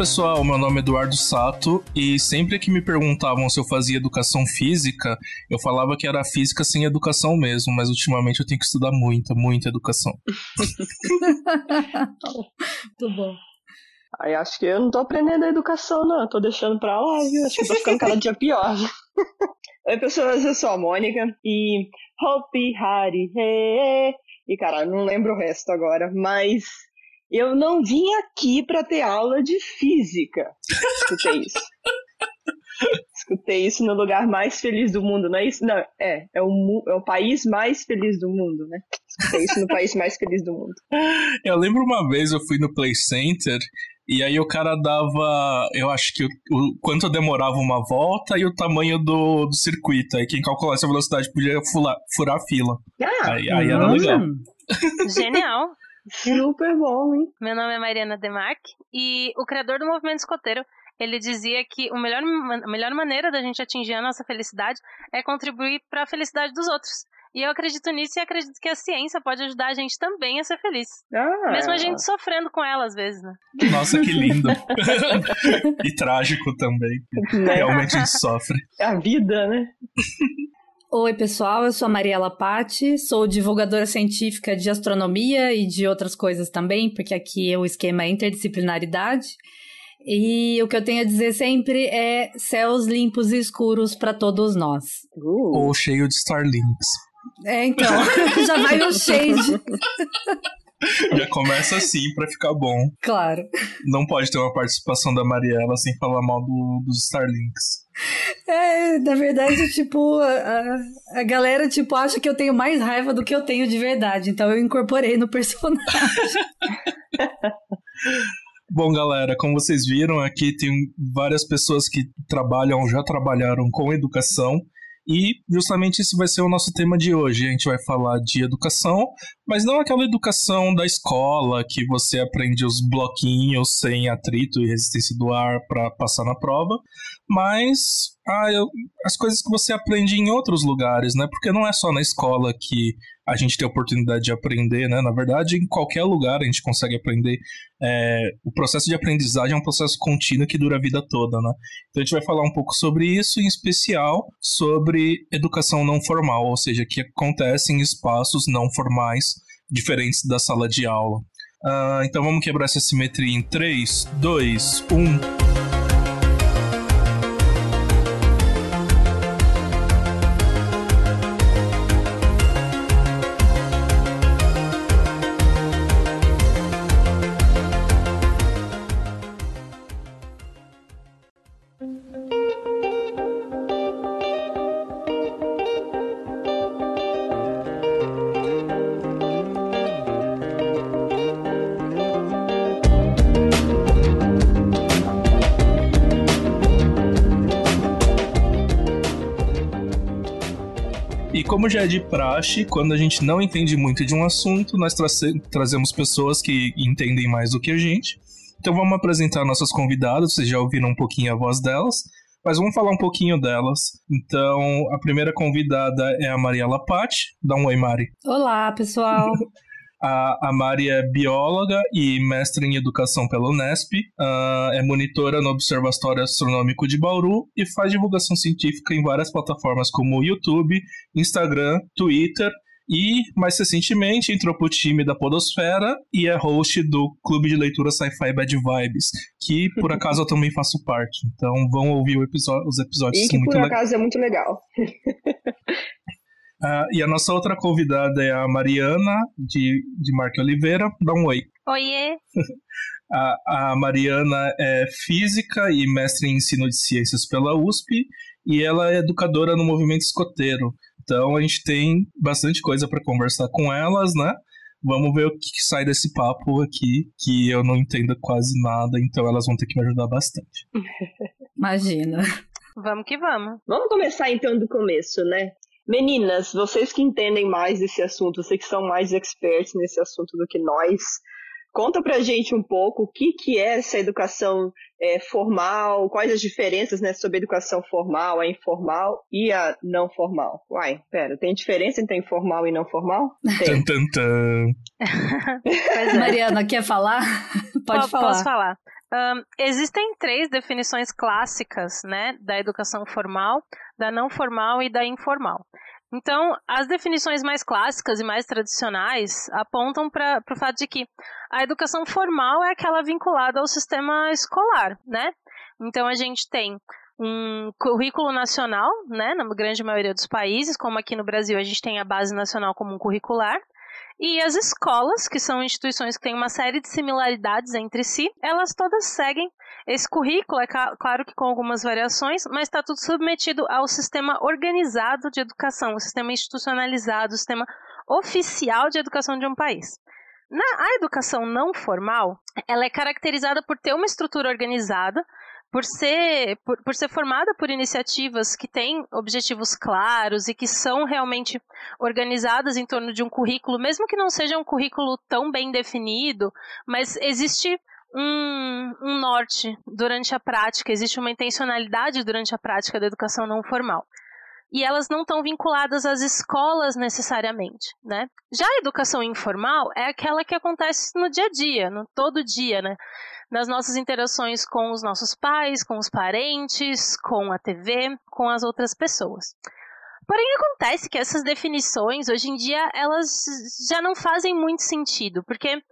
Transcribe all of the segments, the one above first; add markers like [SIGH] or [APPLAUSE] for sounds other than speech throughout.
Pessoal, meu nome é Eduardo Sato e sempre que me perguntavam se eu fazia educação física, eu falava que era física sem educação mesmo, mas ultimamente eu tenho que estudar muita, muita educação. [LAUGHS] Muito bom. Aí acho que eu não tô aprendendo a educação, não. Eu tô deixando pra lá, viu? Acho que eu tô ficando cada dia pior. [LAUGHS] Oi, pessoas, eu sou a Mônica e Hopi Hari He. E cara, não lembro o resto agora, mas eu não vim aqui para ter aula de física. Escutei isso. Escutei isso no lugar mais feliz do mundo, não é isso? Não, é. É o, é o país mais feliz do mundo, né? Escutei isso no país mais feliz do mundo. Eu lembro uma vez eu fui no Play Center e aí o cara dava, eu acho que o, o quanto demorava uma volta e o tamanho do, do circuito. Aí quem calculasse a velocidade podia furar, furar a fila. Ah, aí, aí era legal. Genial. Super bom, hein? Meu nome é Mariana Demarque e o criador do movimento escoteiro, ele dizia que o melhor, a melhor maneira da gente atingir a nossa felicidade é contribuir para a felicidade dos outros. E eu acredito nisso e acredito que a ciência pode ajudar a gente também a ser feliz. Ah, Mesmo a gente sofrendo com ela às vezes, né? Nossa, que lindo. [LAUGHS] e trágico também. Né? Realmente a gente sofre. É a vida, né? [LAUGHS] Oi, pessoal, eu sou a Mariela Patti, sou divulgadora científica de astronomia e de outras coisas também, porque aqui o esquema é interdisciplinaridade. E o que eu tenho a dizer sempre é céus limpos e escuros para todos nós. Uh. Ou cheio de Starlinks. É, então, [LAUGHS] já vai o shade. [LAUGHS] [LAUGHS] Já começa assim pra ficar bom. Claro. Não pode ter uma participação da Mariela sem falar mal do, dos Starlinks. É, na verdade, tipo, a, a galera, tipo, acha que eu tenho mais raiva do que eu tenho de verdade. Então eu incorporei no personagem. [LAUGHS] Bom, galera, como vocês viram, aqui tem várias pessoas que trabalham, já trabalharam com educação. E justamente isso vai ser o nosso tema de hoje. A gente vai falar de educação, mas não aquela educação da escola que você aprende os bloquinhos sem atrito e resistência do ar para passar na prova, mas ah, eu, as coisas que você aprende em outros lugares, né? Porque não é só na escola que a gente tem a oportunidade de aprender, né? Na verdade, em qualquer lugar a gente consegue aprender. É, o processo de aprendizagem é um processo contínuo que dura a vida toda, né? Então a gente vai falar um pouco sobre isso, em especial sobre educação não formal, ou seja, que acontece em espaços não formais diferentes da sala de aula. Uh, então vamos quebrar essa simetria em 3, 2, 1. Como já é de praxe, quando a gente não entende muito de um assunto, nós tra trazemos pessoas que entendem mais do que a gente. Então vamos apresentar nossas convidadas, vocês já ouviram um pouquinho a voz delas, mas vamos falar um pouquinho delas. Então, a primeira convidada é a Mariela Patti. Dá um oi, Mari. Olá, pessoal. [LAUGHS] A, a Mari é bióloga e mestre em educação pela Unesp, uh, é monitora no Observatório Astronômico de Bauru e faz divulgação científica em várias plataformas como YouTube, Instagram, Twitter e, mais recentemente, entrou pro time da Podosfera e é host do Clube de Leitura Sci-Fi Bad Vibes, que por acaso eu também faço parte. Então vão ouvir episódio, os episódios. E que por acaso é muito legal. [LAUGHS] Uh, e a nossa outra convidada é a Mariana, de, de Marque Oliveira. Dá um oi. Oiê! [LAUGHS] a, a Mariana é física e mestre em ensino de ciências pela USP e ela é educadora no movimento escoteiro. Então a gente tem bastante coisa para conversar com elas, né? Vamos ver o que, que, sai desse papo aqui, que eu não entendo quase nada, então elas vão ter que me ajudar bastante. Imagina. Vamos que vamos. Vamos começar então do começo, né? Meninas, vocês que entendem mais desse assunto, vocês que são mais experts nesse assunto do que nós, conta pra gente um pouco o que, que é essa educação é, formal, quais as diferenças né, sobre a educação formal, a informal e a não formal. Uai, pera, tem diferença entre informal e não formal? [LAUGHS] Tem. Tum, tum, tum. é. Mariana, quer falar? [LAUGHS] Pode P falar. Posso falar. Um, existem três definições clássicas né, da educação formal, da não formal e da informal. Então, as definições mais clássicas e mais tradicionais apontam para o fato de que a educação formal é aquela vinculada ao sistema escolar, né? Então, a gente tem um currículo nacional, né, na grande maioria dos países, como aqui no Brasil a gente tem a base nacional comum curricular, e as escolas, que são instituições que têm uma série de similaridades entre si, elas todas seguem esse currículo, é claro que com algumas variações, mas está tudo submetido ao sistema organizado de educação, o sistema institucionalizado, o sistema oficial de educação de um país. Na, a educação não formal, ela é caracterizada por ter uma estrutura organizada, por ser, por, por ser formada por iniciativas que têm objetivos claros e que são realmente organizadas em torno de um currículo, mesmo que não seja um currículo tão bem definido, mas existe um, um norte durante a prática, existe uma intencionalidade durante a prática da educação não formal e elas não estão vinculadas às escolas necessariamente, né? Já a educação informal é aquela que acontece no dia a dia, no todo dia, né? Nas nossas interações com os nossos pais, com os parentes, com a TV, com as outras pessoas. Porém, acontece que essas definições, hoje em dia, elas já não fazem muito sentido, porque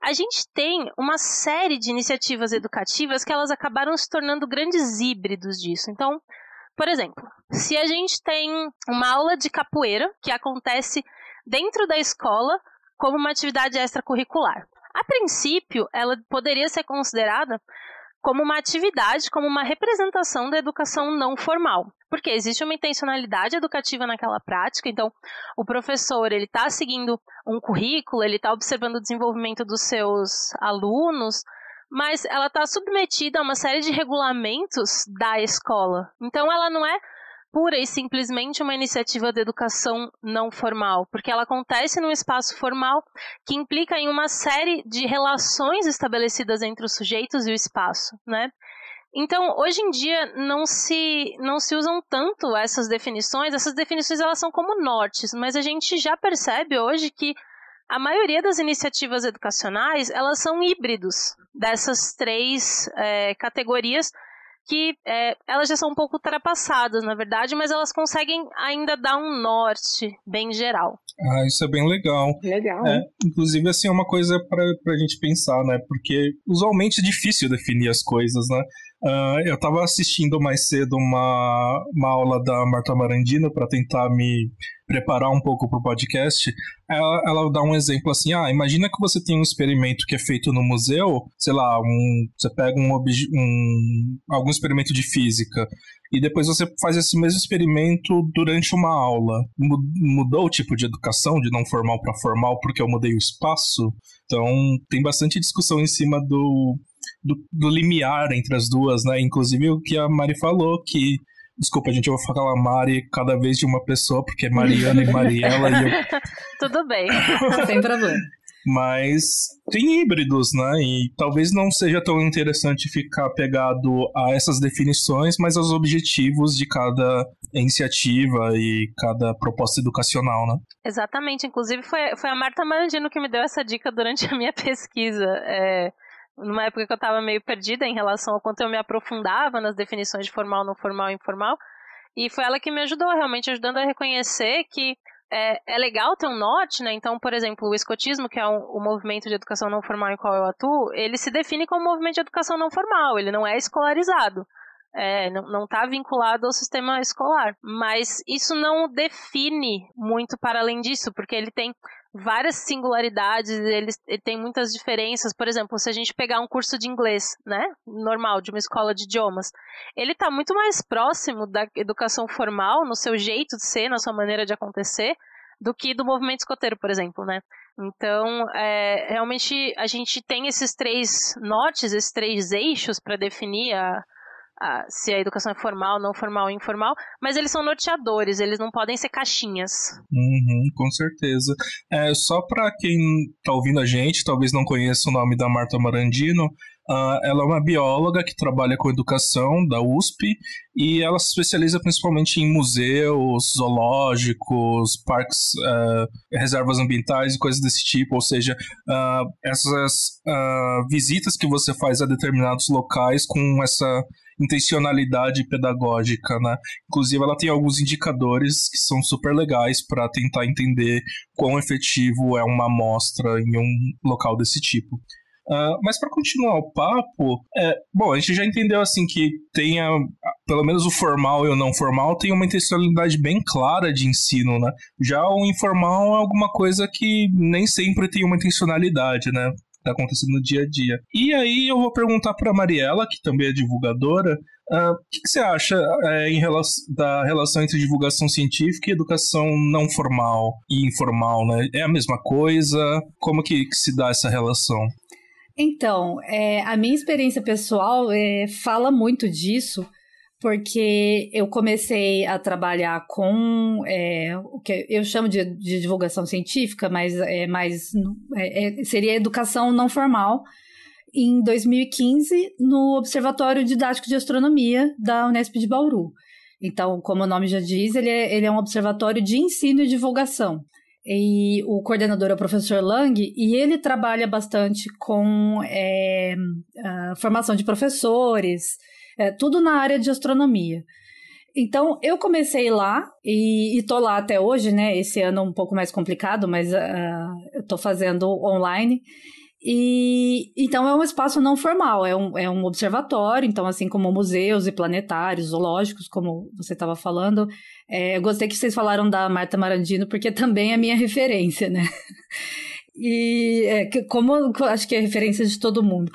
a gente tem uma série de iniciativas educativas que elas acabaram se tornando grandes híbridos disso. Então, por exemplo, se a gente tem uma aula de capoeira que acontece dentro da escola como uma atividade extracurricular. A princípio, ela poderia ser considerada como uma atividade, como uma representação da educação não formal. Porque existe uma intencionalidade educativa naquela prática, então o professor ele está seguindo um currículo, ele está observando o desenvolvimento dos seus alunos, mas ela está submetida a uma série de regulamentos da escola. Então ela não é pura e simplesmente uma iniciativa de educação não formal, porque ela acontece num espaço formal que implica em uma série de relações estabelecidas entre os sujeitos e o espaço, né? Então, hoje em dia não se não se usam tanto essas definições, essas definições elas são como nortes, mas a gente já percebe hoje que a maioria das iniciativas educacionais elas são híbridos dessas três é, categorias que é, elas já são um pouco ultrapassadas, na verdade, mas elas conseguem ainda dar um norte bem geral. Ah, isso é bem legal. Legal. É, inclusive, assim, é uma coisa para a gente pensar, né? Porque usualmente é difícil definir as coisas, né? Uh, eu estava assistindo mais cedo uma, uma aula da Marta Marandino para tentar me preparar um pouco para o podcast. Ela, ela, dá um exemplo assim: ah, imagina que você tem um experimento que é feito no museu, sei lá, um, você pega um, um algum experimento de física e depois você faz esse mesmo experimento durante uma aula. Mudou o tipo de educação, de não formal para formal, porque eu mudei o espaço? Então, tem bastante discussão em cima do do, do limiar entre as duas, né? Inclusive o que a Mari falou, que Desculpa, gente, eu vou falar Mari cada vez de uma pessoa, porque é Mariana e Mariela e eu... [LAUGHS] Tudo bem. [LAUGHS] Sem problema. Mas tem híbridos, né? E talvez não seja tão interessante ficar pegado a essas definições, mas aos objetivos de cada iniciativa e cada proposta educacional, né? Exatamente. Inclusive, foi, foi a Marta Marandino que me deu essa dica durante a minha pesquisa. É numa época que eu estava meio perdida em relação ao quanto eu me aprofundava nas definições de formal, não formal e informal. E foi ela que me ajudou, realmente ajudando a reconhecer que é, é legal ter um norte, né? Então, por exemplo, o escotismo, que é um, o movimento de educação não formal em qual eu atuo, ele se define como um movimento de educação não formal, ele não é escolarizado. É, não está vinculado ao sistema escolar. Mas isso não define muito para além disso, porque ele tem várias singularidades, ele, ele, tem muitas diferenças. Por exemplo, se a gente pegar um curso de inglês, né, normal, de uma escola de idiomas, ele está muito mais próximo da educação formal, no seu jeito de ser, na sua maneira de acontecer, do que do movimento escoteiro, por exemplo, né? Então, é, realmente, a gente tem esses três nortes, esses três eixos para definir a, se a educação é formal, não formal, informal, mas eles são norteadores, eles não podem ser caixinhas. Uhum, com certeza. É, só para quem está ouvindo a gente, talvez não conheça o nome da Marta Marandino, Uh, ela é uma bióloga que trabalha com educação da USP e ela se especializa principalmente em museus, zoológicos, parques, uh, reservas ambientais e coisas desse tipo. Ou seja, uh, essas visitas que você faz a determinados locais com essa intencionalidade pedagógica, né? Inclusive, ela tem alguns indicadores que são super legais para tentar entender quão efetivo é uma amostra em um local desse tipo. Uh, mas para continuar o papo, é, bom, a gente já entendeu assim que tenha, pelo menos o formal e o não formal, tem uma intencionalidade bem clara de ensino, né? Já o informal é alguma coisa que nem sempre tem uma intencionalidade, né? Tá acontecendo no dia a dia. E aí eu vou perguntar para Mariela, que também é divulgadora, ah, o uh, que, que, você acha uh, em relação, da relação entre divulgação científica e educação não formal e informal, né? É a mesma coisa? Como que, que se dá essa relação? Então, é, a minha experiência pessoal é, fala muito disso, porque eu comecei a trabalhar com é, o que eu chamo de, de, divulgação científica, mas é mais é, é seria educação não formal em 2015 no Observatório Didático de Astronomia da Unesp de Bauru. Então, como o nome já diz, ele é, ele é um observatório de ensino e divulgação e o coordenador é o professor Lang, e ele trabalha bastante com é, formação de professores, é, tudo na área de astronomia. Então, eu comecei lá e, estou lá até hoje, né? Esse ano um pouco mais complicado, mas uh, eu estou fazendo online. E então é um espaço não formal, é um, é um observatório, então, assim como museus e planetários, zoológicos, como você estava falando. É, gostei que vocês falaram da Marta Marandino, porque também é minha referência, né? [LAUGHS] E é, como acho que é referência de todo mundo.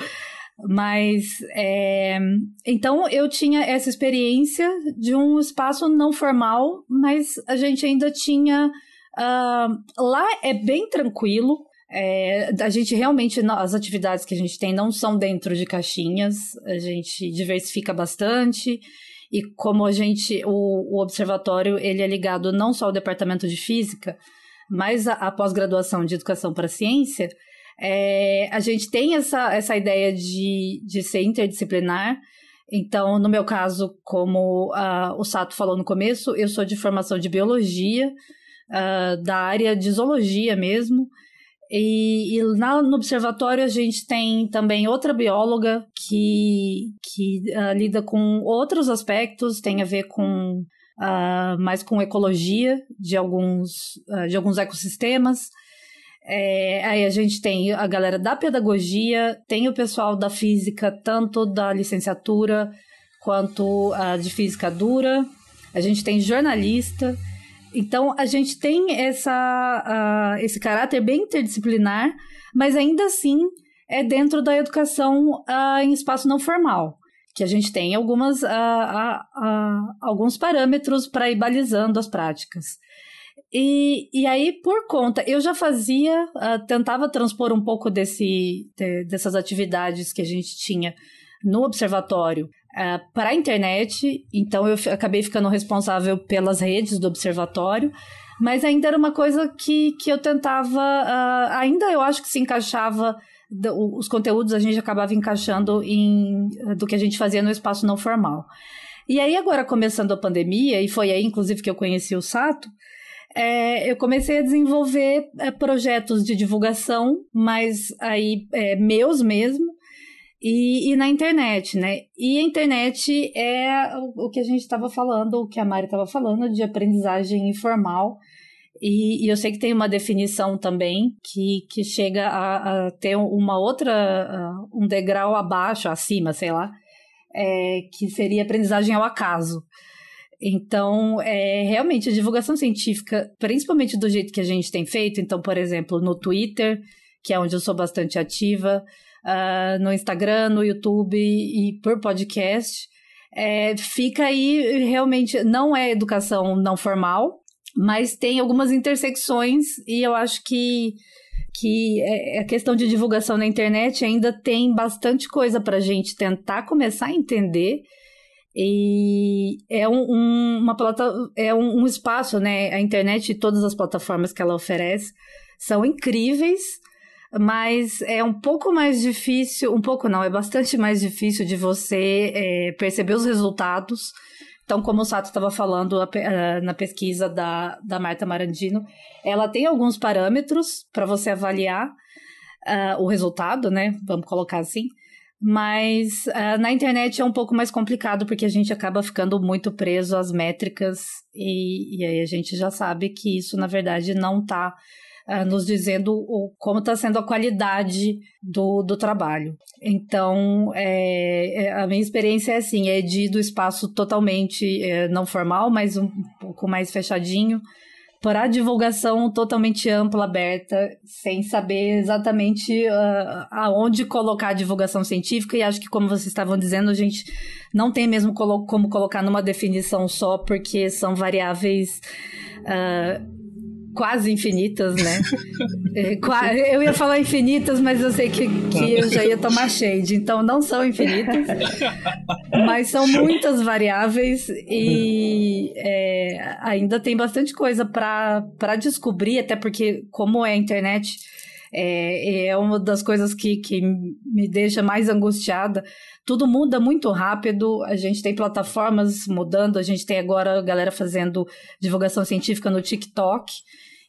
Mas é, então eu tinha essa experiência de um espaço não formal, mas a gente ainda tinha. Uh, lá é bem tranquilo, é, a gente realmente, as atividades que a gente tem não são dentro de caixinhas, a gente diversifica bastante. E como a gente, o, o observatório, ele é ligado não só ao departamento de física, mas a pós-graduação de educação para ciência, é, a gente tem essa, essa ideia de, de ser interdisciplinar. Então, no meu caso, como uh, o Sato falou no começo, eu sou de formação de biologia, uh, da área de zoologia mesmo. E, e lá no observatório a gente tem também outra bióloga que, que uh, lida com outros aspectos, tem a ver com mais com ecologia de alguns, de alguns ecossistemas. É, aí a gente tem a galera da pedagogia, tem o pessoal da física, tanto da licenciatura quanto de física dura. A gente tem jornalista. Então, a gente tem essa, uh, esse caráter bem interdisciplinar, mas ainda assim é dentro da educação uh, em espaço não formal, que a gente tem algumas, uh, alguns parâmetros para ir balizando as práticas. E, e aí, por conta, eu já fazia, tentava transpor um pouco desse, de, dessas atividades que a gente tinha no observatório uh, para a internet, então eu acabei ficando responsável pelas redes do observatório, mas ainda era uma coisa que, que eu tentava, uh, ainda eu acho que se encaixava, os conteúdos a gente acabava encaixando em do que a gente fazia no espaço não formal. E aí, agora começando a pandemia, e foi aí inclusive que eu conheci o Sato, é, eu comecei a desenvolver é, projetos de divulgação, mas aí é, meus mesmo, e, e, na internet, né? E a internet é o, o que a gente estava falando, o que a Mari estava falando, de aprendizagem informal. E, e, eu sei que tem uma definição também que, que chega a, a ter uma outra, um degrau abaixo, acima, sei lá, é, que seria aprendizagem ao acaso. Então, é, realmente, a divulgação científica, principalmente do jeito que a gente tem feito, então, por exemplo, no Twitter, que é onde eu sou bastante ativa, uh, no Instagram, no YouTube e por podcast. É, fica aí realmente, não é educação não formal, mas tem algumas intersecções e eu acho que que é, a questão de divulgação na internet ainda tem bastante coisa para a gente tentar começar a entender e é um, um uma plata, é um, um, espaço, né? A internet e todas as plataformas que ela oferece são incríveis, mas é um pouco mais difícil, um pouco não, é bastante mais difícil de você é, perceber os resultados. Então, como o Sato estava falando na pesquisa da, da Marta Marandino, ela tem alguns parâmetros para você avaliar uh, o resultado, né? Vamos colocar assim. Mas uh, na internet é um pouco mais complicado porque a gente acaba ficando muito preso às métricas e, e aí a gente já sabe que isso, na verdade, não está uh, nos dizendo o, como está sendo a qualidade do, do trabalho. Então, é, é, a minha experiência é assim, é de do espaço totalmente é, não formal, mas um pouco mais fechadinho, para divulgação totalmente ampla, aberta, sem saber exatamente uh, aonde colocar a divulgação científica, e acho que, como vocês estavam dizendo, a gente não tem mesmo colo como colocar numa definição só, porque são variáveis. Uh, quase infinitas, né? [LAUGHS] É, eu ia falar infinitas, mas eu sei que, que eu já ia tomar shade, então não são infinitas, mas são muitas variáveis e é, ainda tem bastante coisa para descobrir, até porque, como é a internet, é, é uma das coisas que, que me deixa mais angustiada. Tudo muda muito rápido, a gente tem plataformas mudando, a gente tem agora a galera fazendo divulgação científica no TikTok.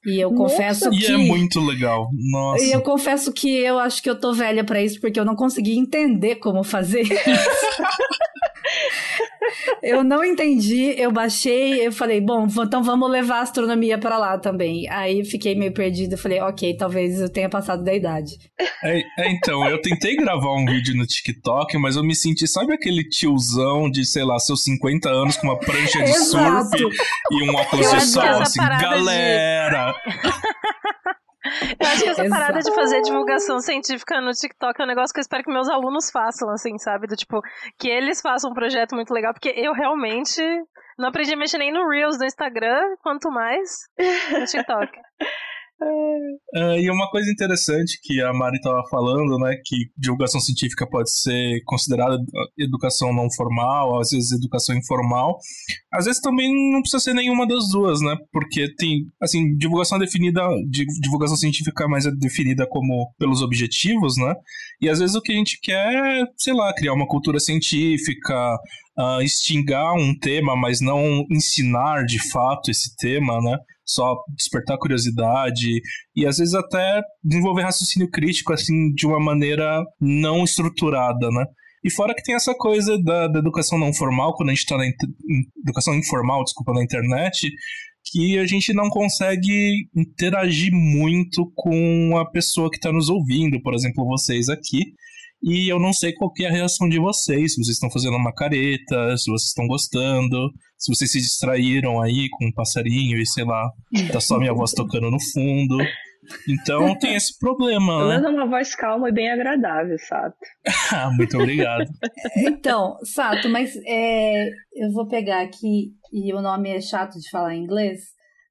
E eu Nossa. confesso que. E é muito legal. Nossa. E eu confesso que eu acho que eu tô velha para isso, porque eu não consegui entender como fazer isso. [LAUGHS] [LAUGHS] [LAUGHS] eu não entendi, eu baixei, eu falei, bom, então vamos levar a astronomia para lá também. Aí fiquei meio perdida, falei, ok, talvez eu tenha passado da idade. É, é, então, eu tentei gravar um vídeo no TikTok, mas eu me senti, sabe aquele tiozão de, sei lá, seus 50 anos com uma prancha de [LAUGHS] surf e um óculos de sol, assim, galera! De... [LAUGHS] Eu acho que essa Exato. parada de fazer divulgação científica no TikTok é um negócio que eu espero que meus alunos façam, assim, sabe? Do tipo, que eles façam um projeto muito legal, porque eu realmente não aprendi a mexer nem no Reels do Instagram, quanto mais no TikTok. [LAUGHS] Uh, e uma coisa interessante que a Mari estava falando, né, que divulgação científica pode ser considerada educação não formal, às vezes educação informal, às vezes também não precisa ser nenhuma das duas, né, porque tem, assim, divulgação definida, divulgação científica mais é definida como pelos objetivos, né, e às vezes o que a gente quer é, sei lá, criar uma cultura científica, uh, extingar um tema, mas não ensinar de fato esse tema, né? Só despertar curiosidade e às vezes até desenvolver raciocínio crítico assim de uma maneira não estruturada, né? E fora que tem essa coisa da, da educação não formal, quando a gente está na in, educação informal, desculpa, na internet, que a gente não consegue interagir muito com a pessoa que está nos ouvindo, por exemplo, vocês aqui. E eu não sei qual é a reação de vocês, se vocês estão fazendo uma careta, se vocês estão gostando, se vocês se distraíram aí com um passarinho e sei lá, tá só minha voz tocando no fundo. Então tem esse problema. Pelo menos é uma voz calma e bem agradável, Sato. Ah, muito obrigado. então, Sato, mas é, eu vou pegar aqui, e o nome é chato de falar em inglês,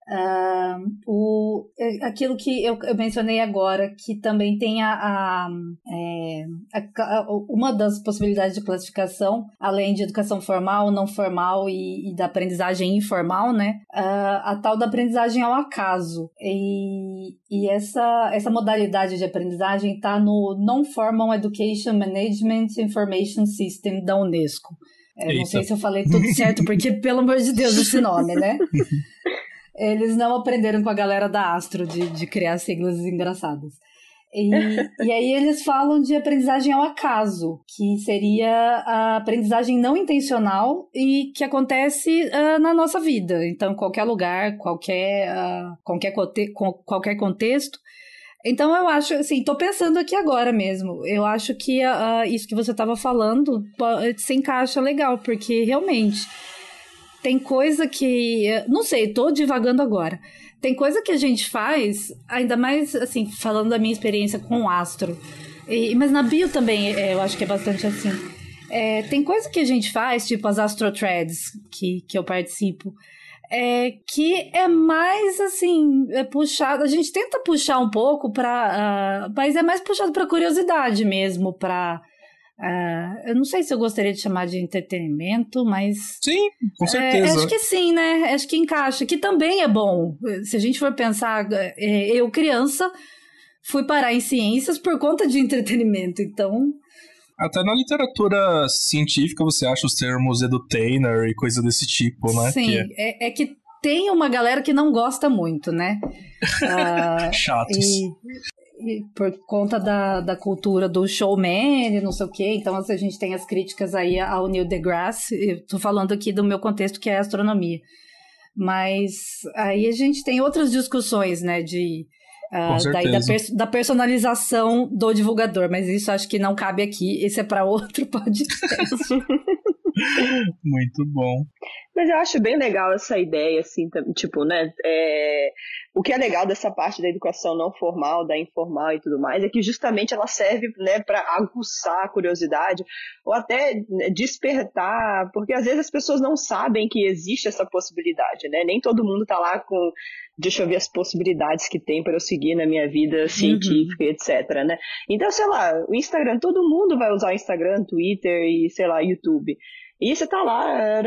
Uh, o, é, aquilo que eu, eu, mencionei agora, que também tem a, a, é, a, uma das possibilidades de classificação, além de educação formal, não formal e, e da aprendizagem informal, né? Uh, a tal da aprendizagem ao acaso. E, e essa, essa modalidade de aprendizagem está no Non-Formal Education Management Information System da Unesco. É, não sei se eu falei tudo certo, porque, [LAUGHS] pelo amor de Deus, esse nome, né? [LAUGHS] Eles não aprenderam com a galera da Astro de, de criar siglas engraçadas. E, [LAUGHS] e aí eles falam de aprendizagem ao acaso, que seria a aprendizagem não intencional e que acontece uh, na nossa vida. Então, qualquer lugar, qualquer, uh, qualquer, qualquer contexto. Então, eu acho, assim, tô pensando aqui agora mesmo. Eu acho que uh, isso que você estava falando se encaixa legal, porque realmente tem coisa que. Não sei, tô divagando agora. Tem coisa que a gente faz, ainda mais, assim, falando da minha experiência com o astro. E, mas na bio também, é, eu acho que é bastante assim. É, tem coisa que a gente faz, tipo as Astro Threads, que, que eu participo, é, que é mais assim, é puxado. A gente tenta puxar um pouco para. Uh, mas é mais puxado para curiosidade mesmo, para Uh, eu não sei se eu gostaria de chamar de entretenimento, mas. Sim, com certeza. É, acho que sim, né? Acho que encaixa, que também é bom. Se a gente for pensar, é, eu criança fui parar em ciências por conta de entretenimento, então. Até na literatura científica você acha os termos edutainer e coisa desse tipo, né? Sim, que é... é... que tem uma galera que não gosta muito, né? uh, [LAUGHS] Chatos. E por conta da, da cultura do showman e não sei o quê. Então, assim, a gente tem as críticas aí ao Neil deGrasse. Eu tô falando aqui do meu contexto, que é a astronomia. Mas aí a gente tem outras discussões, né, de Uh, daí da, pers da, personalização do divulgador, mas isso acho que não cabe aqui, esse é para outro [LAUGHS] podcast. [LAUGHS] Muito bom. Mas eu acho bem legal essa ideia, assim, tipo, né? É... O que é legal dessa parte da educação não formal, da informal e tudo mais, é que justamente ela serve né, para aguçar a curiosidade ou até né, despertar, porque às vezes as pessoas não sabem que existe essa possibilidade, né? Nem todo mundo tá lá com deixa eu ver as possibilidades que tem para eu seguir na minha vida uhum. científica, uhum. etc, né? Então, sei lá, o Instagram, todo mundo vai usar o Instagram, Twitter e, sei lá, YouTube. E você tá lá,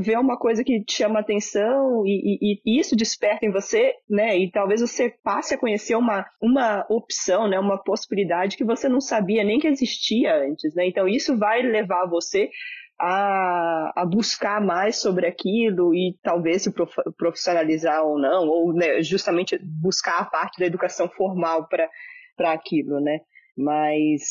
vê uma coisa que te chama atenção e, e, e, isso desperta em você, né? E talvez você passe a conhecer uma, uma opção, né? Uma possibilidade que você não sabia nem que existia antes, né? Então isso vai levar você a, a, buscar mais sobre aquilo e talvez se profissionalizar ou não, ou né, justamente buscar a parte da educação formal para aquilo, né? Mas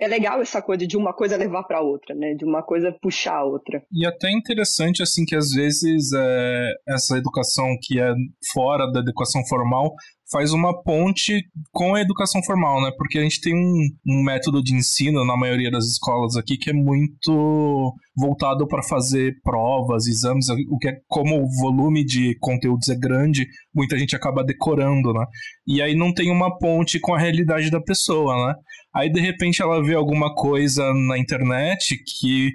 é legal essa coisa de uma coisa levar para outra, né? De uma coisa puxar a outra. E até interessante assim que às vezes é, essa educação que é fora da educação formal faz uma ponte com a educação formal, né? Porque a gente tem um, um método de ensino na maioria das escolas aqui que é muito voltado para fazer provas, exames, o que é como o volume de conteúdos é grande, muita gente acaba decorando, né? E aí não tem uma ponte com a realidade da pessoa, né? Aí de repente ela vê alguma coisa na internet que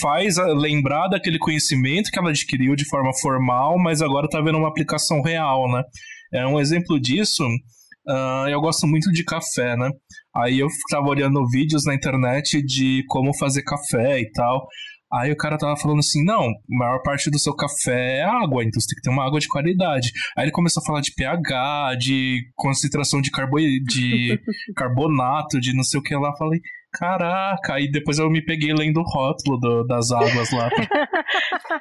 faz lembrar daquele conhecimento que ela adquiriu de forma formal, mas agora tá vendo uma aplicação real, né? É um exemplo disso. Uh, eu gosto muito de café, né? Aí eu tava olhando vídeos na internet de como fazer café e tal. Aí o cara tava falando assim: não, a maior parte do seu café é água, então você tem que ter uma água de qualidade. Aí ele começou a falar de pH, de concentração de, carbo... de [LAUGHS] carbonato, de não sei o que lá. Falei, Caraca, aí depois eu me peguei lendo o rótulo do, das águas lá.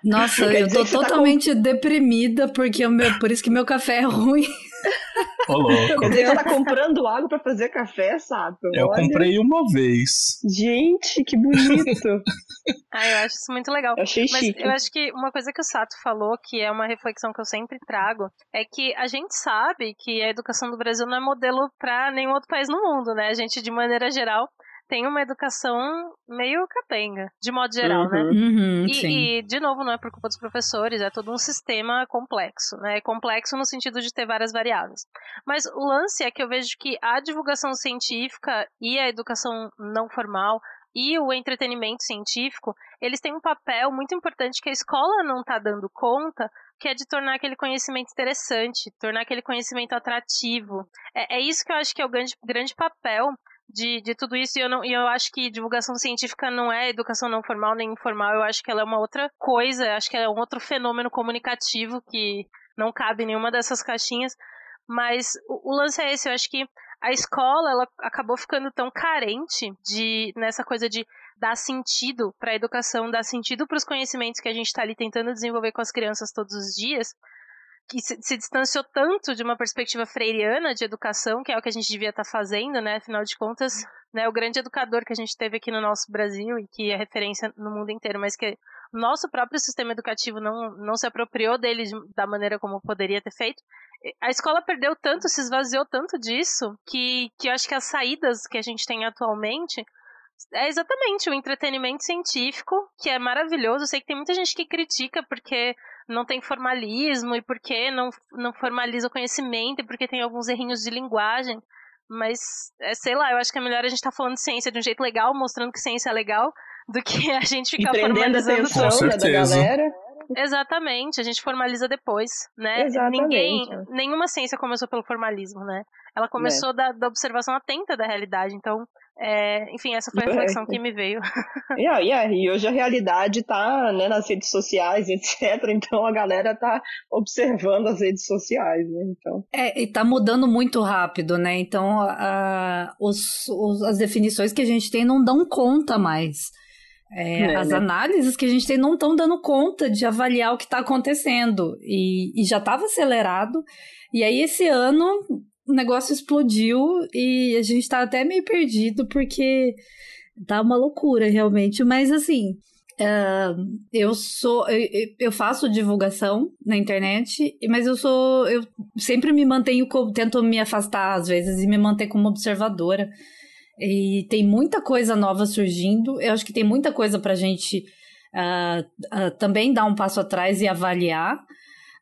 Nossa, eu tô tá totalmente tá deprimida porque meu, por isso que meu café é ruim. [LAUGHS] Ô, louco. Quer dizer, você tá comprando água para fazer café, Sato? Eu Olha. comprei uma vez. Gente, que bonito. [LAUGHS] ah, eu acho isso muito legal. Eu achei Mas chique. eu acho que uma coisa que o Sato falou, que é uma reflexão que eu sempre trago, é que a gente sabe que a educação do Brasil não é modelo para nenhum outro país no mundo, né? A gente, de maneira geral, tem uma educação meio capenga, de modo geral, né? uhum. né? Uhum, e, e, de novo, não é por culpa dos professores, é todo um sistema complexo, né? É complexo no sentido de ter várias variáveis. Mas o lance é que eu vejo que a divulgação científica e a educação não formal e o entretenimento científico, eles têm um papel muito importante que a escola não está dando conta, que é de tornar aquele conhecimento interessante, tornar aquele conhecimento atrativo. É, é isso que eu acho que é o grande, grande papel de, de tudo isso e eu, não, e eu acho que divulgação científica não é educação não formal nem informal, eu acho que ela é uma outra coisa, acho que é um outro fenômeno comunicativo que não cabe em nenhuma dessas caixinhas, mas o, o lance é esse, eu acho que a escola ela acabou ficando tão carente de nessa coisa de dar sentido para a educação, dar sentido para os conhecimentos que a gente está ali tentando desenvolver com as crianças todos os dias, que se, se, distanciou tanto de uma perspectiva freiriana de educação, que é o que a gente devia estar tá fazendo, né? Afinal de contas, né, o grande educador que a gente teve aqui no nosso Brasil e que é referência no mundo inteiro, mas que nosso próprio sistema educativo não, não se apropriou dele da maneira como poderia ter feito. A escola perdeu tanto, se esvaziou tanto disso, que, que eu acho que as saídas que a gente tem atualmente é exatamente o entretenimento científico, que é maravilhoso. Eu sei que tem muita gente que critica porque não tem formalismo e porque não, não formaliza o conhecimento e porque tem alguns errinhos de linguagem. Mas, é, sei lá, eu acho que é melhor a gente estar tá falando de ciência de um jeito legal, mostrando que ciência é legal, [LAUGHS] do que a gente ficar formalizando a atenção né, da galera. Exatamente, a gente formaliza depois, né? Exatamente. Ninguém, nenhuma ciência começou pelo formalismo, né? Ela começou é. da, da, observação atenta da realidade, então, é, enfim, essa foi a reflexão é. que me veio. Yeah, [LAUGHS] yeah. E hoje a realidade tá né, nas redes sociais, [LAUGHS] etc. Então a galera tá observando as redes sociais, né? Então... É, e tá mudando muito rápido, né? Então a, os, os, as definições que a gente tem não dão conta mais. É, é, as né? análises que a gente tem não estão dando conta de avaliar o que está acontecendo. E, e já estava acelerado. E aí, esse ano, o negócio explodiu e a gente está até meio perdido, porque tá uma loucura, realmente. Mas, assim, Uh, eu sou eu, eu, faço divulgação na internet, mas eu sou eu sempre me mantenho tento me afastar às vezes e me manter como observadora. E tem muita coisa nova surgindo. Eu acho que tem muita coisa para gente uh, uh, também dar um passo atrás e avaliar.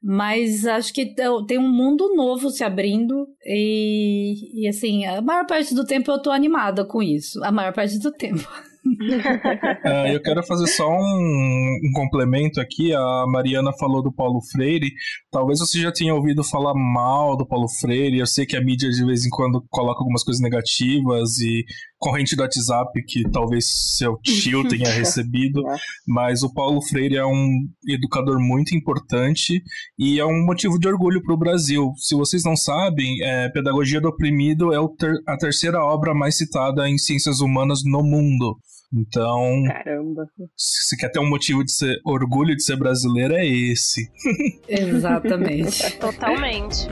Mas acho que tem um mundo novo se abrindo e, e assim, a maior parte do tempo eu tô animada com isso. A maior parte do tempo. uh, [LAUGHS] eu quero fazer só um, um, complemento aqui. A Mariana falou do Paulo Freire. Talvez você já tenha ouvido falar mal do Paulo Freire. Eu sei que a mídia de vez em quando coloca algumas coisas negativas e corrente do WhatsApp que talvez seu tio [LAUGHS] tenha recebido, mas o Paulo Freire é um educador muito importante e é um motivo de orgulho para o Brasil. Se vocês não sabem, é, Pedagogia do Oprimido é ter, a terceira obra mais citada em ciências humanas no mundo. Então, Caramba. se quer ter um motivo de ser orgulho de ser brasileiro, é esse. [LAUGHS] Exatamente. Totalmente.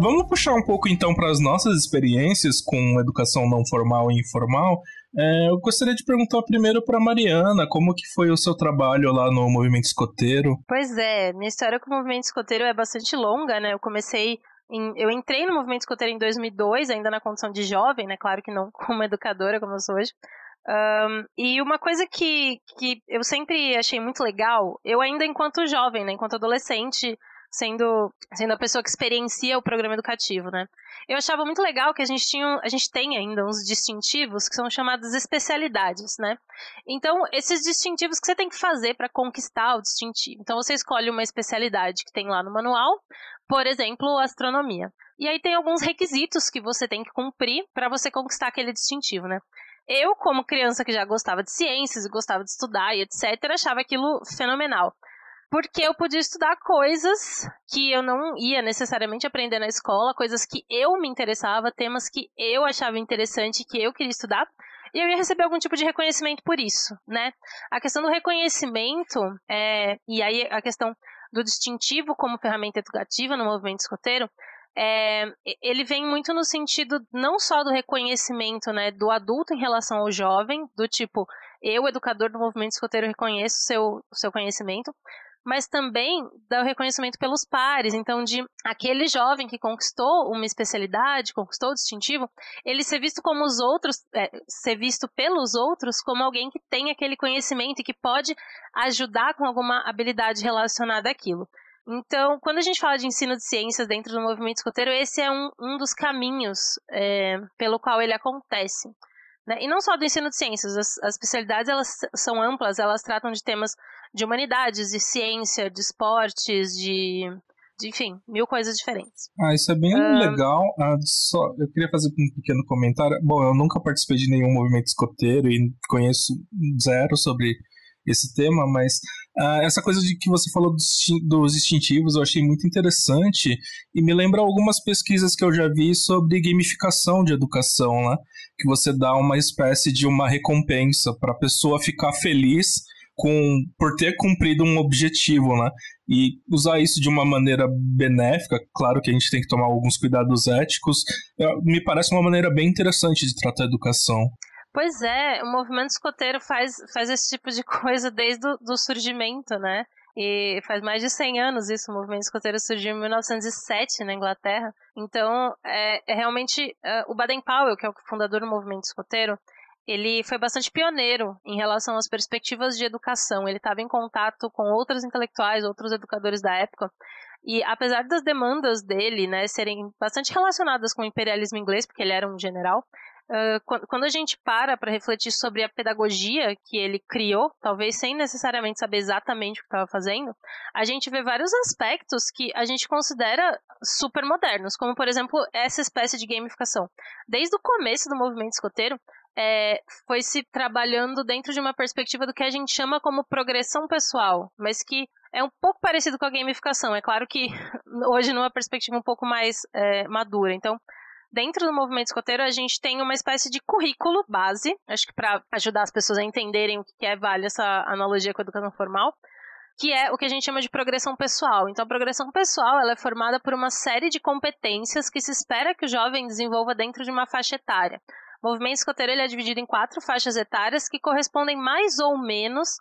Vamos puxar um pouco então para as nossas experiências com educação não formal e informal. É, eu gostaria de perguntar primeiro para Mariana, como que foi o seu trabalho lá no movimento escoteiro? Pois é, minha história com o movimento escoteiro é bastante longa, né? Eu comecei eu entrei no movimento escoteiro em 2002, ainda na condição de jovem, né? Claro que não [LAUGHS] como educadora como eu sou hoje. Um, e uma coisa que, que eu sempre achei muito legal, eu ainda enquanto jovem, né, enquanto adolescente, sendo, sendo a pessoa que experiencia o programa educativo, né? Eu achava muito legal que a gente tinha, a gente tem ainda uns distintivos que são chamados especialidades, né? Então, esses distintivos que você tem que fazer para conquistar o distintivo. Então, você escolhe uma especialidade que tem lá no manual, por exemplo, astronomia. E aí tem alguns requisitos que você tem que cumprir para você conquistar aquele distintivo, né? Eu, como criança que já gostava de ciências e gostava de estudar e etc., achava aquilo fenomenal porque eu podia estudar coisas que eu não ia necessariamente aprender na escola, coisas que eu me interessava, temas que eu achava interessante, que eu queria estudar, e eu ia receber algum tipo de reconhecimento por isso, né? A questão do reconhecimento, é, e aí a questão do distintivo como ferramenta educativa no movimento escoteiro, é, ele vem muito no sentido não só do reconhecimento né, do adulto em relação ao jovem, do tipo, eu, educador do movimento escoteiro, reconheço o seu, seu conhecimento, mas também dá o reconhecimento pelos pares. Então, de aquele jovem que conquistou uma especialidade, conquistou o distintivo, ele ser visto como os outros, é, ser visto pelos outros como alguém que tem aquele conhecimento e que pode ajudar com alguma habilidade relacionada àquilo. Então, quando a gente fala de ensino de ciências dentro do movimento escoteiro, esse é um, um dos caminhos é, pelo qual ele acontece. Né? E não só do ensino de ciências, as, as especialidades elas são amplas, elas tratam de temas de humanidades, de ciência, de esportes, de, de enfim, mil coisas diferentes. Ah, isso é bem legal. Ah, só, eu queria fazer um pequeno comentário. Bom, eu nunca participei de nenhum movimento escoteiro e conheço zero sobre esse tema, mas uh, essa coisa de que você falou dos, dos distintivos eu achei muito interessante e me lembra algumas pesquisas que eu já vi sobre gamificação de educação, né? Que você dá uma espécie de uma recompensa para a pessoa ficar feliz com, por ter cumprido um objetivo, né? E usar isso de uma maneira benéfica, claro que a gente tem que tomar alguns cuidados éticos, me parece uma maneira bem interessante de tratar a educação. Pois é, o movimento escoteiro faz, faz esse tipo de [LAUGHS] coisa desde o do surgimento, né? E faz mais de 100 anos isso, o movimento escoteiro surgiu em 1907 na Inglaterra. Então, é, é realmente uh, o Baden-Powell, que é o fundador do movimento escoteiro, ele foi bastante pioneiro em relação às perspectivas de educação. Ele estava em contato com outros intelectuais, outros educadores da época. E apesar das demandas dele né, serem bastante relacionadas com o imperialismo inglês, porque ele era um general, Uh, quando a gente para para refletir sobre a pedagogia que ele criou, talvez sem necessariamente saber exatamente o que estava fazendo, a gente vê vários aspectos que a gente considera super modernos, como por exemplo essa espécie de gamificação. Desde o começo do movimento escoteiro, é, foi se trabalhando dentro de uma perspectiva do que a gente chama como progressão pessoal, mas que é um pouco parecido com a gamificação. É claro que [LAUGHS] hoje numa perspectiva um pouco mais é, madura. Então, Dentro do movimento escoteiro, a gente tem uma espécie de currículo base, acho que para ajudar as pessoas a entenderem o que é vale essa analogia com a educação formal, que é o que a gente chama de progressão pessoal. Então, a progressão pessoal ela é formada por uma série de competências que se espera que o jovem desenvolva dentro de uma faixa etária. O movimento escoteiro ele é dividido em quatro faixas etárias que correspondem mais ou menos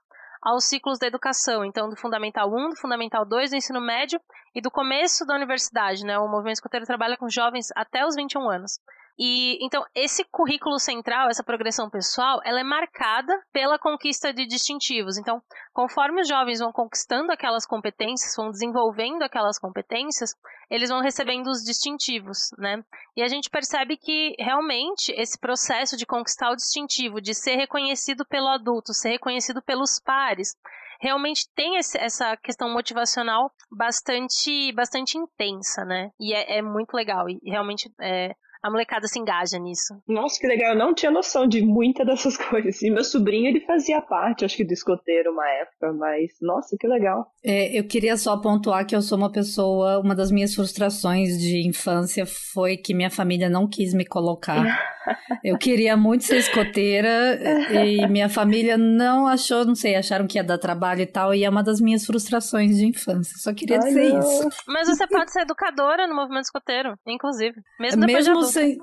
aos ciclos da educação, então do Fundamental 1, do Fundamental 2, do ensino médio e do começo da universidade, né? O movimento escoteiro trabalha com jovens até os 21 anos. E então esse currículo central, essa progressão pessoal, ela é marcada pela conquista de distintivos. Então, conforme os jovens vão conquistando aquelas competências, vão desenvolvendo aquelas competências, eles vão recebendo os distintivos, né? E a gente percebe que realmente esse processo de conquistar o distintivo, de ser reconhecido pelo adulto, ser reconhecido pelos pares, realmente tem esse, essa questão motivacional bastante, bastante intensa, né? E é, é muito legal. E realmente é, a molecada se engaja nisso. Nossa, que legal. Eu não tinha noção de muitas dessas [LAUGHS] coisas. E meu sobrinho, ele fazia parte, acho que, do escoteiro uma época, mas, nossa, que legal. É, eu queria só pontuar que eu sou uma pessoa, uma das minhas frustrações de infância foi que minha família não quis me colocar. [LAUGHS] Eu queria muito ser escoteira e minha família não achou, não sei, acharam que ia dar trabalho e tal, e é uma das minhas frustrações de infância. Só queria Ai, dizer não. isso. Mas você pode ser educadora no movimento escoteiro, inclusive. Mesmo depois mesmo de sem,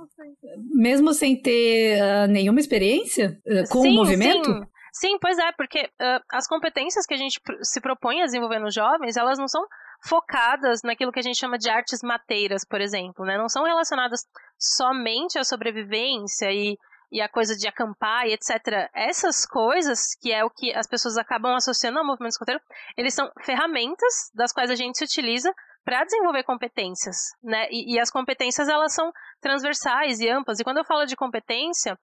mesmo sem ter uh, nenhuma experiência uh, com sim, o movimento? Sim. Sim, pois é, porque uh, as competências que a gente se propõe a desenvolver nos jovens, elas não são focadas naquilo que a gente chama de artes mateiras, por exemplo, né? Não são relacionadas somente à sobrevivência e, e a coisa de acampar e etc. Essas coisas, que é o que as pessoas acabam associando ao movimento escoteiro, eles são ferramentas das quais a gente se utiliza para desenvolver competências, né? E, e, as competências elas são transversais e amplas. E quando eu falo de competência,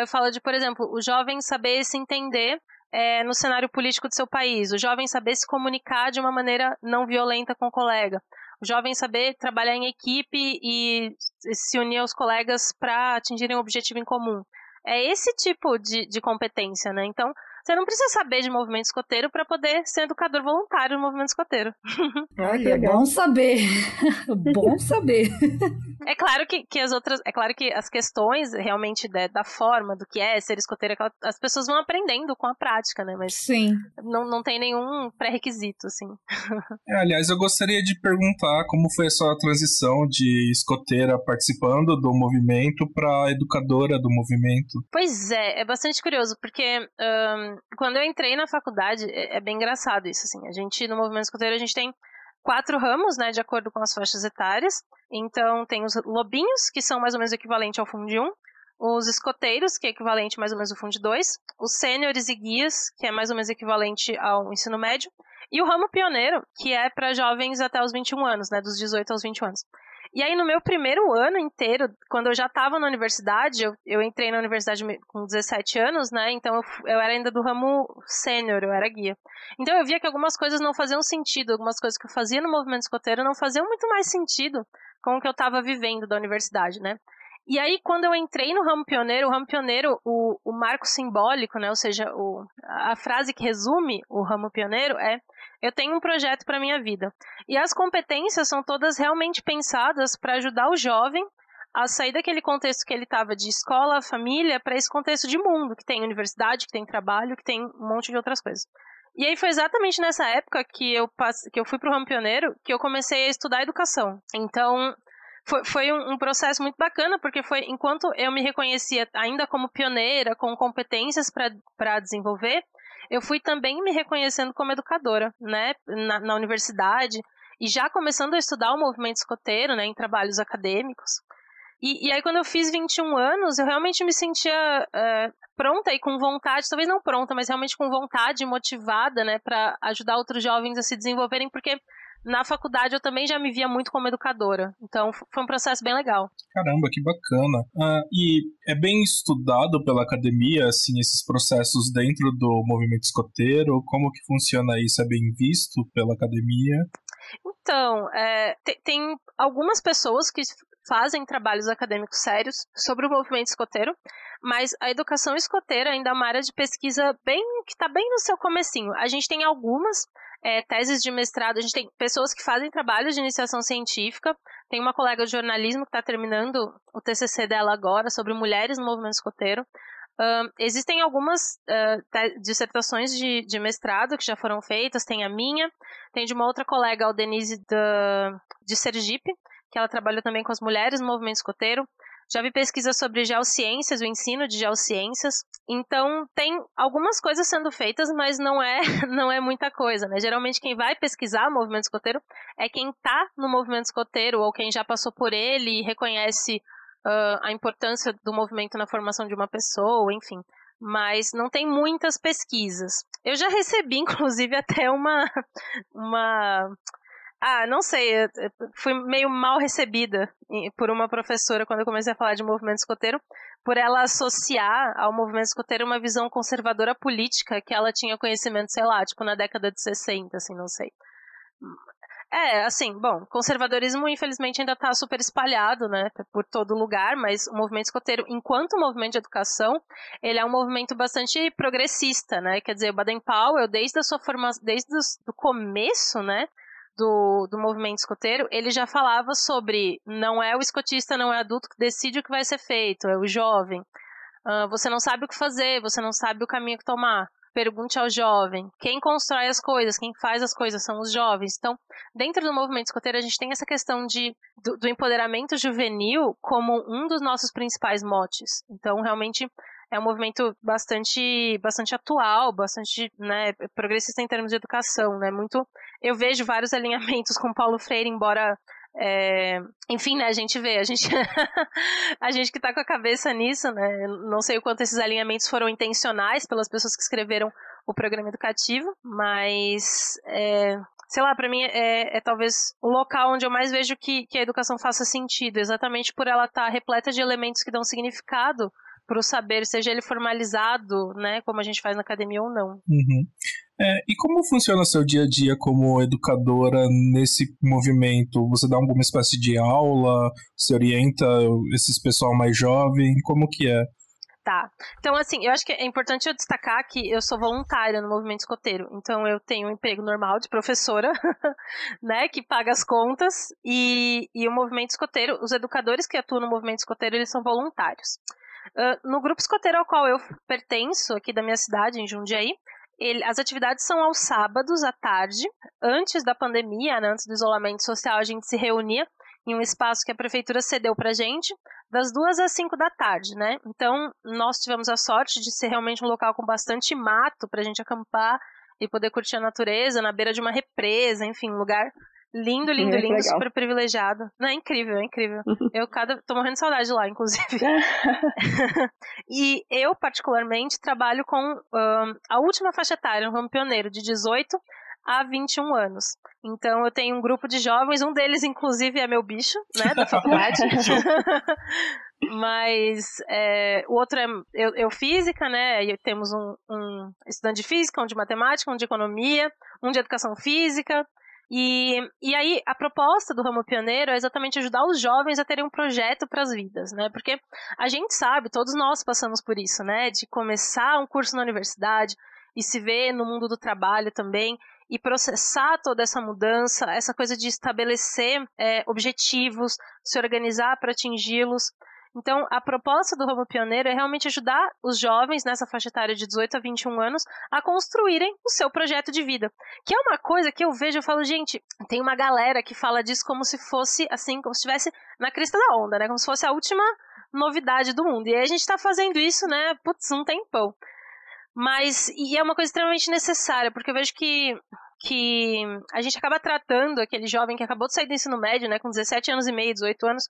eu falo de, por exemplo, o jovem saber se entender é, no cenário político do seu país, o jovem saber se comunicar de uma maneira não violenta com o colega, o jovem saber trabalhar em equipe e se unir aos colegas para atingirem um objetivo em comum. É esse tipo de, de competência, né? Então, você não precisa saber de movimento escoteiro para poder ser educador voluntário no movimento escoteiro. [LAUGHS] Olha, é bom saber. [LAUGHS] bom saber. É claro que, que as outras. É claro que as questões realmente da, da forma, do que é ser escoteiro, as pessoas vão aprendendo com a prática, né? Mas Sim. Não, não tem nenhum pré-requisito, assim. [LAUGHS] É, aliás, eu gostaria de perguntar como foi a sua transição de escoteira participando do movimento para educadora do movimento. Pois é, é bastante curioso, porque um, quando eu entrei na faculdade, é, é, bem engraçado isso, assim. A gente, no movimento escoteiro, a gente tem quatro ramos, né, de acordo com as faixas etárias. Então, tem os lobinhos, que são mais ou menos equivalente ao Fundo 1, os escoteiros, que é equivalente mais ou menos ao Fundo 2, os sêniores e guias, que é mais ou menos equivalente ao ensino médio, e o ramo pioneiro, que é para jovens até os 21 anos, né, dos 18 aos 21 anos. E aí, no meu primeiro ano inteiro, quando eu já estava na universidade, eu, eu, entrei na universidade com 17 anos, né? Então eu, eu era ainda do ramo sênior, eu era guia. Então eu via que algumas coisas não faziam sentido, algumas coisas que eu fazia no movimento escoteiro não faziam muito mais sentido com o que eu estava vivendo da universidade, né? E aí, quando eu entrei no ramo pioneiro, o ramo pioneiro, o, o marco simbólico, né? Ou seja, o, a frase que resume o ramo pioneiro é eu tenho um projeto para minha vida. E as competências são todas realmente pensadas para ajudar o jovem a sair daquele contexto que ele estava de escola, família, para esse contexto de mundo, que tem universidade, que tem trabalho, que tem um monte de outras coisas. E aí foi exatamente nessa época que eu, passe... que eu fui para o Ramo Pioneiro que eu comecei a estudar educação. Então, foi, foi um, um, processo muito bacana, porque foi enquanto eu me reconhecia ainda como pioneira, com competências para desenvolver, eu fui também me reconhecendo como educadora, né, na, na universidade, e já começando a estudar o movimento escoteiro, né, em trabalhos acadêmicos. E, e aí, quando eu fiz 21 anos, eu realmente me sentia uh, pronta e com vontade, talvez não pronta, mas realmente com vontade, motivada, né, para ajudar outros jovens a se desenvolverem, porque na faculdade eu também já me via muito como educadora. Então foi um processo bem legal. Caramba, que bacana. Ah, e é bem estudado pela academia, assim, esses processos dentro do movimento escoteiro? Como que funciona isso? É bem visto pela academia? Então, é, tem, tem algumas pessoas que fazem trabalhos acadêmicos sérios sobre o movimento escoteiro, mas a educação escoteira ainda é uma área de pesquisa bem que está bem no seu comecinho. A gente tem algumas é, teses de mestrado, a gente tem pessoas que fazem trabalhos de iniciação científica. Tem uma colega de jornalismo que está terminando o TCC dela agora sobre mulheres no movimento escoteiro. Uh, existem algumas uh, dissertações de, de, mestrado que já foram feitas, tem a minha, tem de uma outra colega, a Denise da, de Sergipe, que ela trabalha também com as mulheres no movimento escoteiro. Já vi pesquisas sobre geociências, o ensino de geociências. Então, tem algumas coisas sendo feitas, mas não é, [LAUGHS] não é muita coisa, né? Geralmente, quem vai pesquisar o movimento escoteiro é quem está no movimento escoteiro ou quem já passou por ele e reconhece uh, a importância do movimento na formação de uma pessoa, enfim. Mas não tem muitas pesquisas. Eu já recebi, [LAUGHS] inclusive, até uma, uma ah, não sei, fui meio mal recebida por uma professora quando eu comecei a falar de movimento escoteiro, por ela associar ao movimento escoteiro uma visão conservadora política que ela tinha conhecimento, sei lá, tipo na década de 60, assim, não sei. É, assim, bom, conservadorismo infelizmente ainda está super espalhado, né, por todo lugar, mas o movimento escoteiro, enquanto movimento de educação, ele é um movimento bastante progressista, né, quer dizer, o Baden-Powell, desde a sua formação, desde o começo, né, do, do movimento escoteiro, ele já falava sobre não é o escotista, não é adulto que decide o que vai ser feito, é o jovem. Uh, você não sabe o que fazer, você não sabe o caminho que tomar. Pergunte ao jovem. Quem constrói as coisas, quem faz as coisas são os jovens. Então, dentro do movimento escoteiro, a gente tem essa questão de, do, do empoderamento juvenil como um dos nossos principais motes. Então, realmente, é um movimento bastante, bastante atual, bastante né, progressista em termos de educação, né? Muito, eu vejo vários alinhamentos com Paulo Freire, embora é, enfim, né, a gente vê, a gente, [LAUGHS] a gente que está com a cabeça nisso, né, não sei o quanto esses alinhamentos foram intencionais pelas pessoas que escreveram o programa educativo, mas, é, sei lá, para mim é, é, talvez o local onde eu mais vejo que, que a educação faça sentido, exatamente por ela estar tá repleta de elementos que dão significado para o saber, seja ele formalizado, né, como a gente faz na academia ou não. Uhum. É, e como funciona seu dia a dia como educadora nesse movimento? Você dá alguma espécie de aula? Você orienta esses pessoal mais jovem? Como que é? Tá. Então, assim, eu acho que é importante eu destacar que eu sou voluntária no movimento escoteiro. Então, eu tenho um emprego normal de professora, [LAUGHS] né, que paga as contas. E, e o movimento escoteiro, os educadores que atuam no movimento escoteiro, eles são voluntários. Uh, no grupo escoteiro ao qual eu pertenço, aqui da minha cidade, em Jundiaí, ele, as atividades são aos sábados à tarde. Antes da pandemia, né, antes do isolamento social, a gente se reunia em um espaço que a prefeitura cedeu pra gente, das duas às cinco da tarde, né? Então, nós tivemos a sorte de ser realmente um local com bastante mato pra gente acampar e poder curtir a natureza na beira de uma represa, enfim, um lugar Lindo, lindo, lindo, legal. super privilegiado. Não, é incrível, é incrível. eu cada, tô morrendo de saudade lá, inclusive. [LAUGHS] [LAUGHS] e eu, particularmente, trabalho com um, a última faixa etária, um pioneiro, de 18 a 21 anos. Então eu tenho um grupo de jovens, um deles, inclusive, é meu bicho, né, da [LAUGHS] faculdade. Mas é, o outro é eu, eu, física, né? E temos um, um estudante de física, um de matemática, um de economia, um de educação física. E, e aí, a proposta do Ramo Pioneiro é exatamente ajudar os jovens a terem um projeto para as vidas, né? Porque a gente sabe, todos nós passamos por isso, né? De começar um curso na universidade e se ver no mundo do trabalho também e processar toda essa mudança, essa coisa de estabelecer é, objetivos, se organizar para atingi-los. Então, a proposta do Ramo Pioneiro é realmente ajudar os jovens nessa faixa etária de 18 a 21 anos a construírem o seu projeto de vida. Que é uma coisa que eu vejo e falo, gente, tem uma galera que fala disso como se fosse, assim, como se estivesse na crista da onda, né? Como se fosse a última novidade do mundo. E aí a gente tá fazendo isso, né, putz, um tempão. Mas, e é uma coisa extremamente necessária, porque eu vejo que, que a gente acaba tratando aquele jovem que acabou de sair do ensino médio, né, com 17 anos e meio, 18 anos,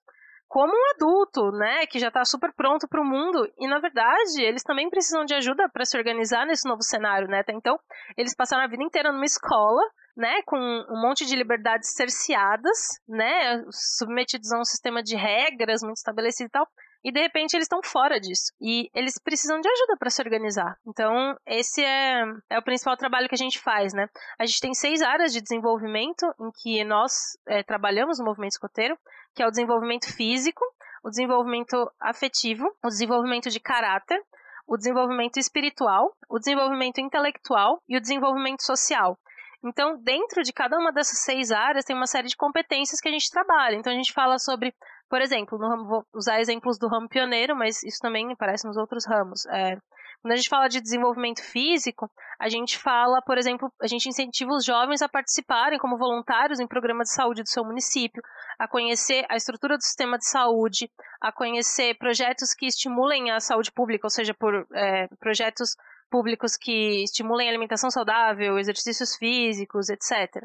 como um adulto, né, que já está super pronto para o mundo. E na verdade, eles também precisam de ajuda para se organizar nesse novo cenário, né? Então, eles passaram a vida inteira numa escola, né, com um monte de liberdades cerceadas, né, submetidos a um sistema de regras muito estabelecido e tal e de repente eles estão fora disso. E eles precisam de ajuda para se organizar. Então, esse é, é o principal trabalho que a gente faz, né? A gente tem seis áreas de desenvolvimento em que nós é, trabalhamos no movimento escoteiro, que é o desenvolvimento físico, o desenvolvimento afetivo, o desenvolvimento de caráter, o desenvolvimento espiritual, o desenvolvimento intelectual e o desenvolvimento social. Então, dentro de cada uma dessas seis áreas, tem uma série de competências que a gente trabalha. Então, a gente fala sobre por exemplo, no, vou usar exemplos do ramo pioneiro, mas isso também aparece nos outros ramos. É, quando a gente fala de desenvolvimento físico, a gente fala, por exemplo, a gente incentiva os jovens a participarem como voluntários em programas de saúde do seu município, a conhecer a estrutura do sistema de saúde, a conhecer projetos que estimulem a saúde pública, ou seja, por é, projetos públicos que estimulem alimentação saudável, exercícios físicos, etc.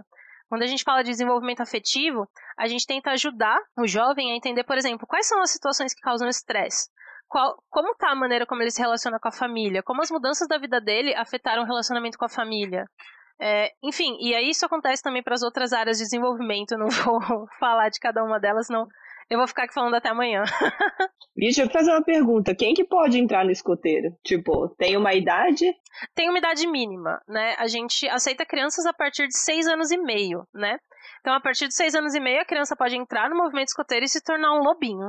Quando a gente fala de desenvolvimento afetivo, a gente tenta ajudar o jovem a entender, por exemplo, quais são as situações que causam estresse. Qual, como está a maneira como ele se relaciona com a família? Como as mudanças da vida dele afetaram o relacionamento com a família? É, enfim, e aí isso acontece também para as outras áreas de desenvolvimento. Eu [LAUGHS] não vou falar de cada uma delas, não, eu vou ficar aqui falando até amanhã. [LAUGHS] Deixa eu fazer uma pergunta. Quem que pode entrar no escoteiro? Tipo, tem uma idade? Tem uma idade mínima, né? A gente aceita crianças a partir de seis anos e meio, né? Então, a partir de seis anos e meio, a criança pode entrar no movimento escoteiro e se tornar um lobinho.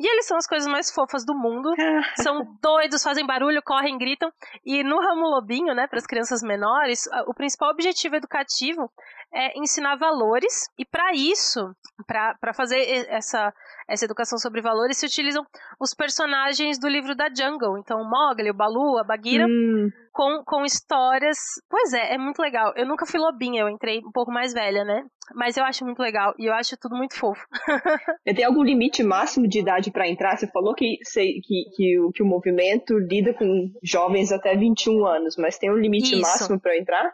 E eles são as coisas mais fofas do mundo. [LAUGHS] são doidos, fazem barulho, correm, gritam. E no ramo lobinho, né, para as crianças menores, o principal objetivo educativo é ensinar valores. E para isso, para fazer essa, essa educação sobre valores, se utilizam os personagens do livro da Jungle. Então, o Mowgli, o Balu, a Bagheera, hum. Com, com histórias. Pois é, é muito legal. Eu nunca fui lobinha, eu entrei um pouco mais velha, né? Mas eu acho muito legal e eu acho tudo muito fofo. [LAUGHS] Tem algum limite máximo de idade para entrar? Você falou que, que, que, o, que o movimento lida com jovens até 21 anos, mas tem um limite Isso. máximo para entrar?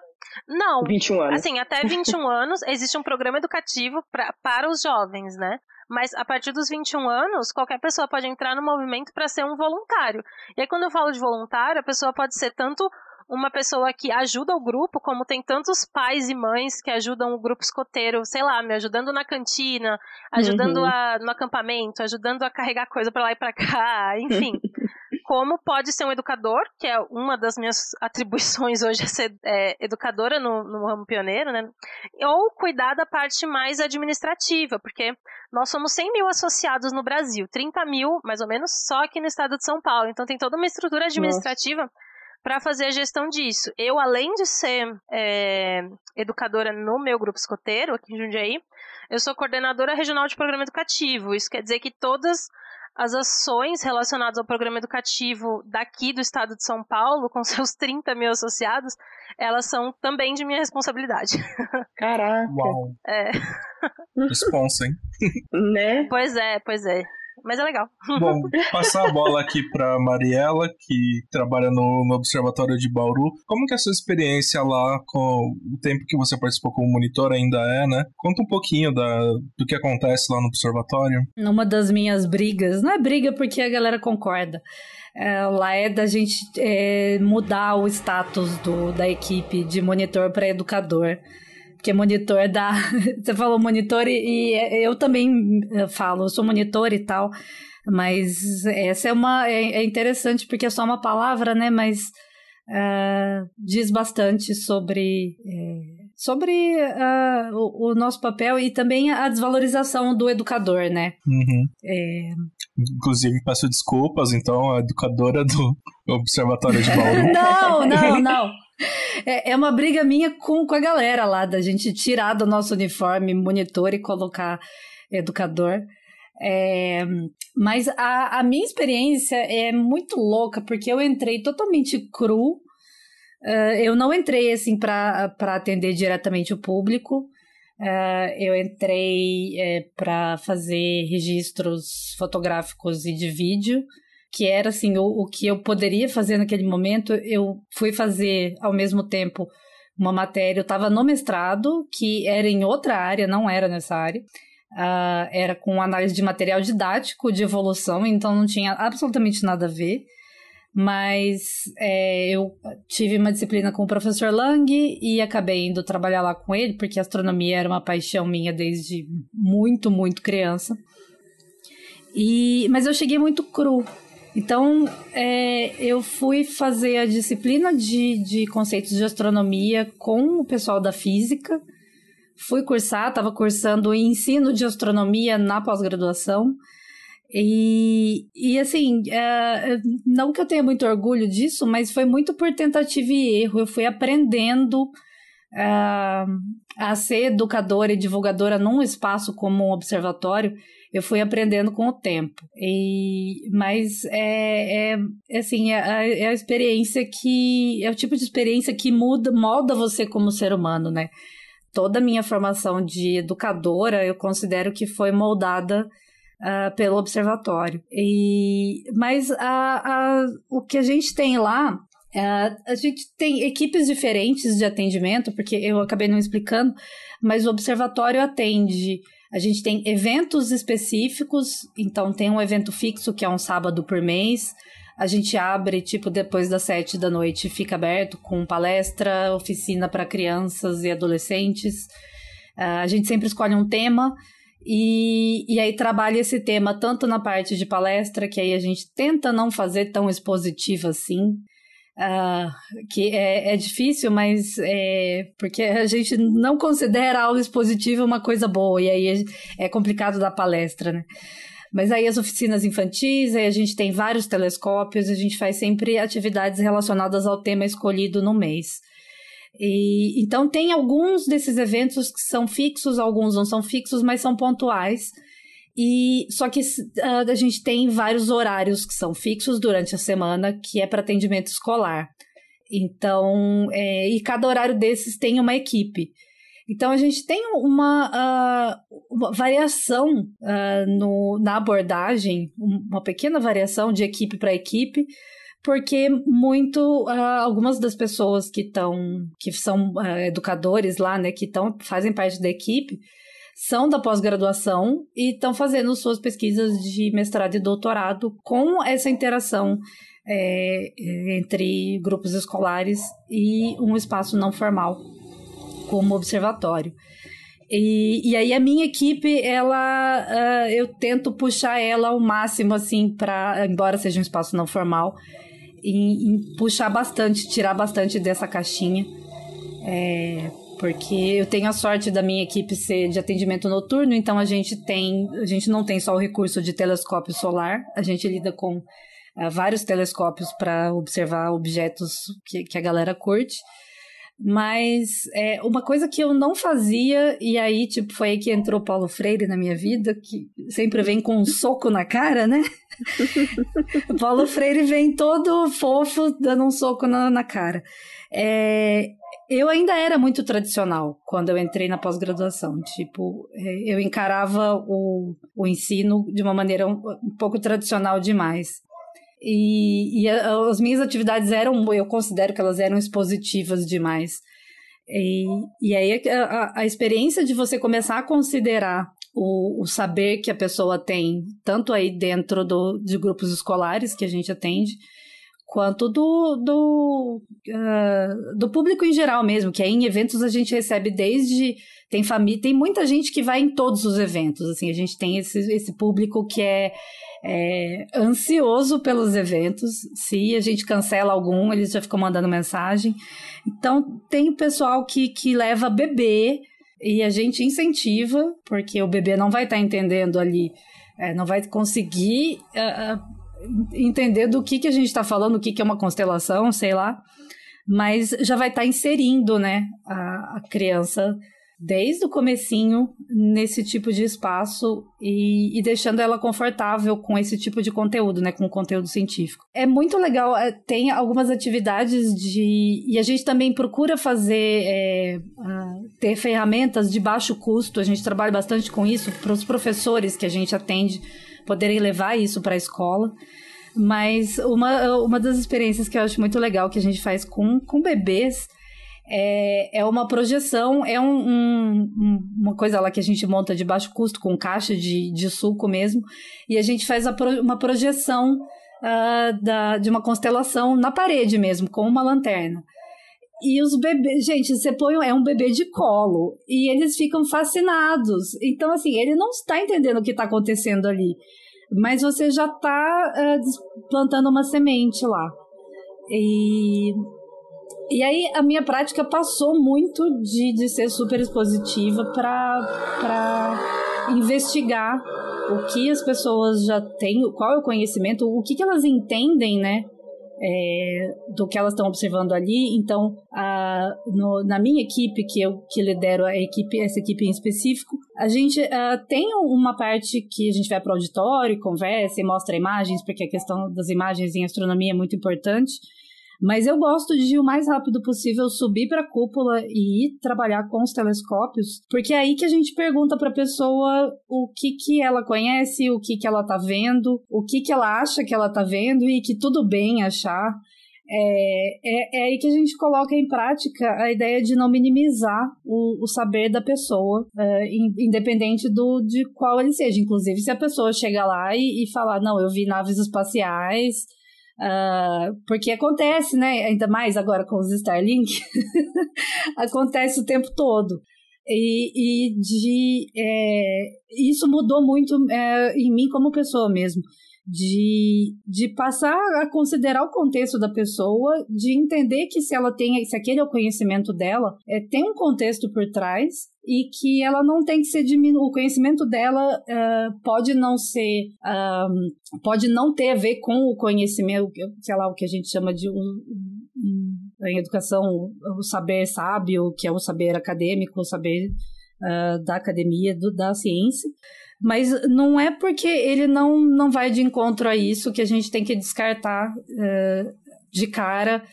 Não. 21 anos. Assim, até 21 [LAUGHS] anos existe um programa educativo pra, para os jovens, né? Mas a partir dos 21 anos, qualquer pessoa pode entrar no movimento para ser um voluntário. E aí, quando eu falo de voluntário, a pessoa pode ser tanto uma pessoa que ajuda o grupo, como tem tantos pais e mães que ajudam o grupo escoteiro, sei lá, me ajudando na cantina, ajudando uhum. a, no acampamento, ajudando a carregar coisa para lá e para cá, enfim. [LAUGHS] como pode ser um educador, que é uma das minhas [LAUGHS] atribuições hoje é ser é, educadora no, no ramo pioneiro, né? Ou cuidar da parte mais administrativa, porque nós somos 100 mil associados no Brasil, 30 mil, mais ou menos, só aqui no estado de São Paulo. Então tem toda uma estrutura administrativa para fazer a gestão disso. Eu, além de ser é, educadora no meu grupo escoteiro, aqui em Jundiaí, eu sou coordenadora regional de programa educativo. Isso quer dizer que todas as ações relacionadas ao programa educativo daqui do estado de São Paulo, com [LAUGHS] seus 30 mil associados, elas são também de minha responsabilidade. [LAUGHS] Caraca! Uau! É. Responsa, hein? [LAUGHS] né? Pois é, pois é mas é legal. [LAUGHS] Bom, passar a bola aqui para Mariela, que trabalha no, no, Observatório de Bauru. Como que é a sua experiência lá com o tempo que você participou como monitor ainda é, né? Conta um pouquinho da, do que acontece lá no Observatório. Numa das minhas brigas, não é briga porque a galera concorda, é, lá é da gente é, mudar o status do, da equipe de monitor para educador que é monitor da. [LAUGHS] Você falou monitor e, e eu também falo, eu sou monitor e tal. Mas essa é uma. É, é interessante porque é só uma palavra, né? Mas uh, diz bastante sobre. É, sobre uh, o, o, nosso papel e também a desvalorização do educador, né? Uhum. É... Inclusive, peço desculpas, então, a educadora do [LAUGHS] Observatório de Bauru. não, não, não. É, é uma briga minha com, com a galera lá, da gente tirar do nosso uniforme monitor e colocar educador. É, mas a, a minha experiência é muito louca, porque eu entrei totalmente cru. Uh, eu não entrei assim para atender diretamente o público. Uh, eu entrei é, para fazer registros fotográficos e de vídeo que era assim o, o que eu poderia fazer naquele momento. Eu fui fazer ao mesmo tempo uma matéria, eu estava no mestrado, que era em outra área, não era nessa área. Uh, era com análise de material didático de evolução, então não tinha absolutamente nada a ver. Mas é, eu tive uma disciplina com o professor Lang e acabei indo trabalhar lá com ele, porque astronomia era uma paixão minha desde muito, muito criança. E, mas eu cheguei muito cru. Então, é, eu fui fazer a disciplina de, de conceitos de astronomia com o pessoal da física. Fui cursar, estava cursando ensino de astronomia na pós-graduação. E, e assim, é, não que eu tenha muito orgulho disso, mas foi muito por tentativa e erro. Eu fui aprendendo é, a ser educadora e divulgadora num espaço como um observatório. Eu fui aprendendo com o tempo. E, mas é, é, é assim, é a, é a experiência que. É o tipo de experiência que muda, molda você como ser humano, né? Toda a minha formação de educadora eu considero que foi moldada uh, pelo observatório. E, mas a, a, o que a gente tem lá Uh, a gente tem equipes diferentes de atendimento, porque eu acabei não explicando, mas o observatório atende. A gente tem eventos específicos, então tem um evento fixo que é um sábado por mês. A gente abre, tipo, depois das sete da noite, fica aberto com palestra, oficina para crianças e adolescentes. Uh, a gente sempre escolhe um tema e, e aí trabalha esse tema tanto na parte de palestra, que aí a gente tenta não fazer tão expositiva assim, Uh, que é, é difícil, mas é porque a gente não considera aula expositiva uma coisa boa, e aí é, é complicado dar palestra, né? Mas aí as oficinas infantis, aí a gente tem vários telescópios, a gente faz sempre atividades relacionadas ao tema escolhido no mês. E, então, tem alguns desses eventos que são fixos, alguns não são fixos, mas são pontuais. E só que uh, a gente tem vários horários que são fixos durante a semana, que é para atendimento escolar. Então, é, e cada horário desses tem uma equipe. Então a gente tem uma, uh, uma variação uh, no, na abordagem, uma pequena variação de equipe para equipe, porque muito uh, algumas das pessoas que estão que são educadores lá, né, que estão fazem parte da equipe, são da pós-graduação e estão fazendo suas pesquisas de mestrado e doutorado com essa interação é, entre grupos escolares e um espaço não formal como observatório. E, e aí a minha equipe, ela, uh, eu tento puxar ela ao máximo, assim, para, embora seja um espaço não formal, em puxar bastante, tirar bastante dessa caixinha. É, porque eu tenho a sorte da minha equipe ser de atendimento noturno, então a gente tem, a gente não tem só o recurso de telescópio solar, a gente lida com uh, vários telescópios para observar objetos que, que a galera curte. Mas é, uma coisa que eu não fazia, e aí, tipo, foi aí que entrou Paulo Freire na minha vida, que sempre vem com um soco na cara, né? [LAUGHS] Paulo Freire vem todo fofo, dando um soco na, na cara. É, eu ainda era muito tradicional quando eu entrei na pós-graduação. Tipo, é, eu encarava o, o ensino de uma maneira um, um pouco tradicional demais. E, e a, as minhas atividades eram, eu considero que elas eram expositivas demais. E, e aí a, a, experiência de você começar a considerar o, o saber que a pessoa tem, tanto aí dentro do, de grupos escolares que a gente atende, quanto do, do, uh, do público em geral mesmo, que aí em eventos a gente recebe desde. Tem família, tem muita gente que vai em todos os eventos. Assim, a gente tem esse, esse público que é é, ansioso pelos eventos. Se a gente cancela algum, eles já ficam mandando mensagem. Então, tem o pessoal que, que leva bebê e a gente incentiva, porque o bebê não vai estar tá entendendo ali, é, não vai conseguir uh, entender do que, que a gente está falando, o que, que é uma constelação, sei lá. Mas já vai estar tá inserindo, né, a, a criança desde o comecinho nesse tipo de espaço e, e, deixando ela confortável com esse tipo de conteúdo, né, com conteúdo científico. É muito legal, é, tem algumas atividades de e a gente também procura fazer é, ter ferramentas de baixo custo. A gente trabalha bastante com isso para os professores que a gente atende poderem levar isso para a escola. Mas uma, uma das experiências que eu acho muito legal que a gente faz com, com bebês é, é uma projeção, é um, um, uma coisa lá que a gente monta de baixo custo com caixa de, de suco mesmo, e a gente faz pro, uma projeção uh, da, de uma constelação na parede mesmo, com uma lanterna. E os bebês, gente, você põe, é um bebê de colo e eles ficam fascinados. Então, assim, ele não está entendendo o que está acontecendo ali, mas você já está uh, plantando uma semente lá. E e aí a minha prática passou muito de, de ser super expositiva para investigar o que as pessoas já têm, qual é o conhecimento, o que, que elas entendem, né? É, do que elas estão observando ali. Então, a, no, na minha equipe, que eu que lidero a equipe, essa equipe em específico, a gente uh, tem uma parte que a gente vai para o auditório, conversa e mostra imagens, porque a questão das imagens em astronomia é muito importante. Mas eu gosto de o mais rápido possível subir para a cúpula e ir trabalhar com os telescópios, porque é aí que a gente pergunta para a pessoa o que que ela conhece, o que que ela tá vendo, o que que ela acha que ela tá vendo e que tudo bem achar. É, é, é, aí que a gente coloca em prática a ideia de não minimizar o, o saber da pessoa, é, independente do, de qual ele seja. Inclusive, se a pessoa chega lá e, e falar, não, eu vi naves espaciais, Uh, porque acontece, né? Ainda mais agora com os Starlink, [LAUGHS] acontece o tempo todo. E, e de, é, isso mudou muito é, em mim como pessoa mesmo de, de passar a considerar o contexto da pessoa, de entender que se ela tem, se aquele é o conhecimento dela, é, tem um contexto por trás e que ela não tem que ser diminuído. O conhecimento dela uh, pode não ser, uh, pode não ter a ver com o conhecimento, sei lá, o que a gente chama de um, um, em educação, o saber sábio, que é o saber acadêmico, o saber uh, da academia, do, da ciência. Mas não é porque ele não, não vai de encontro a isso que a gente tem que descartar uh, de cara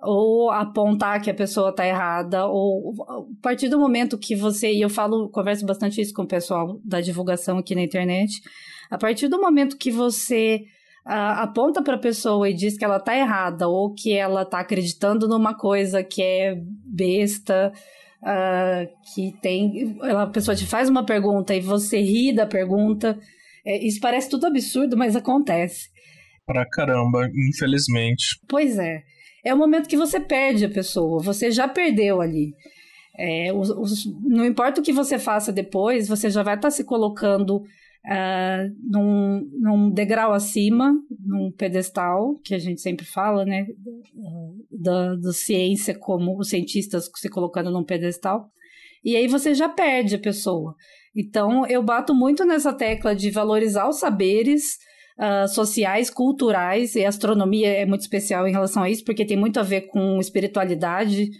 ou apontar que a pessoa está errada, ou a partir do momento que você, e eu falo, converso bastante isso com o pessoal da divulgação aqui na internet, a partir do momento que você uh, aponta para a pessoa e diz que ela está errada, ou que ela está acreditando numa coisa que é besta, uh, que tem. A pessoa te faz uma pergunta e você ri da pergunta. É, isso parece tudo absurdo, mas acontece. Pra caramba, infelizmente. Pois é. É o momento que você perde a pessoa, você já perdeu ali. É, os, os, não importa o que você faça depois, você já vai estar tá se colocando uh, num, num degrau acima, num pedestal, que a gente sempre fala, né? Da, da ciência, como os cientistas se colocando num pedestal. E aí você já perde a pessoa. Então, eu bato muito nessa tecla de valorizar os saberes uh, sociais, culturais, e a astronomia é muito especial em relação a isso, porque tem muito a ver com espiritualidade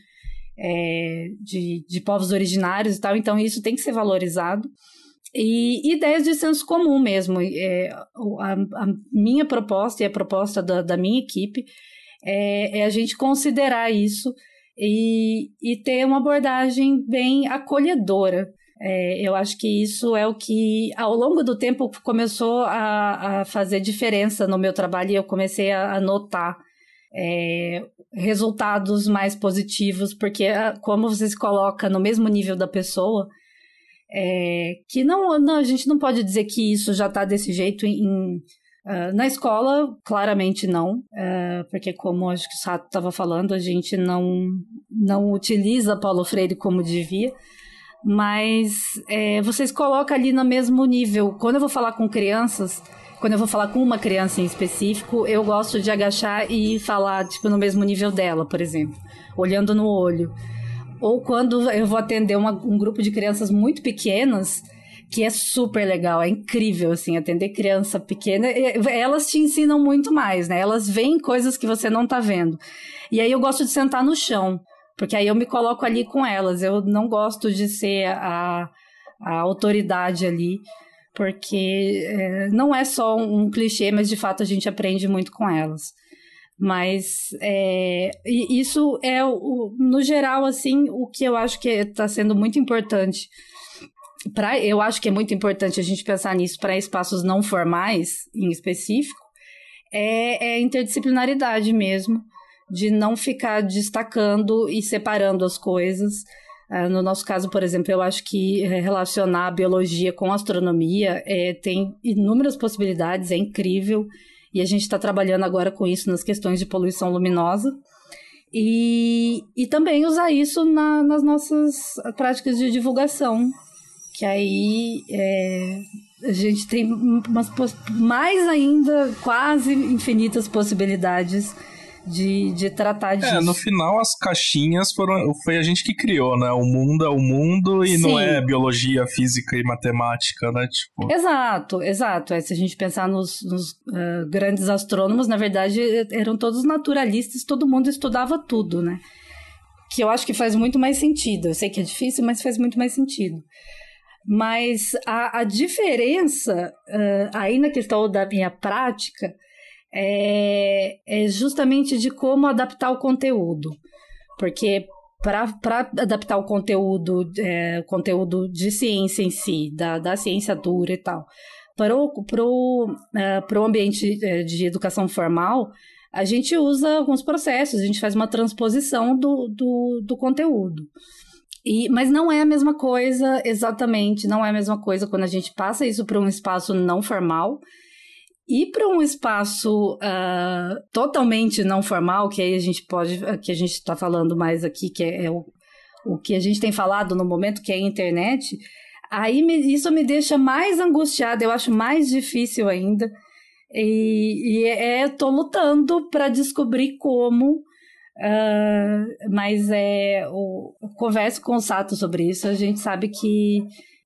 é, de, de povos originários e tal. Então, isso tem que ser valorizado. E ideias de senso comum mesmo. É, a, a, minha proposta e a proposta da, da minha equipe é, é, a gente considerar isso e, e ter uma abordagem bem acolhedora. É, eu acho que isso é o que, ao longo do tempo, começou a, a fazer diferença no meu trabalho e eu comecei a, a notar é, resultados mais positivos, porque ah, como você se coloca no mesmo nível da pessoa, é, que não, não, a gente não pode dizer que isso já está desse jeito em, uh, na escola, claramente não, uh, porque como acho que o Sato estava falando, a gente não, não utiliza Paulo Freire como devia, mas é, vocês colocam ali no mesmo nível. Quando eu vou falar com crianças, quando eu vou falar com uma criança em específico, eu gosto de agachar e falar tipo no mesmo nível dela, por exemplo, olhando no olho. Ou quando eu vou atender uma, um grupo de crianças muito pequenas, que é super legal, é incrível, assim, atender criança pequena. Elas te ensinam muito mais, né? Elas veem coisas que você não tá vendo. E aí eu gosto de sentar no chão, porque aí eu me coloco ali com elas. Eu não gosto de ser a, a autoridade ali, porque é, não é só um clichê, mas de fato a gente aprende muito com elas. Mas é, isso é, o, no geral, assim, o que eu acho que está sendo muito importante. Pra, eu acho que é muito importante a gente pensar nisso para espaços não formais, em específico, é, é interdisciplinaridade mesmo, de não ficar destacando e separando as coisas. Uh, no nosso caso, por exemplo, eu acho que relacionar a biologia com a astronomia é, tem inúmeras possibilidades, é incrível. E a gente está trabalhando agora com isso nas questões de poluição luminosa. E, e também usar isso na, nas nossas práticas de divulgação, que aí é, a gente tem umas, mais ainda quase infinitas possibilidades de, de tratar disso. É, no final as caixinhas foram. Foi a gente que criou, né? O mundo é o mundo e Sim. não é biologia, física e matemática, né? Tipo... Exato, exato. É, se a gente pensar nos, nos uh, grandes astrônomos, na verdade, eram todos naturalistas, todo mundo estudava tudo, né? Que eu acho que faz muito mais sentido. Eu sei que é difícil, mas faz muito mais sentido. Mas a, a diferença uh, aí na questão da minha prática é, é justamente de como adaptar o conteúdo. Porque para adaptar o conteúdo, é, conteúdo de ciência em si, da, da ciência dura e tal, para o pro, é, pro ambiente é, de educação formal, a gente usa alguns processos, a gente faz uma transposição do, do, do conteúdo. E, mas não é a mesma coisa, exatamente, não é a mesma coisa quando a gente passa isso para um espaço não formal ir para um espaço uh, totalmente não formal, que aí a gente pode, que a gente está falando mais aqui, que é, é, o, o que a gente tem falado no momento, que é a internet, aí me, isso me deixa mais angustiada, eu acho mais difícil ainda. E, e é, estou lutando para descobrir como. Uh, mas é, o, converso com o Sato sobre isso, a gente sabe que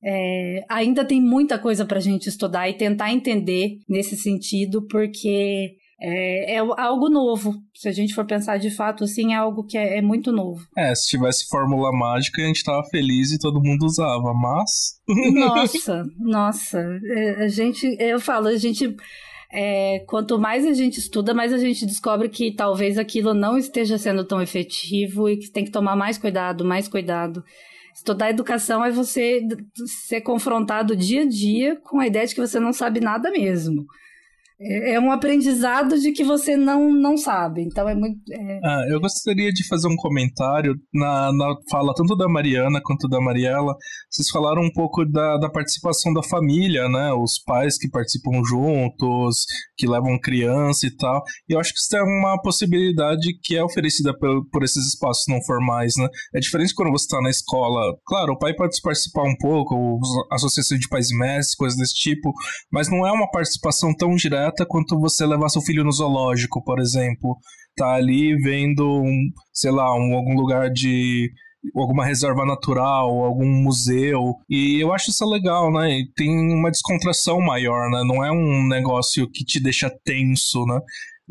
é, ainda tem muita coisa para a gente estudar e tentar entender nesse sentido, porque é, é, algo novo. Se a gente for pensar de fato, assim, é algo que é, é, muito novo. É, se tivesse fórmula mágica, a gente tava feliz e todo mundo usava, mas. [LAUGHS] Nossa, nossa. É, a gente, eu falo, a gente. É, quanto mais a gente estuda, mais a gente descobre que talvez aquilo não esteja sendo tão efetivo e que tem que tomar mais cuidado, mais cuidado. Estudar educação é você ser confrontado dia a dia com a ideia de que você não sabe nada mesmo. É, é um aprendizado de que você não, não sabe. Então é muito. É... Ah, eu gostaria de fazer um comentário na, na fala tanto da Mariana quanto da Mariela. Vocês falaram um pouco da, da participação da família, né? Os pais que participam juntos, que levam criança e tal. E eu acho que isso é uma possibilidade que é oferecida por, por esses espaços não formais, né? É diferente quando você está na escola. Claro, o pai pode participar um pouco, associação de pais e mestres, coisas desse tipo, mas não é uma participação tão direta quanto você levar seu filho no zoológico, por exemplo. Tá ali vendo, um, sei lá, um, algum lugar de alguma reserva natural, algum museu. E eu acho isso legal, né? E tem uma descontração maior, né? Não é um negócio que te deixa tenso, né?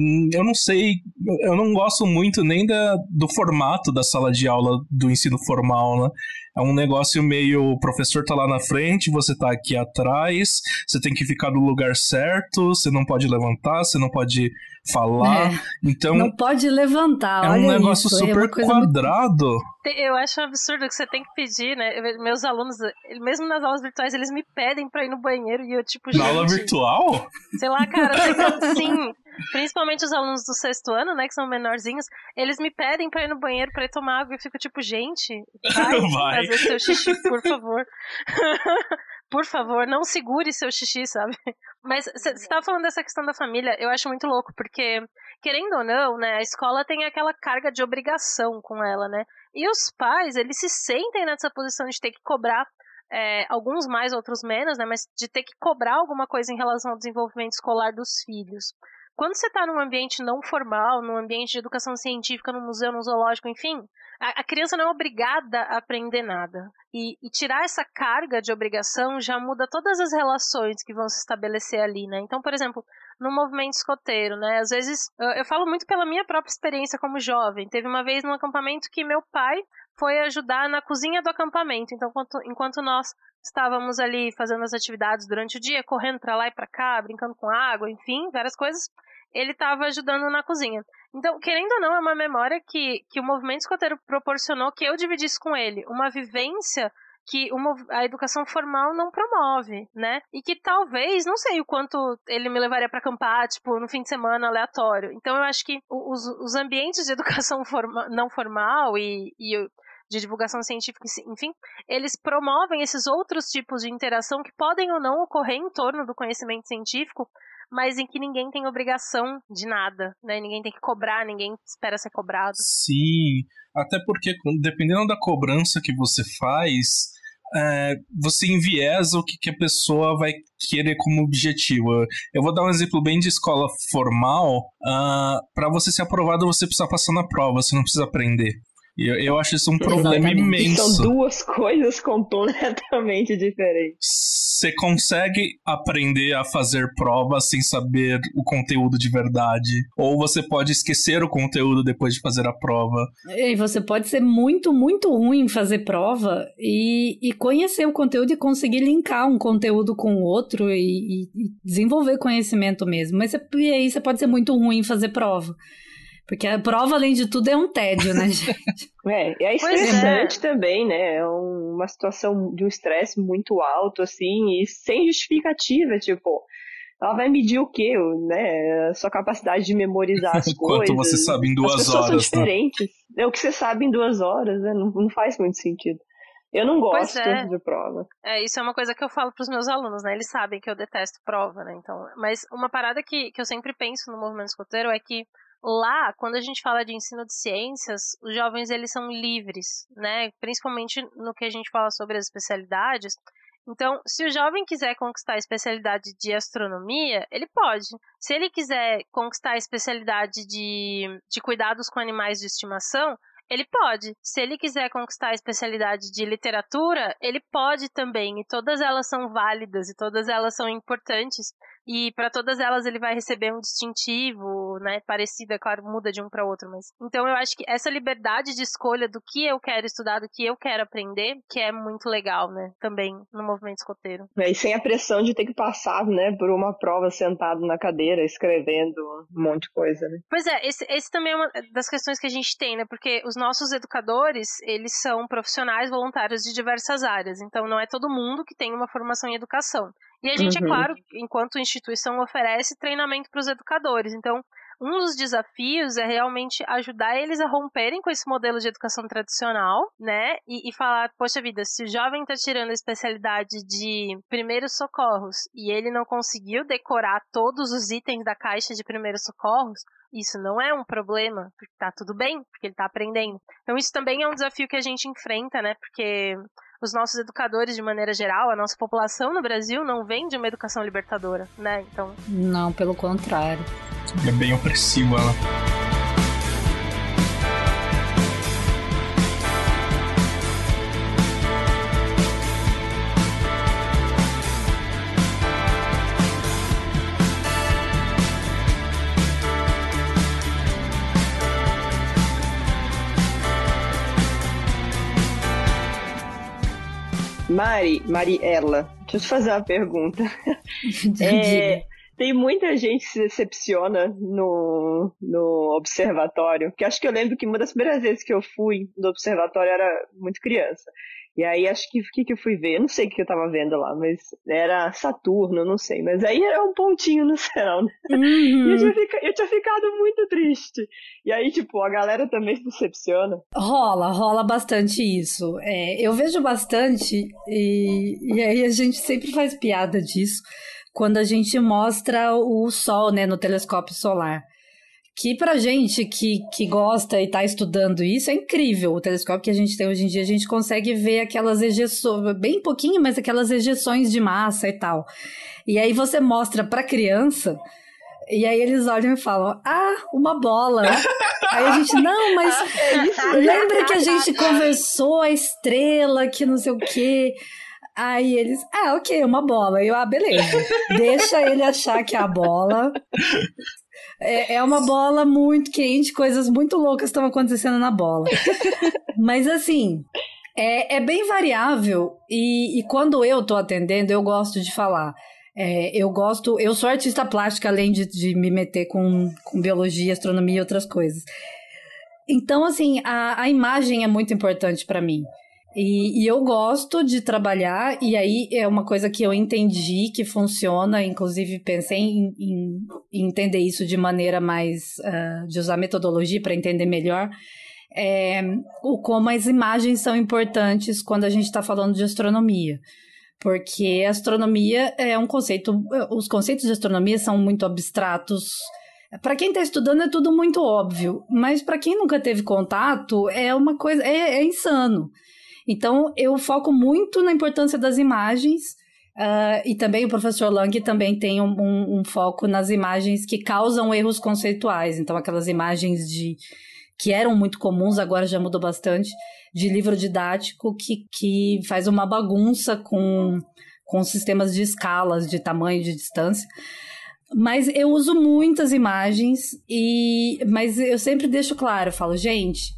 Hum, eu não sei, eu não gosto muito nem da, do formato da sala de aula do ensino formal, né? É um negócio meio. O professor tá lá na frente, você tá aqui atrás, você tem que ficar no lugar certo, você não pode levantar, você não pode falar. É, então. Não pode levantar. É um negócio isso, é super é quadrado. Muito... Eu acho um absurdo que você tem que pedir, né? Meus alunos, mesmo nas aulas virtuais, eles me pedem pra ir no banheiro e eu, tipo, Na aula virtual? Sei lá, cara, sim. [LAUGHS] Principalmente os alunos do sexto ano, né, que são menorzinhos, eles me pedem pra ir no banheiro pra ir tomar água e eu fico tipo, gente, vai, [LAUGHS] vai. fazer seu xixi, por favor. [LAUGHS] por favor, não segure seu xixi, sabe? Mas você estava falando dessa questão da família, eu acho muito louco, porque, querendo ou não, né, a escola tem aquela carga de obrigação com ela, né? E os pais, eles se sentem nessa posição de ter que cobrar é, alguns mais, outros menos, né? Mas de ter que cobrar alguma coisa em relação ao desenvolvimento escolar dos filhos. Quando você está num ambiente não formal, num ambiente de educação científica, no museu, no zoológico, enfim, a, a criança não é obrigada a aprender nada. E, e, tirar essa carga de obrigação já muda todas as relações que vão se estabelecer ali, né? Então, por exemplo, no movimento escoteiro, né? Às vezes, eu, eu falo muito pela minha própria experiência como jovem. Teve uma vez num acampamento que meu pai foi ajudar na cozinha do acampamento. Então, enquanto, enquanto nós estávamos ali fazendo as atividades durante o dia, correndo para lá e para cá, brincando com água, enfim, várias coisas, ele estava ajudando na cozinha. Então, querendo ou não, é uma memória que, que o movimento escoteiro proporcionou que eu dividisse com ele uma vivência que uma, a educação formal não promove, né? E que talvez, não sei o quanto ele me levaria para acampar, tipo, no fim de semana aleatório. Então eu acho que os, os ambientes de [LAUGHS] educação forma, não formal e, e de divulgação científica, enfim, eles promovem esses outros tipos de interação que podem ou não ocorrer em torno do conhecimento científico, mas em que ninguém tem obrigação de nada, né? Ninguém tem que cobrar, ninguém espera ser cobrado. Sim, até porque dependendo da cobrança que você faz, é, você enviesa o que, que a pessoa vai querer como objetivo. Eu vou dar um exemplo bem de escola formal. Uh, ah, para você ser aprovado, você precisa passar na prova, você não precisa aprender. Eu, eu acho isso um problema Exatamente. imenso. São duas [LAUGHS] coisas completamente diferentes. Você consegue aprender a fazer provas sem saber o conteúdo de verdade. Ou você pode esquecer o conteúdo depois de fazer a prova. E você pode ser muito, muito ruim em fazer prova e, e conhecer o conteúdo e conseguir linkar um conteúdo com o outro e, e, e desenvolver conhecimento mesmo. Mas você, e aí você pode ser muito ruim em fazer prova. Porque a prova, além de tudo, é um tédio, né, [LAUGHS] gente? É, e é estressante é. também, né? É uma situação de um estresse muito alto, assim, e sem justificativa, tipo, ela vai medir o quê, né? A sua capacidade de memorizar as [LAUGHS] coisas. Quanto você sabe em duas as pessoas horas. São né? diferentes. Né? É o que você sabe em duas horas, né? Não, não faz muito sentido. Eu não gosto é. de prova. É, isso é uma coisa que eu falo para os meus alunos, né? Eles sabem que eu detesto prova, né? Então, mas uma parada que, que eu sempre penso no movimento escoteiro é que Lá, quando a gente fala de ensino de ciências, os jovens eles são livres, né? Principalmente no que a gente fala sobre as especialidades. Então, se o jovem quiser conquistar a especialidade de astronomia, ele pode. Se ele quiser conquistar a especialidade de, de cuidados com animais de estimação, ele pode. Se ele quiser conquistar a especialidade de literatura, ele pode também. E todas elas são válidas e todas elas são importantes e para todas elas ele vai receber um distintivo, né, parecido, é claro, muda de um para outro, mas então eu acho que essa liberdade de escolha do que eu quero estudar, do que eu quero aprender, que é muito legal, né, também no movimento escoteiro. É, e sem a pressão de ter que passar, né, por uma prova sentado na cadeira, escrevendo um monte de coisa, né? Pois é, esse, esse também é uma das questões que a gente tem, né, porque os nossos educadores, eles são profissionais voluntários de diversas áreas, então não é todo mundo que tem uma formação em educação. E a gente, é uhum. é claro, enquanto instituição, oferece treinamento para os educadores. Então, um dos desafios é realmente ajudar eles a romperem com esse modelo de educação tradicional, né? E, e falar, poxa vida, se o jovem está tirando a especialidade de primeiros socorros e ele não conseguiu decorar todos os itens da caixa de primeiros socorros, isso não é um problema, porque tá tudo bem, porque ele está aprendendo. Então isso também é um desafio que a gente enfrenta, né? Porque os nossos educadores, de maneira geral, a nossa população no Brasil não vem de uma educação libertadora, né? Então. Não, pelo contrário. É bem opressivo ela. Mari, Mariela, deixa eu te fazer uma pergunta. [LAUGHS] é, tem muita gente que se decepciona no, no observatório, que acho que eu lembro que uma das primeiras vezes que eu fui no observatório era muito criança. E aí acho que o que, que eu fui ver? Eu não sei o que eu tava vendo lá, mas era Saturno, não sei. Mas aí era um pontinho no [LAUGHS] céu, né? Uhum. E eu tinha, fica, eu tinha ficado muito triste. E aí, tipo, a galera também se decepciona. Rola, rola bastante isso. É, eu vejo bastante, e, e aí a gente sempre faz piada disso, quando a gente mostra o Sol, né, no telescópio solar que pra gente que, que gosta e tá estudando isso é incrível. O telescópio que a gente tem hoje em dia, a gente consegue ver aquelas ejeções, bem pouquinho, mas aquelas ejeções de massa e tal. E aí você mostra pra criança, e aí eles olham e falam: Ah, uma bola. [LAUGHS] aí a gente, não, mas é lembra que a gente conversou a estrela, que não sei o quê. Aí eles, ah, ok, uma bola. E eu, ah, beleza. Deixa ele achar que é a bola. É, é uma bola muito quente, coisas muito loucas estão acontecendo na bola. [LAUGHS] Mas assim, é, é bem variável e, e, quando eu tô atendendo, eu gosto de falar. É, eu gosto, eu sou artista plástica, além de, de me meter com, com biologia, astronomia e outras coisas. Então, assim, a, a imagem é muito importante para mim. E, e, eu gosto de trabalhar, e aí é uma coisa que eu entendi que funciona, inclusive pensei em, em, entender isso de maneira mais. Uh, de usar metodologia para entender melhor. É, o como as imagens são importantes quando a gente está falando de astronomia. Porque astronomia é um conceito. Os conceitos de astronomia são muito abstratos. Para quem está estudando é tudo muito óbvio, mas para quem nunca teve contato é uma coisa. é, é insano. Então, eu foco muito na importância das imagens. Uh, e também o professor Lang também tem um, um, um, foco nas imagens que causam erros conceituais. Então, aquelas imagens de que eram muito comuns, agora já mudou bastante, de livro didático que, que faz uma bagunça com, com sistemas de escalas, de tamanho, de distância. Mas eu uso muitas imagens e mas eu sempre deixo claro, eu falo, gente,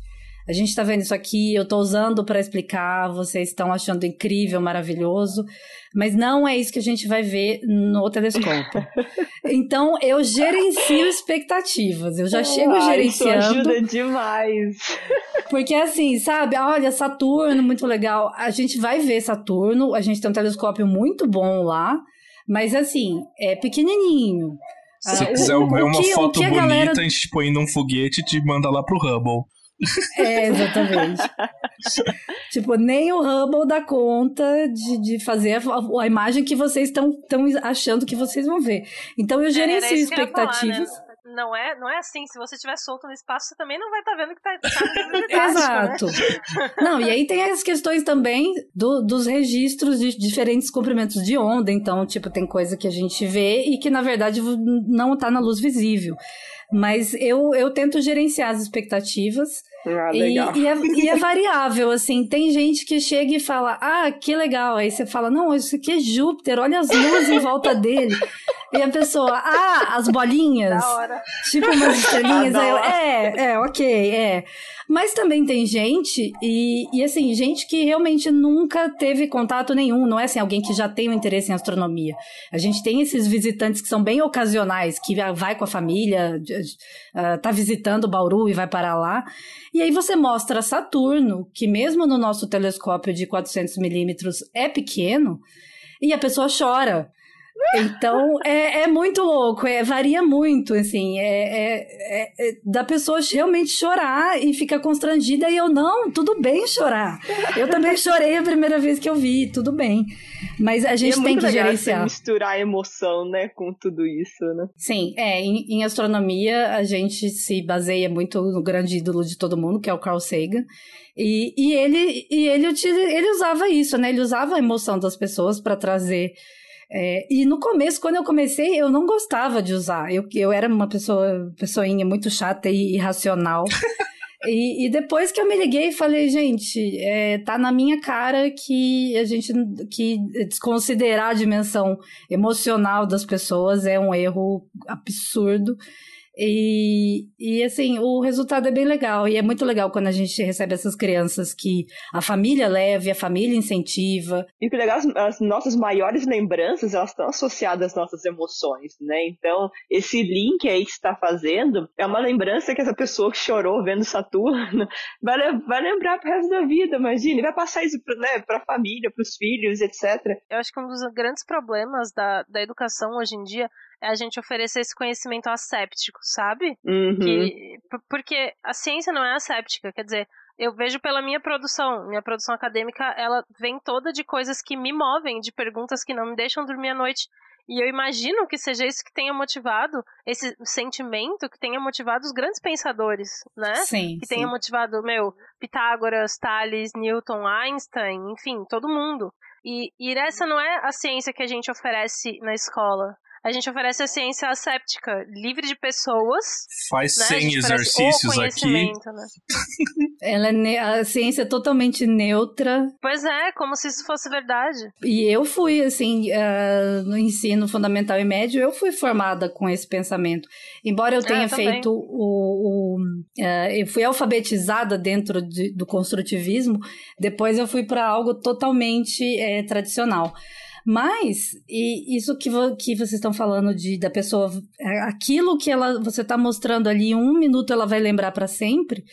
a gente está vendo isso aqui, eu estou usando para explicar, vocês estão achando incrível, maravilhoso, mas não é isso que a gente vai ver no telescópio. [LAUGHS] então, eu gerencio expectativas, eu já oh, chego gerenciando. Isso ajuda demais. Porque assim, sabe, olha, Saturno, muito legal. A gente vai ver Saturno, a gente tem um telescópio muito bom lá, mas assim, é pequenininho. Se ah, quiser ver uma que, foto bonita, galera... a gente põe num foguete e te manda lá pro Hubble. É, exatamente. [LAUGHS] tipo, nem o Hubble dá conta de, de fazer a, a imagem que vocês estão achando que vocês vão ver. Então eu gerencio é, expectativas. Falar, né? Não é, não é assim. Se você estiver solto no espaço, você também não vai estar tá vendo que está tá [LAUGHS] Exato. Né? Não, e aí tem as questões também do, dos registros de diferentes comprimentos de onda. Então, tipo, tem coisa que a gente vê e que, na verdade, não está na luz visível. Mas eu, eu tento gerenciar as expectativas. Ah, legal. E, e, é, e, é, [LAUGHS] variável, assim. Tem gente que chega e fala, ah, que legal. Aí você fala, não, isso aqui é Júpiter, olha as luzes em volta [LAUGHS] dele. E a pessoa, ah, as bolinhas. Da hora. Tipo umas [LAUGHS] estrelinhas. Aí eu, é, é, ok, é. Mas também tem gente, e, e assim, gente que realmente nunca teve contato nenhum. Não é assim, alguém que já tem um interesse em astronomia. A gente tem esses visitantes que são bem ocasionais, que vai com a família, uh, tá visitando Bauru e vai para lá. E aí você mostra Saturno, que mesmo no nosso telescópio de 400 milímetros é pequeno, e a pessoa chora. Então, é, é muito louco, é, varia muito, assim, é, é, é, da pessoa realmente chorar e ficar constrangida e eu, não, tudo bem chorar. Eu também chorei a primeira vez que eu vi, tudo bem. Mas a gente é tem que gerenciar. misturar emoção, né, com tudo isso, né? Sim, é, em, em astronomia a gente se baseia muito no grande ídolo de todo mundo, que é o Carl Sagan. E, e ele, e ele, ele usava isso, né? Ele usava a emoção das pessoas para trazer é, e no começo, quando eu comecei, eu não gostava de usar. Eu, eu era uma pessoa, pessoinha muito chata e irracional. [LAUGHS] e, e, depois que eu me liguei, falei, gente, é, tá na minha cara que a gente que desconsiderar a dimensão emocional das pessoas é um erro absurdo. E, e assim, o resultado é bem legal. E é muito legal quando a gente recebe essas crianças que a família leve, a família incentiva. E o que é legal, as, as nossas maiores lembranças, elas estão associadas às nossas emoções, né? Então, esse link aí que está fazendo é uma lembrança que essa pessoa que chorou vendo Saturno [LAUGHS] vai, vai lembrar pro resto da vida, imagine. Vai passar isso né, pra família, pros filhos, etc. Eu acho que um dos grandes problemas da, da educação hoje em dia é a gente oferecer esse conhecimento asséptico, sabe? Uhum. Que, porque a ciência não é asséptica, quer dizer, eu vejo pela minha produção, minha produção acadêmica, ela vem toda de coisas que me movem, de perguntas que não me deixam dormir à noite. E eu imagino que seja isso que tenha motivado, esse sentimento que tenha motivado os grandes pensadores, né? Sim. Que sim. tenha motivado, meu, Pitágoras, Thales, Newton, Einstein, enfim, todo mundo. E, e essa não é a ciência que a gente oferece na escola a gente oferece a ciência asséptica, livre de pessoas. Faz né? 100 exercícios aqui. Né? [LAUGHS] Ela é a ciência é totalmente neutra. Pois é, como se isso fosse verdade. E eu fui, assim, uh, no ensino fundamental e médio, eu fui formada com esse pensamento. Embora eu ah, tenha feito o. o uh, eu fui alfabetizada dentro de, do construtivismo, depois eu fui para algo totalmente é, tradicional. Mas, e isso que, vo, que vocês estão falando de da pessoa, aquilo que ela você está mostrando ali, um minuto ela vai lembrar para sempre,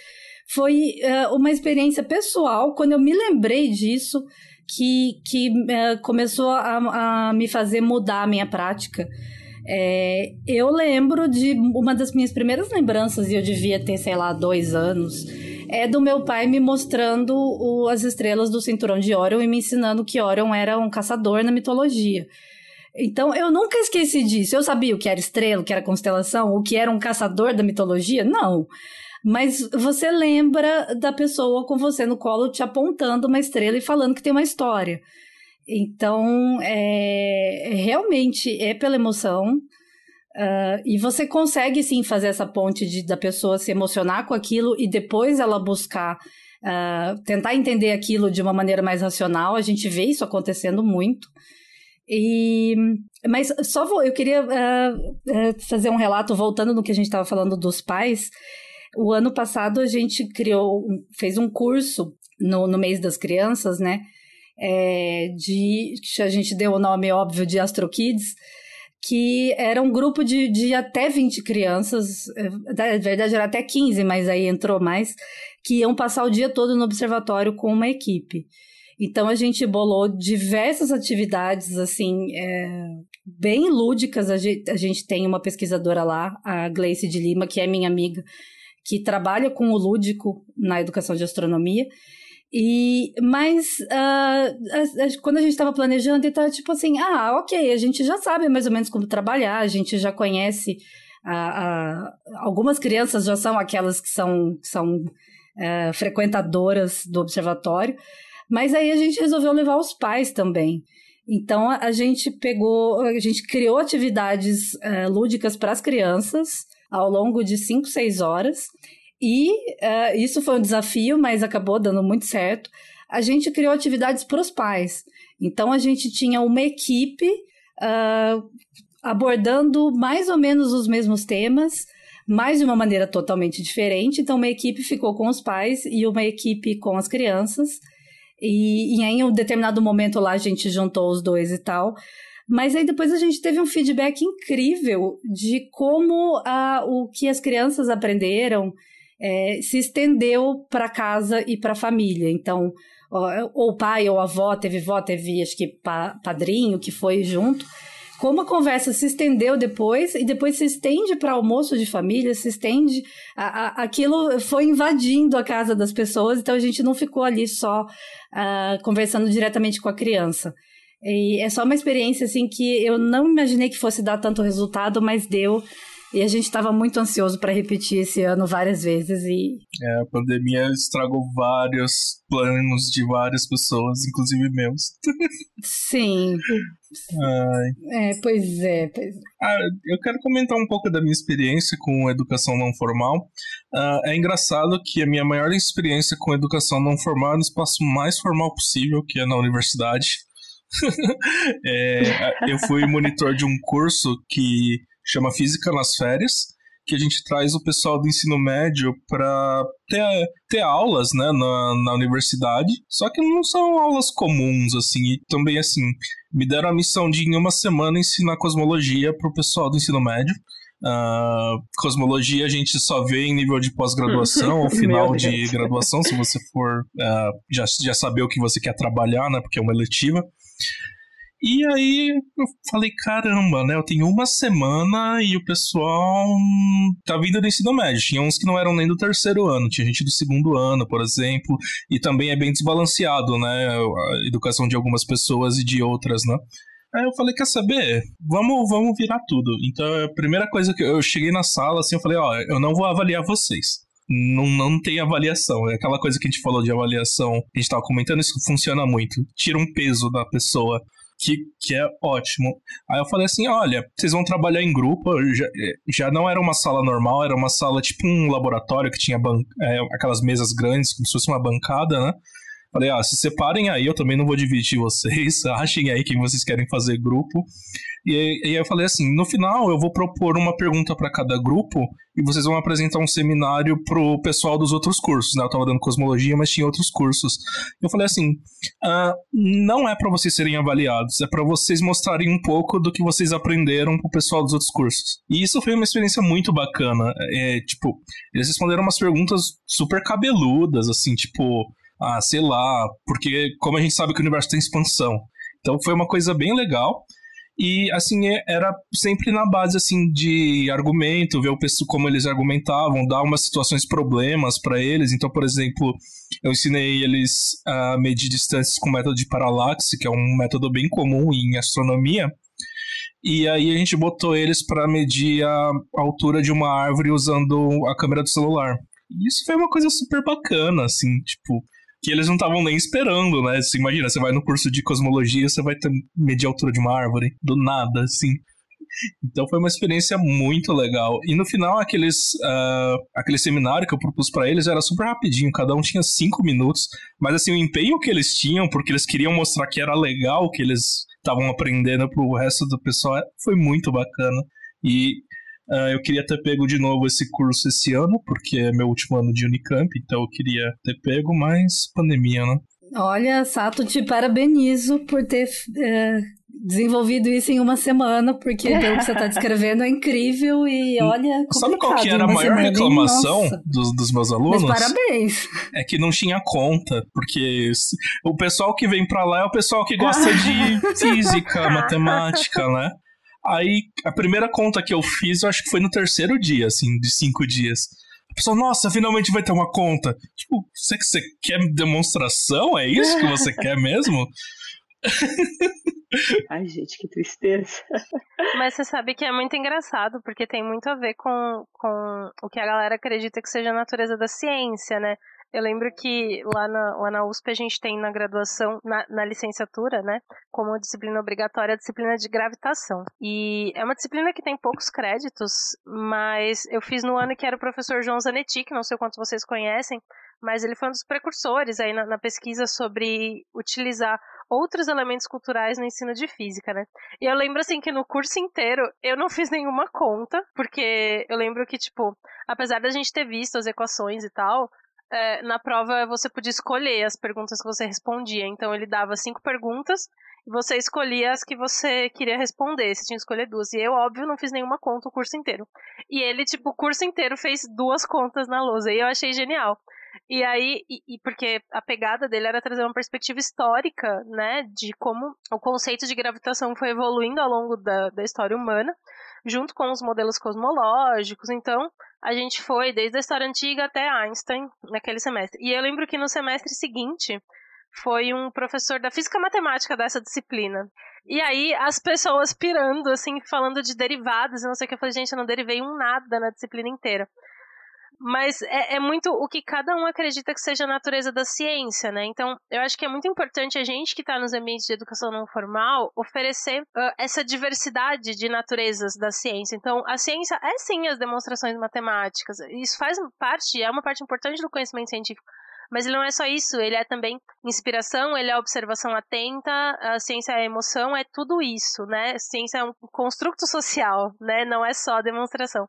foi uh, uma experiência pessoal, quando eu me lembrei disso, que, que uh, começou a, a me fazer mudar a minha prática. É, eu lembro de uma das minhas primeiras lembranças, e eu devia ter, sei lá, dois anos, é do meu pai me mostrando o, as estrelas do cinturão de Orion e me ensinando que Orion era um caçador na mitologia. Então, eu nunca esqueci disso. Eu sabia o que era estrela, o que era constelação, o que era um caçador da mitologia? Não. Mas você lembra da pessoa com você no colo te apontando uma estrela e falando que tem uma história. Então, é, realmente é pela emoção. Uh, e você consegue sim fazer essa ponte de, da pessoa se emocionar com aquilo e depois ela buscar uh, tentar entender aquilo de uma maneira mais racional. A gente vê isso acontecendo muito. E, mas só vou, eu queria uh, fazer um relato voltando no que a gente estava falando dos pais. O ano passado a gente criou, fez um curso no, no mês das crianças, né? é, de a gente deu o nome óbvio de Astro Kids, que era um grupo de, de até 20 crianças, é, na verdade era até 15, mas aí entrou mais, que iam passar o dia todo no observatório com uma equipe. Então a gente bolou diversas atividades assim é, bem lúdicas. A gente, a gente tem uma pesquisadora lá, a Gleice de Lima, que é minha amiga, que trabalha com o lúdico na educação de astronomia. E, mas uh, quando a gente estava planejando, estava tipo assim, ah, ok, a gente já sabe mais ou menos como trabalhar, a gente já conhece, uh, uh, algumas crianças já são aquelas que são, que são uh, frequentadoras do observatório, mas aí a gente resolveu levar os pais também. Então a gente pegou, a gente criou atividades uh, lúdicas para as crianças ao longo de 5, 6 horas. E uh, isso foi um desafio, mas acabou dando muito certo. A gente criou atividades para os pais. Então a gente tinha uma equipe uh, abordando mais ou menos os mesmos temas, mas de uma maneira totalmente diferente. Então, uma equipe ficou com os pais e uma equipe com as crianças. E, e em um determinado momento lá a gente juntou os dois e tal. Mas aí depois a gente teve um feedback incrível de como uh, o que as crianças aprenderam é, se estendeu para casa e para a família. Então, ou pai ou avó, teve vó, teve acho que pa, padrinho que foi junto. Como a conversa se estendeu depois, e depois se estende para almoço de família, se estende. A, a, aquilo foi invadindo a casa das pessoas, então a gente não ficou ali só uh, conversando diretamente com a criança. E é só uma experiência assim que eu não imaginei que fosse dar tanto resultado, mas deu. E a gente estava muito ansioso para repetir esse ano várias vezes e é, a pandemia estragou vários planos de várias pessoas, inclusive meus. [LAUGHS] Sim. Ai. É, pois é, pois é. Ah, eu quero comentar um pouco da minha experiência com educação não formal. Uh, é engraçado que a minha maior experiência com educação não formal é no espaço mais formal possível, que é na universidade. [LAUGHS] é, eu fui monitor de um curso que chama Física nas Férias, que a gente traz o pessoal do ensino médio para ter, ter aulas né, na, na universidade, só que não são aulas comuns, assim, e também, assim, me deram a missão de, em uma semana, ensinar cosmologia para o pessoal do ensino médio. Uh, cosmologia a gente só vê em nível de pós-graduação [LAUGHS] ou final de graduação, se você for uh, já, já saber o que você quer trabalhar, né? Porque é uma eletiva. E aí eu falei, caramba, né? Eu tenho uma semana e o pessoal tá vindo do ensino médio. Tinha uns que não eram nem do terceiro ano, tinha gente do segundo ano, por exemplo. E também é bem desbalanceado, né? A educação de algumas pessoas e de outras, né? Aí eu falei, quer saber? Vamos, vamos virar tudo. Então a primeira coisa que eu cheguei na sala, assim, eu falei, ó, eu não vou avaliar vocês não, não tem avaliação. É aquela coisa que a gente falou de avaliação, a gente tava comentando, isso funciona muito. Tira um peso da pessoa que, que é ótimo. Aí eu falei assim: olha, vocês vão trabalhar em grupo. Já, já não era uma sala normal, era uma sala tipo um laboratório que tinha ban é, aquelas mesas grandes, como se fosse uma bancada, né? Falei, ah, se separem aí, eu também não vou dividir vocês, [LAUGHS] achem aí quem vocês querem fazer grupo. E aí, e aí eu falei assim, no final eu vou propor uma pergunta para cada grupo e vocês vão apresentar um seminário pro pessoal dos outros cursos, né? Eu tava dando cosmologia, mas tinha outros cursos. Eu falei assim, ah, não é para vocês serem avaliados, é para vocês mostrarem um pouco do que vocês aprenderam pro pessoal dos outros cursos. E isso foi uma experiência muito bacana. É, tipo, eles responderam umas perguntas super cabeludas, assim, tipo, ah, sei lá, porque como a gente sabe que o universo tem expansão. Então foi uma coisa bem legal. E, assim, é, era sempre na base, assim, de argumento, ver o pessoal como eles argumentavam, dar umas situações problemas para eles. Então, por exemplo, eu ensinei eles a medir distâncias com o método de paralaxe, que é um método bem comum em astronomia. E aí a gente botou eles para medir a altura de uma árvore usando a câmera do celular. E isso foi uma coisa super bacana, assim, tipo, que eles não estavam nem esperando, né? Você imagina, você vai no curso de cosmologia, você vai ter, medir a altura de uma árvore, do nada, assim. Então foi uma experiência muito legal. E no final, aqueles, uh, aquele seminário que eu propus para eles era super rapidinho, cada um tinha cinco minutos. Mas assim, o empenho que eles tinham, porque eles queriam mostrar que era legal, que eles estavam aprendendo pro resto do pessoal, foi muito bacana. E Uh, eu queria ter pego de novo esse curso esse ano, porque é meu último ano de Unicamp, então eu queria ter pego, mas pandemia, né? Olha, Sato, te parabenizo por ter é, desenvolvido isso em uma semana, porque pelo que você está descrevendo é incrível e olha. Sabe qual que era a maior semana, reclamação dos, dos, meus alunos? Mas parabéns! É que não tinha conta, porque o pessoal que vem para lá é o pessoal que gosta de [LAUGHS] física, matemática, né? Aí, a primeira conta que eu fiz, eu acho que foi no terceiro dia, assim, de cinco dias. A pessoa, nossa, finalmente vai ter uma conta. Tipo, você, você quer demonstração? É isso que você quer mesmo? [LAUGHS] Ai, gente, que tristeza. Mas você sabe que é muito engraçado, porque tem muito a ver com, com o que a galera acredita que seja a natureza da ciência, né? Eu lembro que lá na, lá na USP a gente tem na graduação, na, na licenciatura, né, como disciplina obrigatória, a disciplina de gravitação. E é uma disciplina que tem poucos créditos, mas eu fiz no ano que era o professor João Zanetti, que não sei quantos vocês conhecem, mas ele foi um dos precursores aí na, na pesquisa sobre utilizar outros elementos culturais no ensino de física, né? E eu lembro assim que no curso inteiro eu não fiz nenhuma conta, porque eu lembro que, tipo, apesar da gente ter visto as equações e tal, é, na prova você podia escolher as perguntas que você respondia. Então ele dava cinco perguntas e você escolhia as que você queria responder. Você tinha que escolher duas. E eu, óbvio, não fiz nenhuma conta o curso inteiro. E ele, tipo, o curso inteiro fez duas contas na lousa. E eu achei genial. E aí, e, e, porque a pegada dele era trazer uma perspectiva histórica, né, de como o conceito de gravitação foi evoluindo ao longo da, da história humana, junto com os modelos cosmológicos. Então, a gente foi desde a história antiga até Einstein naquele semestre. E eu lembro que no semestre seguinte foi um professor da física matemática dessa disciplina. E aí as pessoas pirando, assim, falando de derivados e não sei o que. Eu falei, gente, eu não derivei um nada na disciplina inteira. Mas é, é, muito o que cada um acredita que seja a natureza da ciência, né? Então, eu acho que é muito importante a gente que está nos ambientes de educação não formal oferecer uh, essa diversidade de naturezas da ciência. Então, a ciência é sim as demonstrações matemáticas. Isso faz parte, é uma parte importante do conhecimento científico. Mas ele não é só isso, ele é também inspiração, ele é observação atenta, a ciência é emoção, é tudo isso, né? A ciência é um construto social, né? Não é só demonstração.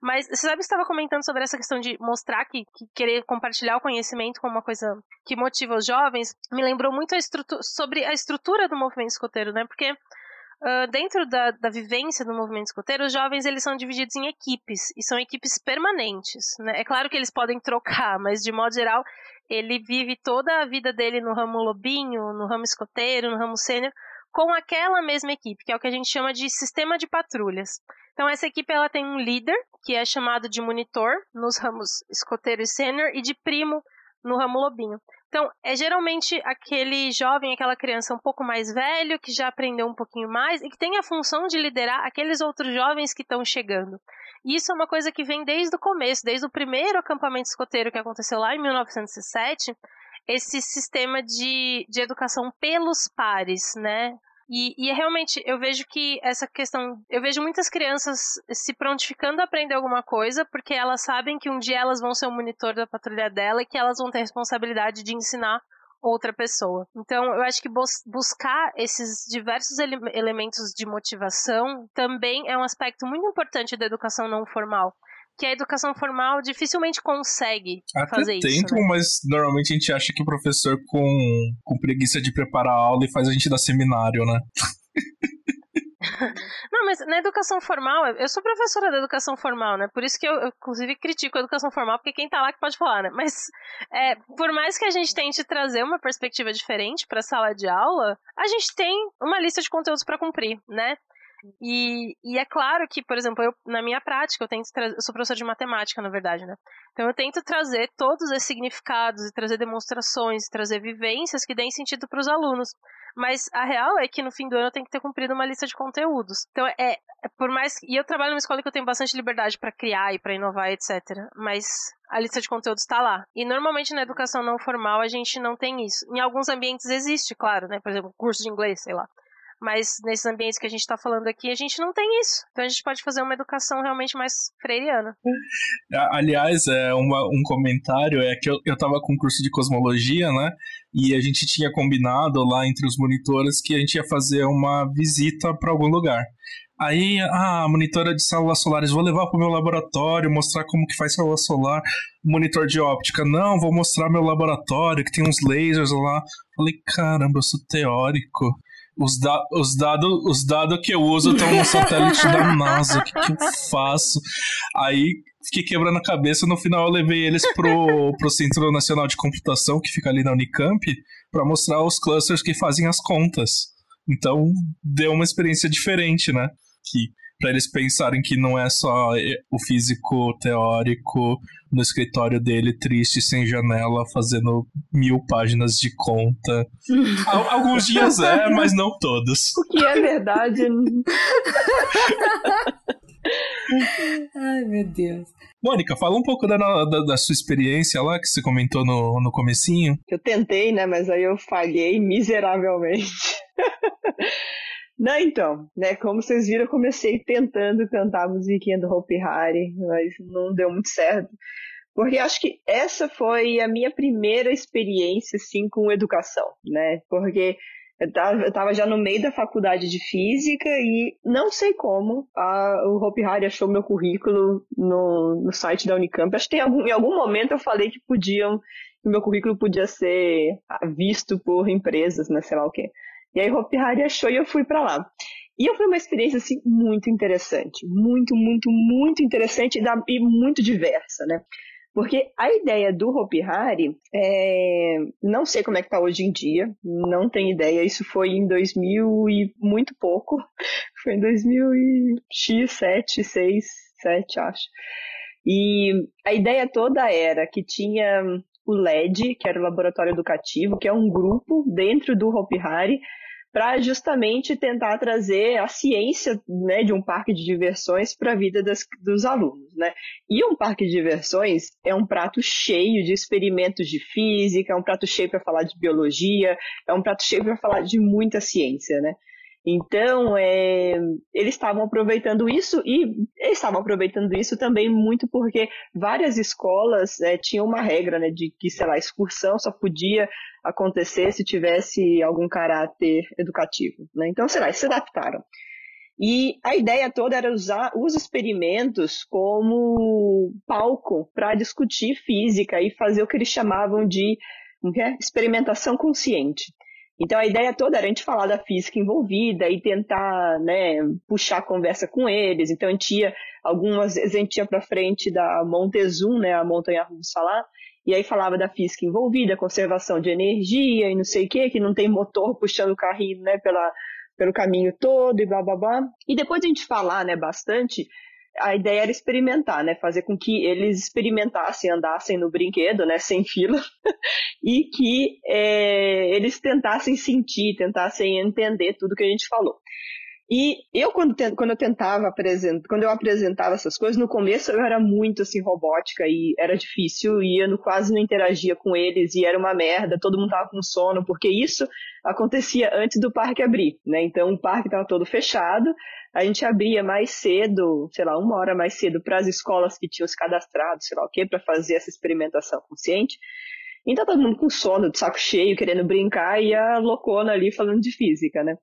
Mas você sabe que estava comentando sobre essa questão de mostrar que, que, querer compartilhar o conhecimento como uma coisa que motiva os jovens, me lembrou muito a sobre a estrutura do movimento escoteiro, né? Porque uh, dentro da, da vivência do movimento escoteiro, os jovens eles são divididos em equipes e são equipes permanentes. Né? É claro que eles podem trocar, mas de modo geral ele vive toda a vida dele no ramo lobinho, no ramo escoteiro, no ramo sênior, com aquela mesma equipe, que é o que a gente chama de sistema de patrulhas. Então essa equipe ela tem um líder, que é chamado de monitor nos ramos escoteiro e sênior e de primo no ramo lobinho. Então, é geralmente aquele jovem, aquela criança um pouco mais velho, que já aprendeu um pouquinho mais e que tem a função de liderar aqueles outros jovens que estão chegando. E isso é uma coisa que vem desde o começo, desde o primeiro acampamento escoteiro que aconteceu lá em 1907, esse sistema de, de educação pelos pares, né? E, e realmente eu vejo que essa questão. Eu vejo muitas crianças se prontificando a aprender alguma coisa, porque elas sabem que um dia elas vão ser o monitor da patrulha dela e que elas vão ter responsabilidade de ensinar outra pessoa. Então, eu acho que buscar esses diversos ele elementos de motivação também é um aspecto muito importante da educação não formal que a educação formal dificilmente consegue Até fazer tentam, isso. Né? mas normalmente a gente acha que o professor com, com preguiça de preparar a aula e faz a gente dar seminário, né? [LAUGHS] Não, mas na educação formal, eu sou professora da educação formal, né? Por isso que eu, eu inclusive, critico a educação formal, porque quem tá lá que pode falar, né? Mas, é, por mais que a gente tente trazer uma perspectiva diferente para a sala de aula, a gente tem uma lista de conteúdos para cumprir, né? E, e, é claro que, por exemplo, eu, na minha prática, eu tento trazer, eu sou professora de matemática, na verdade, né? Então eu tento trazer todos esses significados e trazer demonstrações, trazer vivências que deem sentido para os alunos. Mas a real é que no fim do ano eu tenho que ter cumprido uma lista de conteúdos. Então é, é por mais e eu trabalho numa escola que eu tenho bastante liberdade para criar e para inovar, etc. Mas a lista de conteúdos está lá. E normalmente na educação não formal a gente não tem isso. Em alguns ambientes existe, claro, né? Por exemplo, curso de inglês, sei lá. Mas nesses ambientes que a gente está falando aqui, a gente não tem isso. Então a gente pode fazer uma educação realmente mais freiriana. Aliás, é uma, um comentário é que eu, eu tava com um curso de cosmologia, né? E a gente tinha combinado lá entre os monitores que a gente ia fazer uma visita para algum lugar. Aí, ah, monitora de células solares, vou levar para o meu laboratório, mostrar como que faz célula solar. Monitor de óptica, não, vou mostrar meu laboratório, que tem uns lasers lá. Falei, caramba, eu sou teórico. Os, da os dados os dado que eu uso estão no satélite da [LAUGHS] NASA. O que, que, eu faço? Aí fiquei quebrando a cabeça. No final, eu levei eles pro, pro Centro Nacional de Computação, que fica ali na Unicamp, para mostrar os clusters que fazem as contas. Então, deu uma experiência diferente, né? Que para eles pensarem que não é só eh, o físico teórico no escritório dele, triste, sem janela, fazendo mil páginas de conta. [LAUGHS] Alguns dias é, mas não todos. O que é verdade. [LAUGHS] Ai, meu Deus. Mônica, fala um pouco da, da, da, sua experiência lá, que você comentou no, no comecinho. Eu tentei, né, mas aí eu falhei miseravelmente. [LAUGHS] Não, então, né, como vocês viram, eu comecei tentando cantar a musiquinha do Hope Hari, mas não deu muito certo. Porque acho que essa foi a minha primeira experiência, assim, com educação, né? Porque eu tava, eu tava já no meio da faculdade de física e não sei como a, o Hope Hari achou meu currículo no, no site da Unicamp. Acho que algum, em algum momento eu falei que podiam, que meu currículo podia ser visto por empresas, né, sei lá o quê. E aí Hopi Hari achou e eu fui para lá. E foi uma experiência assim muito interessante, muito, muito, muito interessante e muito diversa, né? Porque a ideia do Hopi Hari, é... não sei como é que tá hoje em dia, não tenho ideia. Isso foi em 2000 e muito pouco. [LAUGHS] Foi em 2007, 6, 7, acho. E a ideia toda era que tinha o LED, que era o Laboratório Educativo, que é um grupo dentro do Hopi Hari, para justamente tentar trazer a ciência né, de um parque de diversões para a vida das, dos alunos. Né? E um parque de diversões é um prato cheio de experimentos de física, é um prato cheio para falar de biologia, é um prato cheio para falar de muita ciência. Né? Então, é, eles estavam aproveitando isso e estavam aproveitando isso também muito porque várias escolas é, tinham uma regra né, de que, sei lá, excursão só podia acontecer se tivesse algum caráter educativo. Né? Então, sei lá, eles se adaptaram. E a ideia toda era usar os experimentos como palco para discutir física e fazer o que eles chamavam de é? experimentação consciente. Então a ideia toda era a gente falar da física envolvida e tentar, né, puxar a conversa com eles. Então a gente ia, algumas vezes a gente ia para frente da Montezum, né, a montanha russa lá, e aí falava da física envolvida, conservação de energia e não sei o que, que não tem motor puxando o carrinho, né, pela, pelo caminho todo e blá blá blá. E depois a gente falar, né, bastante a ideia era experimentar, né? Fazer com que eles experimentassem, andassem no brinquedo, né? Sem fila, [LAUGHS] e que é, eles tentassem sentir, tentassem entender tudo que a gente falou. E eu, quando, quando eu tentava apresentar, quando eu apresentava essas coisas, no começo eu era muito assim, robótica e era difícil, e eu quase não interagia com eles, e era uma merda, todo mundo tava com sono, porque isso acontecia antes do parque abrir, né? Então o parque estava todo fechado, a gente abria mais cedo, sei lá, uma hora mais cedo para as escolas que tinham se cadastrado, sei lá o quê, para fazer essa experimentação consciente. Então todo mundo com sono, de saco cheio, querendo brincar, e a loucona ali falando de física, né?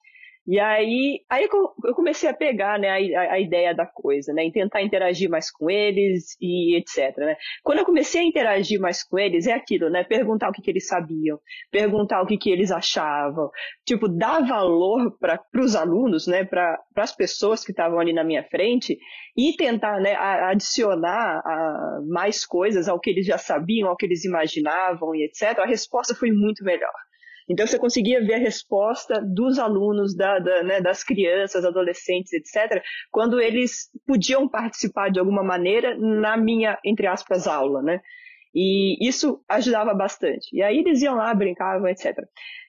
E aí, aí eu comecei a pegar né, a, a, ideia da coisa, né, em tentar interagir mais com eles e etc. Né. Quando eu comecei a interagir mais com eles, é aquilo, né, perguntar o que, que eles sabiam, perguntar o que, que eles achavam, tipo, dar valor para os alunos, né, para as pessoas que estavam ali na minha frente e tentar né, adicionar a, mais coisas ao que eles já sabiam, ao que eles imaginavam e etc. A resposta foi muito melhor. Então você conseguia ver a resposta dos alunos, da, da, né, das crianças, adolescentes, etc., quando eles podiam participar de alguma maneira na minha, entre aspas, aula, né? E isso ajudava bastante. E aí eles iam lá, brincavam, etc.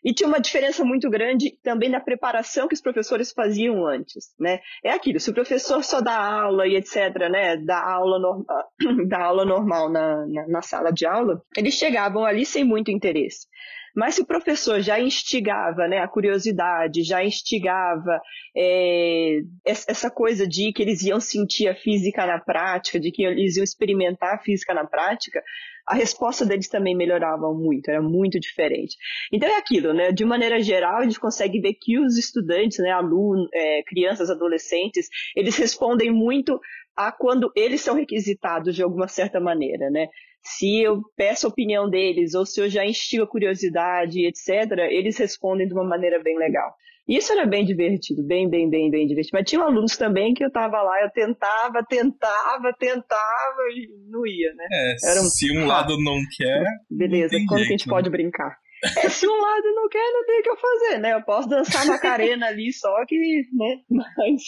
E tinha uma diferença muito grande também na preparação que os professores faziam antes, né? É aquilo, se o professor só dá aula e etc, né, dá aula, norma, [COUGHS] dá aula normal na, na, na sala de aula, eles chegavam ali sem muito interesse. Mas se o professor já instigava né, a curiosidade, já instigava é, essa coisa de que eles iam sentir a física na prática, de que eles iam experimentar a física na prática, a resposta deles também melhorava muito, era muito diferente. Então é aquilo, né? De maneira geral, a gente consegue ver que os estudantes, né, alunos, é, crianças, adolescentes, eles respondem muito a quando eles são requisitados de alguma certa maneira, né? Se eu peço a opinião deles ou se eu já instigo a curiosidade, etc., eles respondem de uma maneira bem legal. Isso era bem divertido, bem, bem, bem, bem divertido. Mas tinha alunos também que eu tava lá, eu tentava, tentava, tentava e não ia, né? É, era um... se um lado não quer. Beleza, quando jeito, que a gente né? pode brincar? É, se um lado não quer, não tem o que eu fazer, né? Eu posso dançar Macarena ali, só que, né? [LAUGHS] Mas.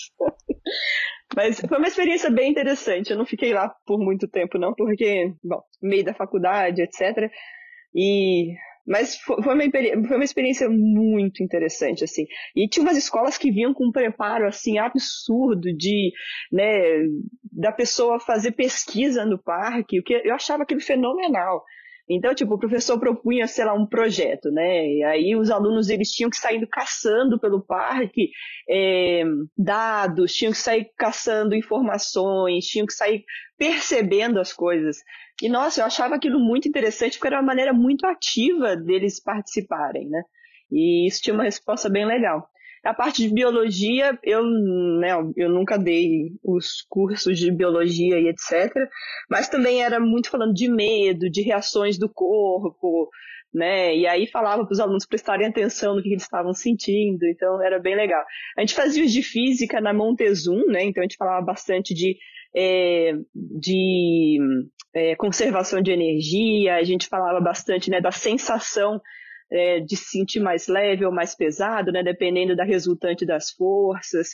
Mas foi uma experiência bem interessante. Eu não fiquei lá por muito tempo, não, porque, bom, meio da faculdade, etc. E mas foi uma, foi uma experiência muito interessante, assim. E tinha umas escolas que vinham com um preparo, assim, absurdo de, né, da pessoa fazer pesquisa no parque, o que eu achava aquilo fenomenal. Então, tipo, o professor propunha, sei lá, um projeto, né? E aí os alunos eles tinham que sair caçando pelo parque é, dados, tinham que sair caçando informações, tinham que sair percebendo as coisas. E nossa, eu achava aquilo muito interessante porque era uma maneira muito ativa deles participarem, né? E isso tinha uma resposta bem legal. A parte de biologia, eu, né, eu nunca dei os cursos de biologia e etc. Mas também era muito falando de medo, de reações do corpo, né? E aí falava para os alunos prestarem atenção no que eles estavam sentindo, então era bem legal. A gente fazia os de física na Montezum, né? Então a gente falava bastante de, é, de é, conservação de energia, a gente falava bastante né, da sensação é, de se sentir mais leve ou mais pesado, né, dependendo da resultante das forças.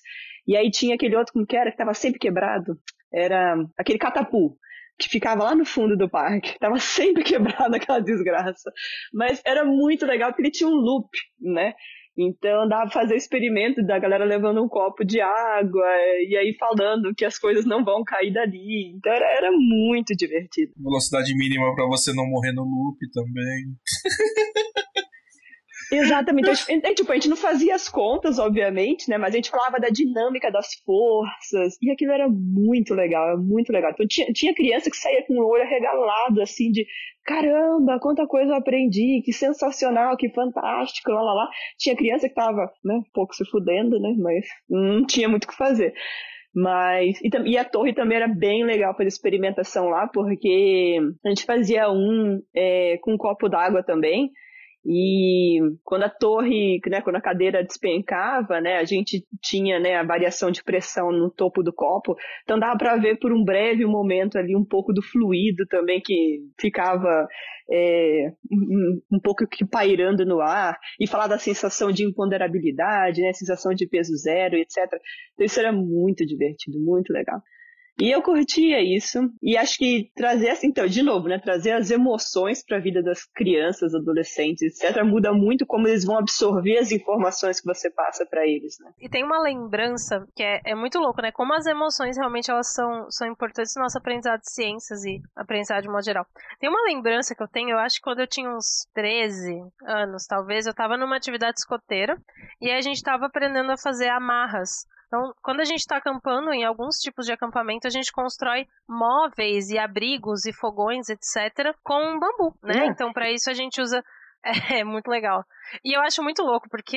E aí tinha aquele outro, como que era, que estava sempre quebrado, era aquele catapu, que ficava lá no fundo do parque, [LAUGHS] estava sempre quebrado aquela desgraça. Mas era muito legal porque ele tinha um loop, né? Então dava pra fazer experimento da galera levando um copo de água e aí falando que as coisas não vão cair dali. Então era, era muito divertido. Velocidade mínima para você não morrer no loop também. [LAUGHS] Exatamente. Então, tipo, a gente não fazia as contas, obviamente, né? Mas a gente falava da dinâmica das forças. E aquilo era muito legal, muito legal. Então tinha, tinha criança que saía com o olho arregalado, assim, de caramba, quanta coisa eu aprendi, que sensacional, que fantástico, lá, lá, lá. Tinha criança que tava, né, um pouco se fudendo, né? Mas não tinha muito o que fazer. Mas, e, e, a torre também era bem legal fazer experimentação lá, porque a gente fazia um é, com um copo d'água também. E quando a torre, né, quando a cadeira despencava, né, a gente tinha né, a variação de pressão no topo do copo, então dava para ver por um breve momento ali um pouco do fluido também que ficava é, um, um, pouco que pairando no ar, e falar da sensação de imponderabilidade, né, sensação de peso zero, etc. Então isso era muito divertido, muito legal. E eu curtia isso. E acho que trazer, assim, então, de novo, né? Trazer as emoções para a vida das crianças, adolescentes, etc., muda muito como eles vão absorver as informações que você passa para eles, né? E tem uma lembrança que é, é muito louco, né? Como as emoções realmente elas são, são importantes no nosso aprendizado de ciências e aprendizado de modo geral. Tem uma lembrança que eu tenho, eu acho que quando eu tinha uns 13 anos, talvez, eu estava numa atividade escoteira e a gente estava aprendendo a fazer amarras Então, quando a gente está acampando em alguns tipos de acampamento, a gente constrói móveis e abrigos e fogões, etc., com bambu, né? É. Então, para isso a gente usa [LAUGHS] É, muito legal. E eu acho muito louco, porque,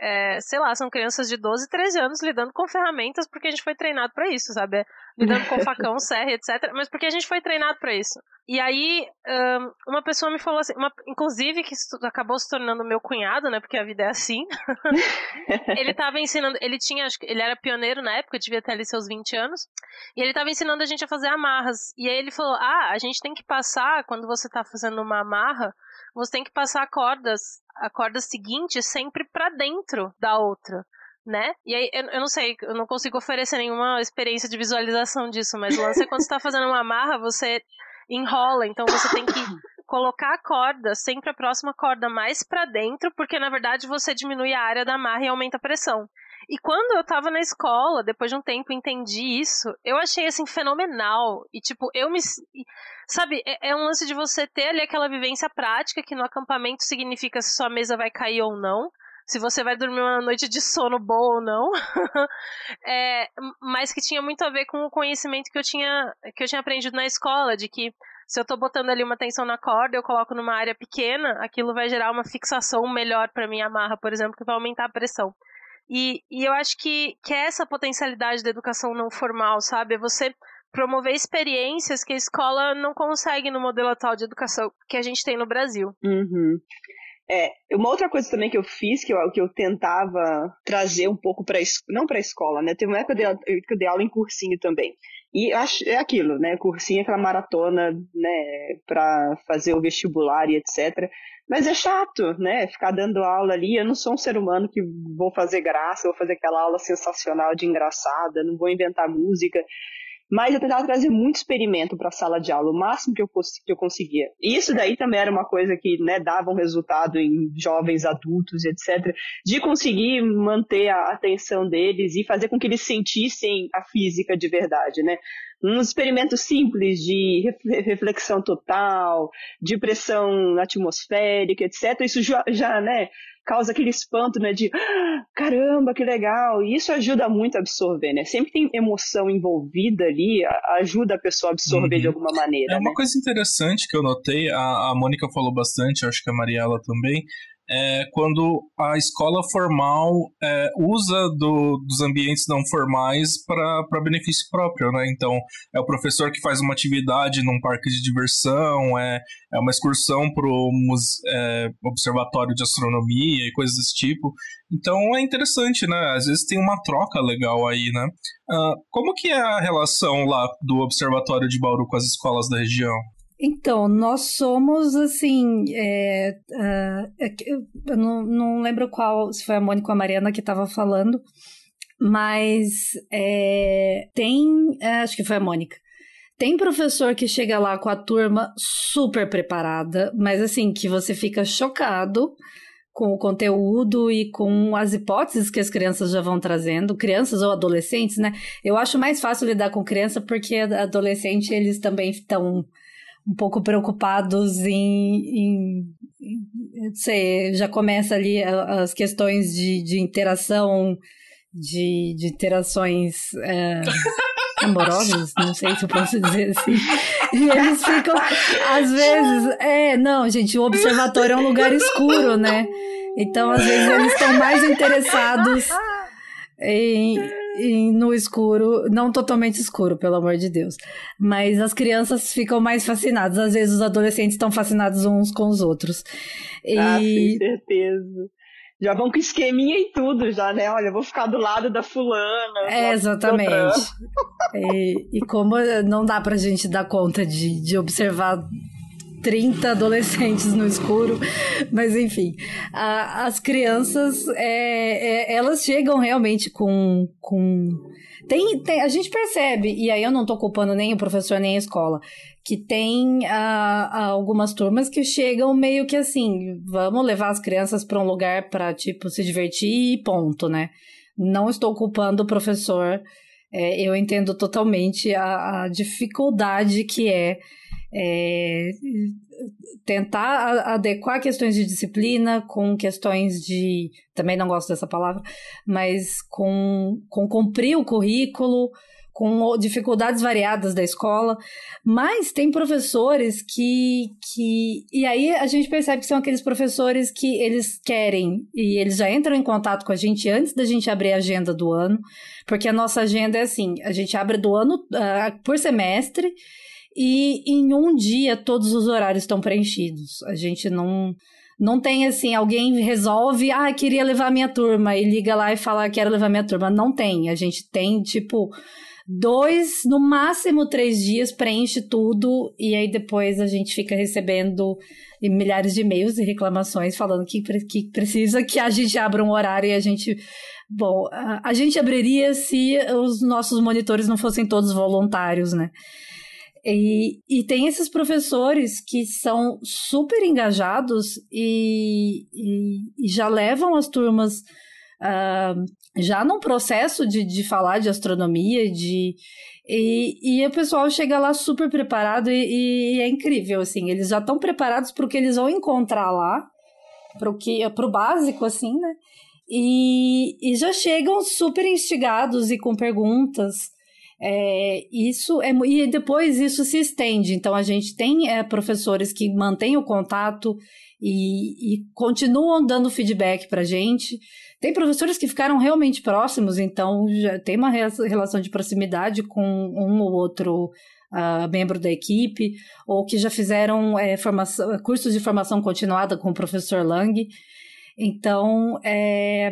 é, sei lá, são crianças de 12, 13 anos lidando com ferramentas porque a gente foi treinado para isso, sabe? Lidando com [LAUGHS] facão, serra, etc. Mas porque a gente foi treinado para isso. E aí, uma pessoa me falou assim, uma, inclusive que acabou se tornando meu cunhado, né? Porque a vida é assim. [LAUGHS] ele tava ensinando, ele tinha, ele era pioneiro na época, devia ter ali seus 20 anos. E ele tava ensinando a gente a fazer amarras. E aí ele falou: Ah, a gente tem que passar, quando você tá fazendo uma amarra você tem que passar cordas, a corda seguinte sempre para dentro da outra. Né? E aí, eu, eu, não sei, eu não consigo oferecer nenhuma experiência de visualização disso, mas o lance é quando você tá [LAUGHS] fazendo uma amarra, você enrola, então você tem que colocar a corda, sempre a próxima corda mais para dentro, porque na verdade você diminui a área da amarra e aumenta a pressão. E quando eu tava na escola, depois de um tempo, entendi isso, eu achei assim fenomenal. E tipo, eu me. Sabe, é, é um lance de você ter ali aquela vivência prática que no acampamento significa se sua mesa vai cair ou não se você vai dormir uma noite de sono boa ou não, [LAUGHS] é, mas que tinha muito a ver com o conhecimento que eu tinha que eu tinha aprendido na escola, de que se eu tô botando ali uma tensão na corda, eu coloco numa área pequena, aquilo vai gerar uma fixação melhor para minha amarra, por exemplo, que vai aumentar a pressão. E, e eu acho que, que é essa potencialidade da educação não formal, sabe? É você promover experiências que a escola não consegue no modelo atual de educação que a gente tem no Brasil. Uhum. É, uma outra coisa também que eu fiz, que eu, que eu tentava trazer um pouco para não para a escola, né? Teve uma época que eu dei aula em cursinho também. E acho, é aquilo, né? Cursinho aquela maratona, né? Para fazer o vestibular e etc. Mas é chato, né? Ficar dando aula ali. Eu não sou um ser humano que vou fazer graça, vou fazer aquela aula sensacional de engraçada, não vou inventar música. Mas eu tentava trazer muito experimento para a sala de aula, o máximo que eu, que eu conseguia. E isso daí também era uma coisa que né, dava um resultado em jovens adultos, etc., de conseguir manter a atenção deles e fazer com que eles sentissem a física de verdade, né? Um experimento simples de reflexão total, de pressão atmosférica, etc. Isso já, já né, causa aquele espanto, né, de ah, caramba, que legal. E isso ajuda muito a absorver, né? Sempre tem emoção envolvida ali, ajuda a pessoa a absorver uhum. de alguma maneira. É uma né? coisa interessante que eu notei, a, a Mônica falou bastante, acho que a Mariela também, é quando a escola formal é, usa do, dos ambientes não formais para benefício próprio, né? Então, é o professor que faz uma atividade num parque de diversão, é, é uma excursão para o é, observatório de astronomia e coisas desse tipo. Então, é interessante, né? Às vezes tem uma troca legal aí, né? Uh, como que é a relação lá do observatório de Bauru com as escolas da região? Então, nós somos assim. É, uh, eu não, não lembro qual, se foi a Mônica ou a Mariana que estava falando, mas é, tem. É, acho que foi a Mônica. Tem professor que chega lá com a turma super preparada, mas assim, que você fica chocado com o conteúdo e com as hipóteses que as crianças já vão trazendo, crianças ou adolescentes, né? Eu acho mais fácil lidar com criança porque adolescente eles também estão um pouco preocupados em, em, sei, já começa ali as questões de, de interação, de, de interações é, amorosas, [LAUGHS] não sei se eu posso dizer assim. E eles ficam, às vezes, é, não, gente, o observatório é um lugar escuro, né? Então, às vezes, eles estão mais interessados [LAUGHS] em, no escuro, não totalmente escuro, pelo amor de Deus. Mas as crianças ficam mais fascinadas. Às vezes os adolescentes estão fascinados uns com os outros. E... Ah, com certeza. Já vão com esqueminha e tudo, já, né? Olha, vou ficar do lado da fulana. É, exatamente. e, e como não dá pra gente dar conta de, de observar 30 adolescentes no escuro, mas enfim, a, as crianças, é, é, elas chegam realmente com. com tem, tem, a gente percebe, e aí eu não tô culpando nem o professor nem a escola, que tem a, algumas turmas que chegam meio que assim, vamos levar as crianças para um lugar para tipo se divertir e ponto, né? Não estou culpando o professor, é, eu entendo totalmente a, a dificuldade que é é, tentar adequar questões de disciplina com questões de. Também não gosto dessa palavra, mas com, com cumprir o currículo, com dificuldades variadas da escola, mas tem professores que, que. E aí a gente percebe que são aqueles professores que eles querem e eles já entram em contato com a gente antes da gente abrir a agenda do ano, porque a nossa agenda é assim: a gente abre do ano uh, por semestre e em um dia todos os horários estão preenchidos. A gente não. Não tem assim, alguém resolve, ah, queria levar minha turma, e liga lá e fala, quero levar minha turma. Não tem. A gente tem, tipo, dois, no máximo três dias, preenche tudo e aí depois a gente fica recebendo milhares de e-mails e reclamações falando que, que precisa que a gente abra um horário e a gente. Bom, a, a gente abriria se os nossos monitores não fossem todos voluntários, né? E, e tem esses professores que são super engajados e, e, e já levam as turmas uh, já num processo de, de falar de astronomia, de e, e o pessoal chega lá super preparado e, e é incrível, assim, eles já estão preparados para o que eles vão encontrar lá, para o que, para o básico, assim, né? E, e já chegam super instigados e com perguntas. É, isso é e depois isso se estende. Então a gente tem é, professores que mantêm o contato e, e continuam dando feedback para gente. Tem professores que ficaram realmente próximos, então já tem uma relação de proximidade com um ou outro uh, membro da equipe, ou que já fizeram é, formação, cursos de formação continuada com o professor Lang. Então, é,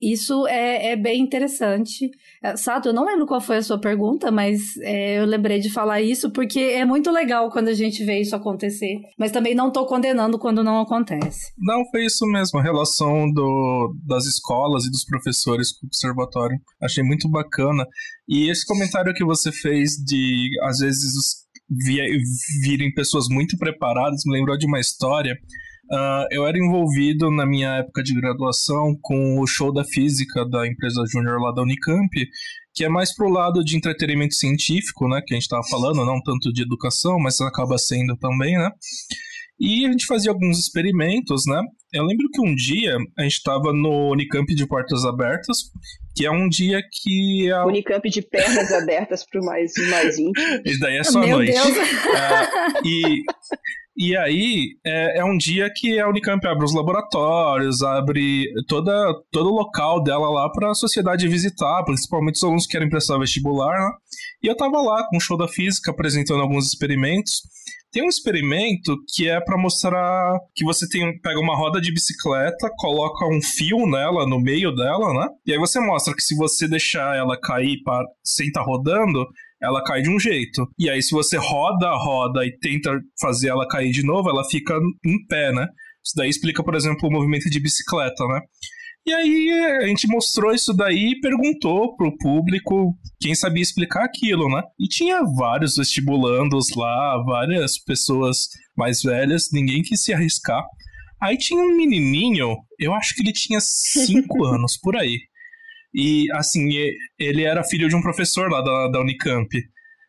isso é, é bem interessante. É, Sato, eu não lembro qual foi a sua pergunta, mas é, eu lembrei de falar isso porque é muito legal quando a gente vê isso acontecer. Mas também não estou condenando quando não acontece. Não, foi isso mesmo, a relação do, das escolas e dos professores com o observatório. Achei muito bacana. E esse comentário que você fez de, às vezes, virem pessoas muito preparadas, me lembrou de uma história Uh, eu era envolvido na minha época de graduação com o show da física da empresa Júnior lá da Unicamp, que é mais pro lado de entretenimento científico, né, que a gente estava falando, não tanto de educação, mas acaba sendo também, né? E a gente fazia alguns experimentos, né? Eu lembro que um dia a gente estava no Unicamp de portas abertas, que é um dia que a... Unicamp de pernas abertas para o mais, mais íntimo. [LAUGHS] Isso daí é só Meu a noite. Deus. Uh, [LAUGHS] e e aí é, é, um dia que a Unicamp abre os laboratórios, abre toda, todo o local dela lá para a sociedade visitar, principalmente os alunos que querem prestar vestibular. Né? E eu tava lá com o show da física apresentando alguns experimentos. Tem um experimento que é para mostrar que você tem, pega uma roda de bicicleta, coloca um fio nela, no meio dela, né? E aí você mostra que se você deixar ela cair para, sem estar tá rodando, ela cai de um jeito. E aí, se você roda roda e tenta fazer ela cair de novo, ela fica em pé, né? Isso daí explica, por exemplo, o movimento de bicicleta, né? E aí a gente mostrou isso daí e perguntou pro público quem sabia explicar aquilo, né? E tinha vários vestibulandos lá, várias pessoas mais velhas, ninguém quis se arriscar. Aí tinha um menininho, eu acho que ele tinha 5 [LAUGHS] anos por aí. E, assim, ele era filho de um professor lá da, da Unicamp.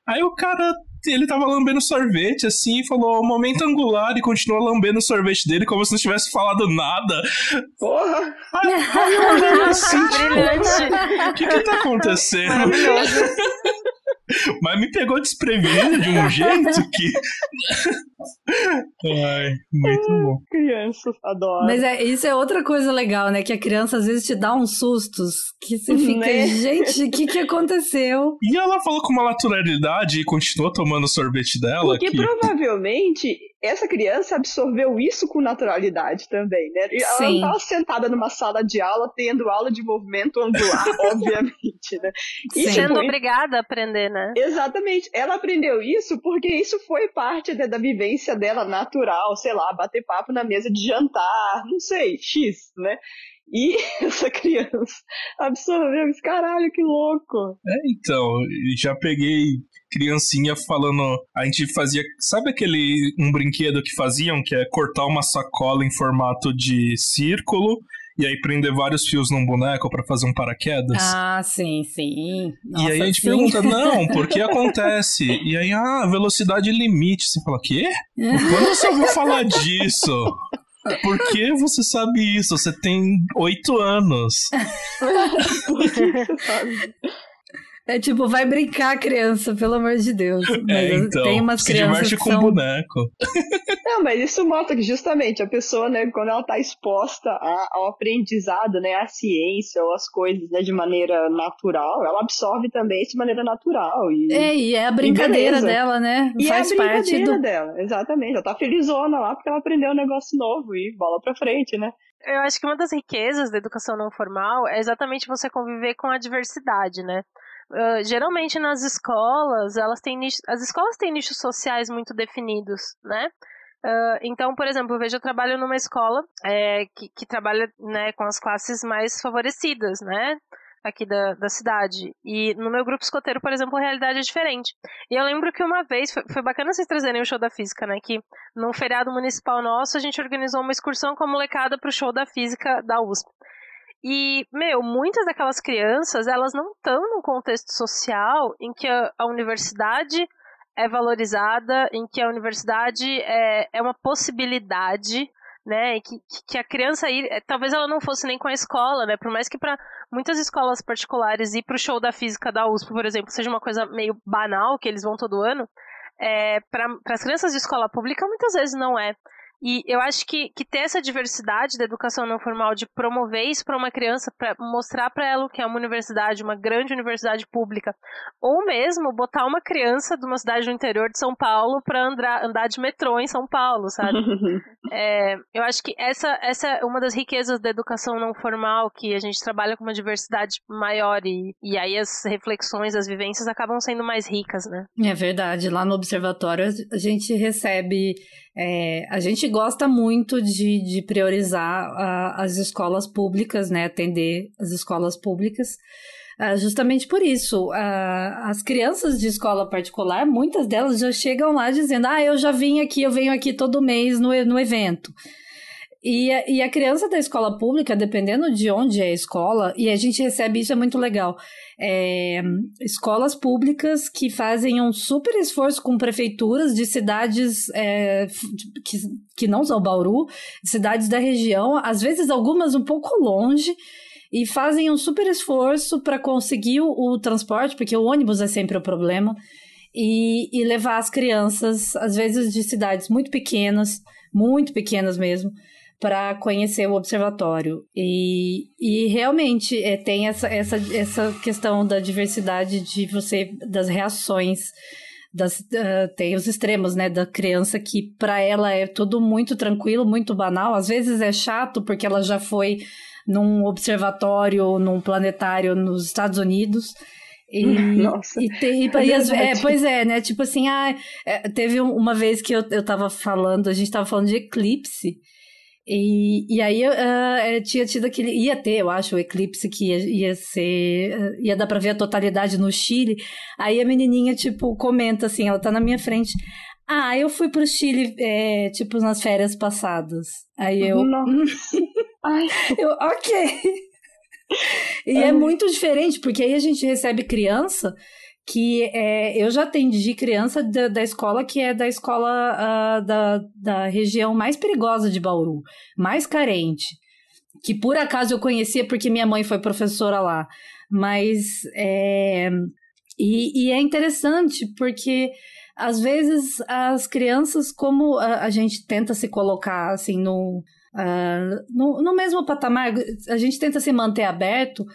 Aí o cara, ele tava lambendo sorvete, assim, e falou momento angular e continuou lambendo o sorvete dele como se não tivesse falado nada. Porra! Aí, aí eu olhei assim, [LAUGHS] tipo, o que que tá acontecendo? [LAUGHS] Mas me pegou desprevenido de um jeito que. [LAUGHS] Ai, muito bom. Criança, adoro. Mas é, isso é outra coisa legal, né? Que a criança às vezes te dá uns sustos que você fica, né? gente, o que, que aconteceu? E ela falou com uma naturalidade e continuou tomando o sorvete dela. Porque que... provavelmente essa criança absorveu isso com naturalidade também, né? Ela não estava sentada numa sala de aula tendo aula de movimento angular, [LAUGHS] obviamente, né? E sendo foi... obrigada a aprender, né? Exatamente. Ela aprendeu isso porque isso foi parte da, da vivência dela natural, sei lá, bater papo na mesa de jantar, não sei, X, né? E [LAUGHS] essa criança absorveu isso. Caralho, que louco! É, então, já peguei criancinha falando. A gente fazia. Sabe aquele um brinquedo que faziam, que é cortar uma sacola em formato de círculo e aí prender vários fios num boneco para fazer um paraquedas. Ah, sim, sim. Nossa, e aí a gente sim. pergunta, [LAUGHS] não, por que acontece? E aí, ah, velocidade limite. Você fala, quê? Quando você ouviu falar disso? Por que você sabe isso? Você tem oito anos. [LAUGHS] [LAUGHS] Por que você sabe? É tipo, vai brincar, criança, pelo amor de Deus. Mas É, então, tem umas se crianças diverte com são... boneco. Não, mas isso mostra que justamente a pessoa, né, quando ela tá exposta a- ao aprendizado, né, à ciência ou às coisas, né, de maneira natural, ela absorve também isso de maneira natural. E, É, e é a brincadeira dela, né? e Faz é a parte brincadeira do. dela, exatamente. Ela tá felizona lá porque ela aprendeu um negócio novo e bola pra frente, né? Eu acho que uma das riquezas da educação não formal é exatamente você conviver com a diversidade, né? Ah, geralmente nas escolas, elas têm nicho, as escolas têm nichos sociais muito definidos, né? Ah, então, por exemplo, eu vejo eu trabalho numa escola é, que, que trabalha né, com as classes mais favorecidas, né? Aqui da, da cidade. E no meu grupo escoteiro, por exemplo, a realidade é diferente. E eu lembro que uma vez, foi, foi bacana vocês trazerem o show da física, né? Que num feriado municipal nosso, a gente organizou uma excursão com a molecada pro show da física da USP. E, meu, muitas daquelas crianças, elas não estão num contexto social em que a, a universidade é valorizada, em que a universidade é, é uma possibilidade, né? Que, que- a criança ir, eh, talvez ela não fosse nem com a escola, né? Por mais que para muitas escolas particulares ir pro show da física da USP, por exemplo, seja uma coisa meio banal, que eles vão todo ano, é, para as crianças de escola pública muitas vezes não é. E eu acho que, que ter essa diversidade da educação não formal, de promover isso para uma criança, para mostrar para ela o que é uma universidade, uma grande universidade pública, ou mesmo botar uma criança de uma cidade do interior de São Paulo para andar, andar de metrô em São Paulo, sabe? [LAUGHS] É, eu acho que essa, essa é uma das riquezas da educação não formal, que a gente trabalha com uma diversidade maior e, e aí as reflexões, as vivências acabam sendo mais ricas, né? É verdade. Lá no observatório a gente recebe. é, a gente gosta muito de, de priorizar a- as escolas públicas, né? Atender as escolas públicas. ah, justamente por isso. Ah, as crianças de escola particular, muitas delas já chegam lá dizendo: Ah, eu já vim aqui, eu venho aqui todo mês no, no evento. E a, e a criança da escola pública, dependendo de onde é a escola, e a gente recebe isso, é muito legal. É, escolas públicas que fazem um super esforço com prefeituras de cidades é, que, que não são Bauru, cidades da região, às vezes algumas um pouco longe, e fazem um super esforço para conseguir o, o transporte, porque o ônibus é sempre o problema, e, e levar as crianças, às vezes de cidades muito pequenas, muito pequenas mesmo, para conhecer o observatório. E, e realmente é, tem essa, essa, essa questão da diversidade de você, das reações. Das, ah, tem os extremos, né, da criança que para ela é tudo muito tranquilo, muito banal. Às vezes é chato porque ela já foi num observatório, num planetário nos Estados Unidos. E, [LAUGHS] Nossa, e, e, é e as- é, pois é, né? Tipo assim, ah, é, teve um- uma vez que eu, eu tava falando, a gente tava falando de eclipse. E, e aí é, tinha tido aquele. Ia ter, eu acho, o eclipse que ia, ia ser. ah, ia dar pra ver a totalidade no Chile. Aí a menininha, tipo, comenta assim, ela tá na minha frente. Ah, eu fui pro Chile, é, tipo, nas férias passadas. Aí eu. Nossa. [LAUGHS] Ai, Eu, ok. [LAUGHS] E é muito diferente, porque aí a gente recebe criança que é, eu já atendi criança da, da escola que é da escola ah, da, da região mais perigosa de Bauru, mais carente, que por acaso eu conhecia porque minha mãe foi professora lá. Mas é, e, e é interessante porque às vezes as crianças, como a, a gente tenta se colocar assim no, ah, no, no mesmo patamar, a gente tenta se manter aberto.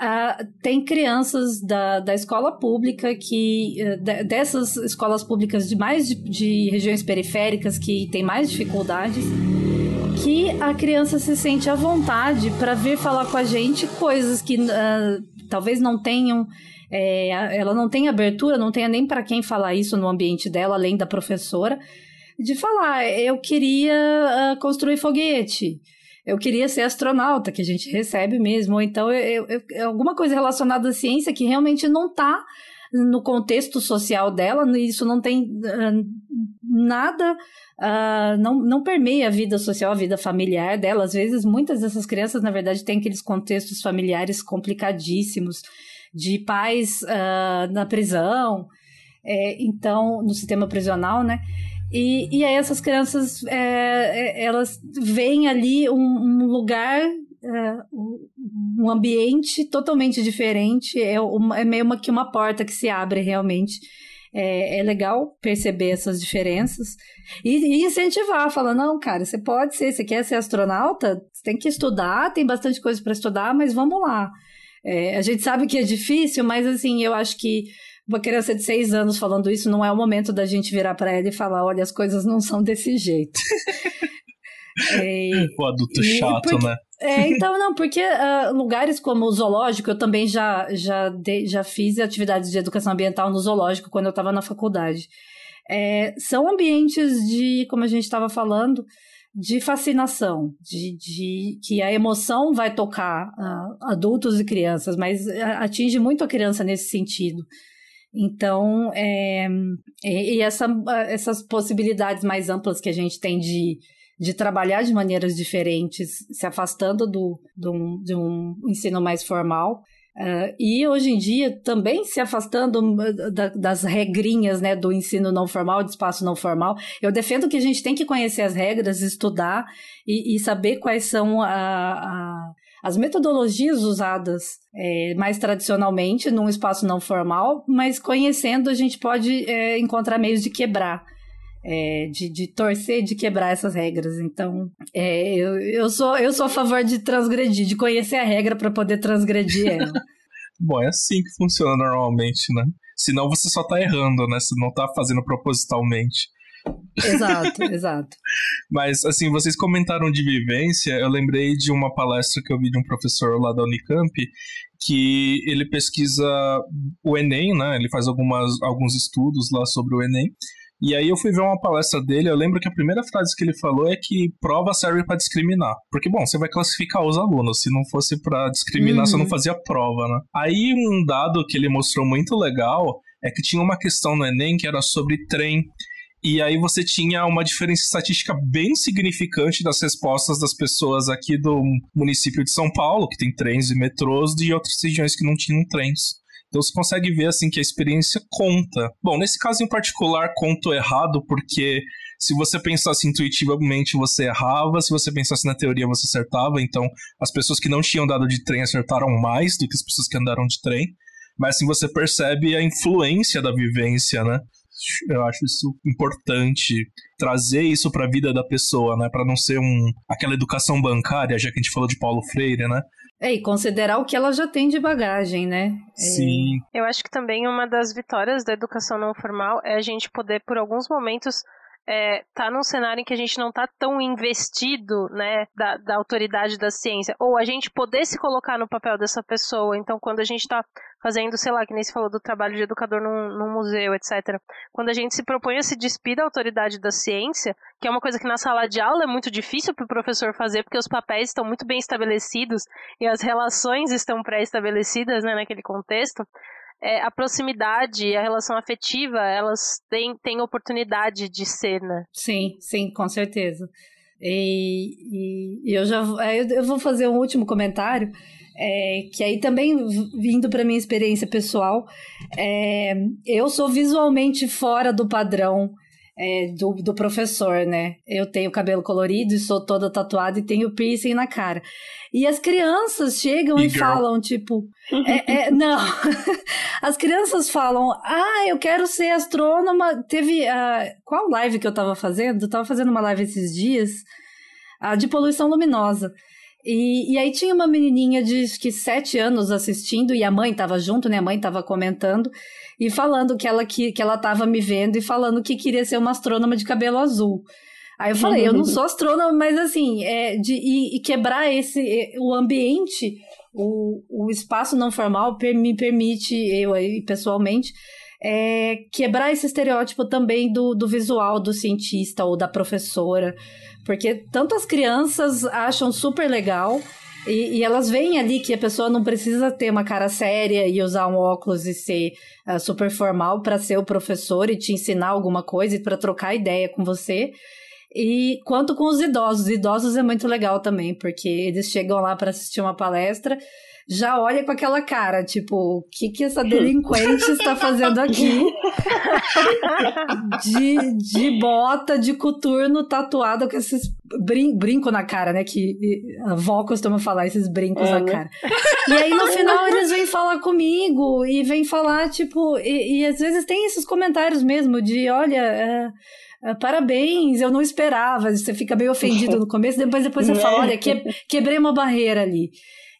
Ah, tem crianças da, da escola pública que eh, de- dessas escolas públicas de mais de, de regiões periféricas que tem mais dificuldades que a criança se sente à vontade para vir falar com a gente coisas que ah, talvez não tenham é, ela não tem abertura, não tenha nem para quem falar isso no ambiente dela, além da professora, de falar, eu queria ah, construir foguete, eu queria ser astronauta, que a gente recebe mesmo, ou então eu, eu- eu- alguma coisa relacionada à ciência que realmente não está no contexto social dela, isso não tem uh, nada, uh, não, não permeia a vida social, a vida familiar dela. Às vezes, muitas dessas crianças, na verdade, têm aqueles contextos familiares complicadíssimos, de pais uh, na prisão, é, então, no sistema prisional, né? E, e aí essas crianças, é, é elas veem ali um, um lugar é, um ambiente totalmente diferente, é, uma, é meio que uma porta que se abre realmente. É, é legal perceber essas diferenças e, e, incentivar, falar, não, cara, você pode ser, você quer ser astronauta, você tem que estudar, tem bastante coisa para estudar, mas vamos lá. É, a gente sabe que é difícil, mas assim, eu acho que uma criança de seis anos falando isso não é o momento da gente virar para ela e falar, olha, as coisas não são desse jeito. [LAUGHS] é, o adulto chato, porque, né? É, então, não, porque uh, lugares como o zoológico, eu também já, já, de, já fiz atividades de educação ambiental no zoológico quando eu estava na faculdade. É, são ambientes de, como a gente estava falando, de fascinação, de, de que a emoção vai tocar uh, adultos e crianças, mas atinge muito a criança nesse sentido. Então, é, e essa, essas possibilidades mais amplas que a gente tem de de trabalhar de maneiras diferentes, se afastando do, do de um ensino mais formal. Uh, e hoje em dia também se afastando uh, da, das regrinhas né, do ensino não formal, de espaço não formal. Eu defendo que a gente tem que conhecer as regras, estudar e, e saber quais são a, a, as metodologias usadas é, mais tradicionalmente num espaço não formal, mas conhecendo a gente pode é, encontrar meios de quebrar é, de, de torcer, de quebrar essas regras. Então, é, eu, eu, sou, eu sou a favor de transgredir, de conhecer a regra para poder transgredir ela. [LAUGHS] Bom, é assim que funciona normalmente, né? Senão você só tá errando, né? Você não tá fazendo propositalmente. Exato, exato. Mas, assim, vocês comentaram de vivência, eu lembrei de uma palestra que eu vi de um professor lá da Unicamp, que ele pesquisa o Enem, né? Ele faz algumas, alguns estudos lá sobre o Enem. E aí eu fui ver uma palestra dele, eu lembro que a primeira frase que ele falou é que prova serve para discriminar. Porque, bom, você vai classificar os alunos, se não fosse para discriminar, uhum. você não uhum. fazia prova, né? Aí um dado que ele mostrou muito legal é que tinha uma questão no Enem que era sobre trem. E aí você tinha uma diferença estatística bem significante das respostas das pessoas aqui do município de São Paulo, que tem trens e metrôs, de outras regiões que não tinham trens. Então você consegue ver assim que a experiência conta. Bom, nesse caso em particular, conto errado, porque se você pensasse intuitivamente, você errava, se você pensasse na teoria, você acertava. Então, as pessoas que não tinham dado de trem acertaram mais do que as pessoas que andaram de trem. Mas assim você percebe a influência da vivência, né? Eu acho isso importante trazer isso para a vida da pessoa, né? Para não ser um aquela educação bancária, já que a gente falou de Paulo Freire, né? É, e considerar o que ela já tem de bagagem, né? Sim. É... Eu acho que também uma das vitórias da educação não formal é a gente poder, por alguns momentos, é, tá num cenário em que a gente não tá tão investido, né, da, da autoridade da ciência, ou a gente poder se colocar no papel dessa pessoa. Então, quando a gente tá fazendo, sei lá, que nem se falou do trabalho de educador num, num museu, etc. Quando a gente se propõe a se despir da autoridade da ciência, que é uma coisa que na sala de aula é muito difícil para o professor fazer, porque os papéis estão muito bem estabelecidos e as relações estão pré-estabelecidas né, naquele contexto, é, a proximidade, a relação afetiva, elas têm, têm oportunidade de ser, né? Sim, sim, com certeza. E, e eu já eu vou fazer um último comentário, é, que aí também vindo para minha experiência pessoal, é, eu sou visualmente fora do padrão é, do, do professor, né? Eu tenho cabelo colorido e sou toda tatuada e tenho piercing na cara. E as crianças chegam e, e falam, tipo, é, é, não. [LAUGHS] As crianças falam, ah, eu quero ser astrônoma. Teve. Uh, qual live que eu tava fazendo? Eu tava fazendo uma live esses dias uh, de poluição luminosa. E, e aí tinha uma menininha de que sete anos assistindo e a mãe tava junto, né? A mãe tava comentando e falando que ela que, que ela tava me vendo e falando que queria ser uma astrônoma de cabelo azul. Aí eu falei, eu não sou astrônoma, mas assim, é de e, e quebrar esse o ambiente, o, o espaço não formal me permite eu aí pessoalmente é, quebrar esse estereótipo também do, do visual do cientista ou da professora porque tantas crianças acham super legal E, e, elas veem ali que a pessoa não precisa ter uma cara séria e usar um óculos e ser uh, super formal para ser o professor e te ensinar alguma coisa e para trocar ideia com você. E quanto com os idosos, os idosos é muito legal também, porque eles chegam lá para assistir uma palestra já olha com aquela cara, tipo, o que que essa delinquente está fazendo aqui? [LAUGHS] de, de bota, de coturno, tatuado com esses brin brinco na cara, né? Que a avó costuma falar, esses brincos é, na né? cara. E aí no final eles vêm falar comigo e vêm falar, tipo, e, e às vezes tem esses comentários mesmo de, olha. É, é parabéns, eu não esperava. Você fica meio ofendido [LAUGHS] no começo, depois, depois você fala, olha, que, [LAUGHS] quebrei uma barreira ali.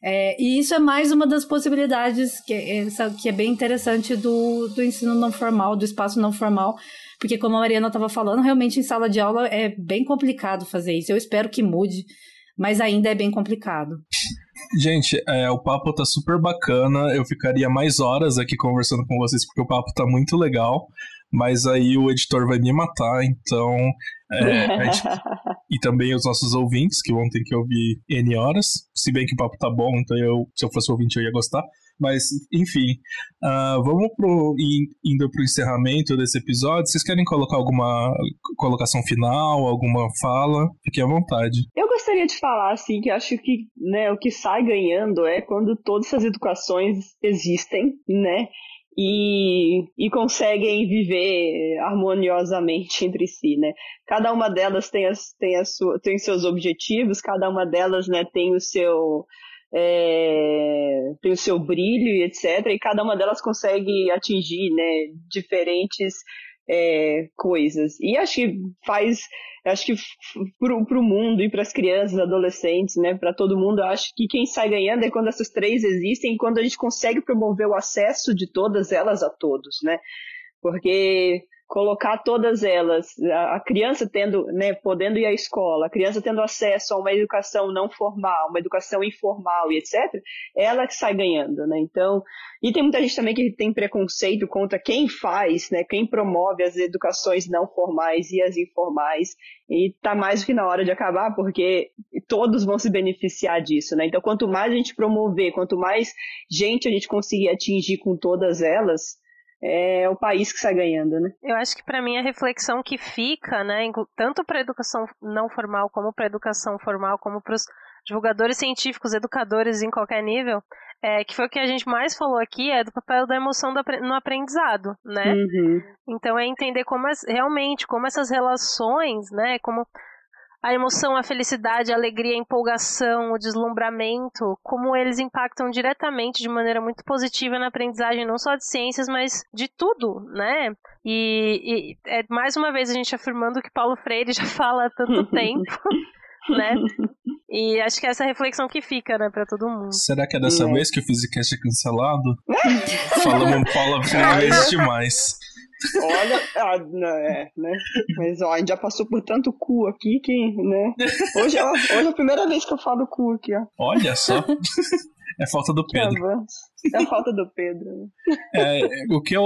É, e isso é mais uma das possibilidades que, essa, que é bem interessante do, do ensino não formal, do espaço não formal, porque como a Mariana estava falando, realmente em sala de aula é bem complicado fazer isso. Eu espero que mude, mas ainda é bem complicado. Gente, é, o papo tá super bacana. Eu ficaria mais horas aqui conversando com vocês porque o papo tá muito legal mas aí o editor vai me matar, então. É, gente, e também os nossos ouvintes, que vão ter que ouvir N horas. Se bem que o papo tá bom, então eu, se eu fosse ouvinte eu ia gostar. Mas, enfim, uh, vamos pro, indo pro encerramento desse episódio. Vocês querem colocar alguma colocação final, alguma fala? Fique à vontade. Eu gostaria de falar, assim, que acho que né, o que sai ganhando é quando todas essas educações existem, né? E, e conseguem viver harmoniosamente entre si, né? Cada uma delas tem, as, tem, a sua, tem seus objetivos, cada uma delas né, tem o seu é, tem o seu brilho e etc. E cada uma delas consegue atingir né, diferentes é, coisas. E acho que faz acho que para o mundo e para as crianças, adolescentes, né, para todo mundo, acho que quem sai ganhando é quando essas três existem e quando a gente consegue promover o acesso de todas elas a todos, né? Porque colocar todas elas, a criança tendo, né, podendo ir à escola, a criança tendo acesso a uma educação não formal, uma educação informal e etc, ela que sai ganhando, né? Então, e tem muita gente também que tem preconceito contra quem faz, né, quem promove as educações não formais e as informais, e tá mais do que na hora de acabar, porque todos vão se beneficiar disso, né? Então, quanto mais a gente promover, quanto mais gente a gente conseguir atingir com todas elas, é o país que sai ganhando, né? Eu acho que para mim a reflexão que fica, né, tanto para a educação não formal como para a educação formal, como para os divulgadores científicos, educadores em qualquer nível, é, que foi o que a gente mais falou aqui, é do papel da emoção no aprendizado, né? Uhum. Então é entender como realmente como essas relações, né, como a emoção, a felicidade, a alegria, a empolgação, o deslumbramento, como eles impactam diretamente de maneira muito positiva na aprendizagem, não só de ciências, mas de tudo, né? E, e é mais uma vez a gente afirmando o que Paulo Freire já [LAUGHS] fala há tanto tempo. [LAUGHS] né? E acho que é essa reflexão que fica, né, pra todo mundo. Será que é dessa é. vez que o Physicast é cancelado? Falamos Paulo Freire vezes [LAUGHS] demais. Olha, ah, é, né? Mas ó, a gente já passou por tanto cu aqui que, né? Hoje é, hoje é a primeira vez que eu falo cu aqui, ó. Olha só. É falta do Pedro. É falta do Pedro. É, o que eu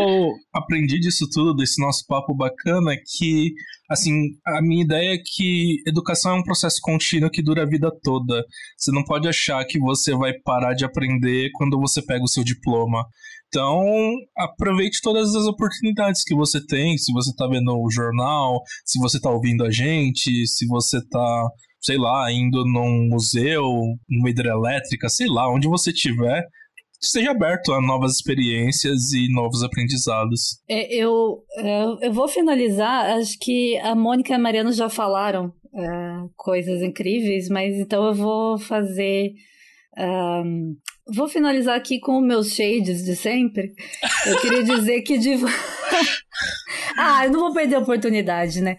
aprendi disso tudo, desse nosso papo bacana, é que, assim, a minha ideia é que educação é um processo contínuo que dura a vida toda. Você não pode achar que você vai parar de aprender quando você pega o seu diploma. Então, aproveite todas as oportunidades que você tem, se você está vendo o jornal, se você está ouvindo a gente, se você está, sei lá, indo num museu, numa hidrelétrica, sei lá, onde você estiver, esteja aberto a novas experiências e novos aprendizados. É, eu, é, eu vou finalizar, acho que a Mônica e a Mariana já falaram é, coisas incríveis, mas então eu vou fazer um, vou finalizar aqui com meus shades de sempre. Eu queria dizer que. Div... [LAUGHS] ah, eu não vou perder a oportunidade, né?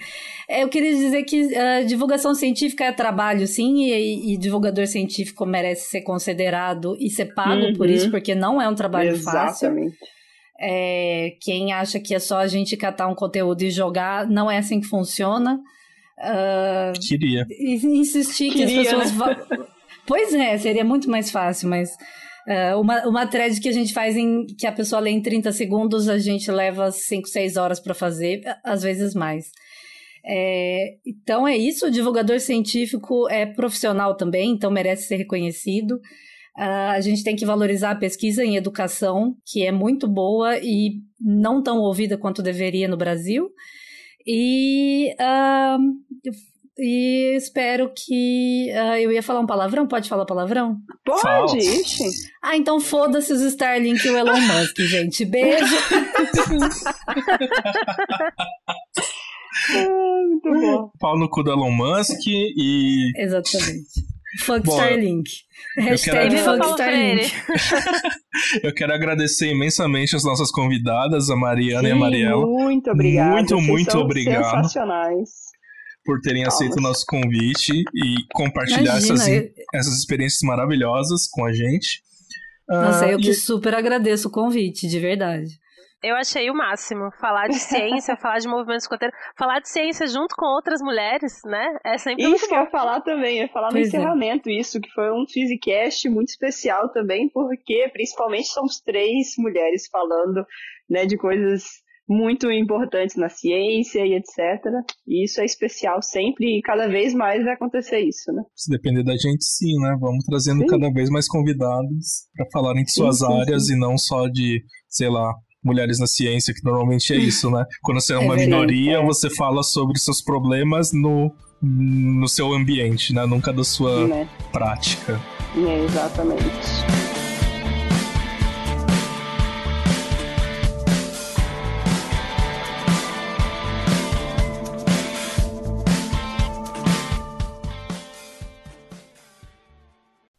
É, eu queria dizer que a uh, divulgação científica é trabalho, sim, e, e, divulgador científico merece ser considerado e ser pago uhum. por isso, porque não é um trabalho Exatamente. fácil. É, quem acha que é só a gente catar um conteúdo e jogar, não é assim que funciona. Uh, Queria. Insistir Queria, que as pessoas. Né? [LAUGHS] Pois é, seria muito mais fácil, mas uh, uma, uma thread que a gente faz em que a pessoa lê em 30 segundos, a gente leva 5, 6 horas para fazer, às vezes mais. É, então é isso, o divulgador científico é profissional também, então merece ser reconhecido. Uh, a gente tem que valorizar a pesquisa em educação, que é muito boa e não tão ouvida quanto deveria no Brasil. E, uh, e espero que. Uh, eu ia falar um palavrão? Pode falar palavrão? Pode, ixi. Ah, então foda-se os Starlink e o Elon [LAUGHS] Musk, gente. Beijo. muito bom. Pau no cu do Elon Musk e. Exatamente. Fuck Starlink. Hashtag Fuck Starlink. [LAUGHS] eu quero agradecer imensamente as nossas convidadas, a Mariana Sim, e a Mariela. Muito obrigado. Muito, Vocês muito obrigado. Sensacionais. Por terem aceito o nosso convite e compartilhar essas, eu... essas experiências maravilhosas com a gente. Nossa, uh, eu que super agradeço o convite, de verdade. Eu achei o máximo. Falar de ciência, [LAUGHS] falar de movimento escoteiro, falar de ciência junto com outras mulheres, né? É sempre Isso que eu ia falar também, eu ia falar pois no é. encerramento, é. isso, que foi um Physicast muito especial também, porque principalmente somos três mulheres falando né, de coisas muito importantes na ciência e etc. E isso é especial sempre e cada vez mais vai acontecer isso, né? Se depender da gente, sim, né? Vamos trazendo sim. cada vez mais convidados para falarem de suas sim, sim, áreas e não só de, sei lá, mulheres na ciência, que normalmente é isso, né? Quando você é uma é minoria, é. você fala sobre seus problemas no, no seu ambiente, né? Nunca da sua né? prática. É, exatamente.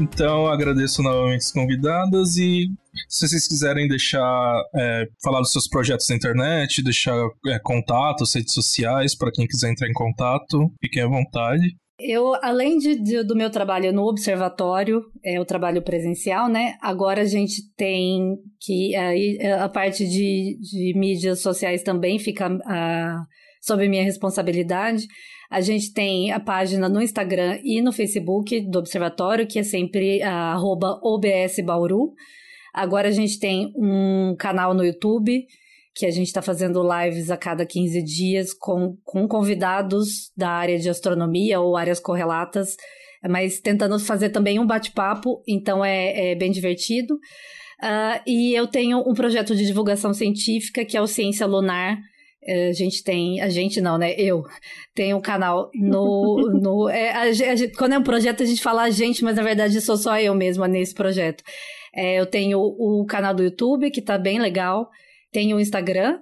Então, agradeço novamente as convidadas e se vocês quiserem deixar, é, falar dos seus projetos na internet, deixar é, contatos, redes sociais, para quem quiser entrar em contato, fiquem à vontade. Eu, além de, de, do meu trabalho no observatório, é o trabalho presencial, né? Agora a gente tem que aí a parte de, de mídias sociais também fica a, sob minha responsabilidade. A gente tem a página no Instagram e no Facebook do Observatório, que é sempre @obsbauru. Agora a gente tem um canal no YouTube que a gente está fazendo lives a cada 15 dias com, com convidados da área de astronomia ou áreas correlatas, mas tentando fazer também um bate-papo, então é, é, bem divertido. Uh, e eu tenho um projeto de divulgação científica que é o Ciência Lunar, a gente tem, a gente não, né? Eu tenho um canal no. [LAUGHS] no é, a, a, quando é um projeto, a gente fala a gente, mas na verdade sou só eu mesma nesse projeto. É, eu tenho o canal do YouTube, que tá bem legal, tenho o Instagram.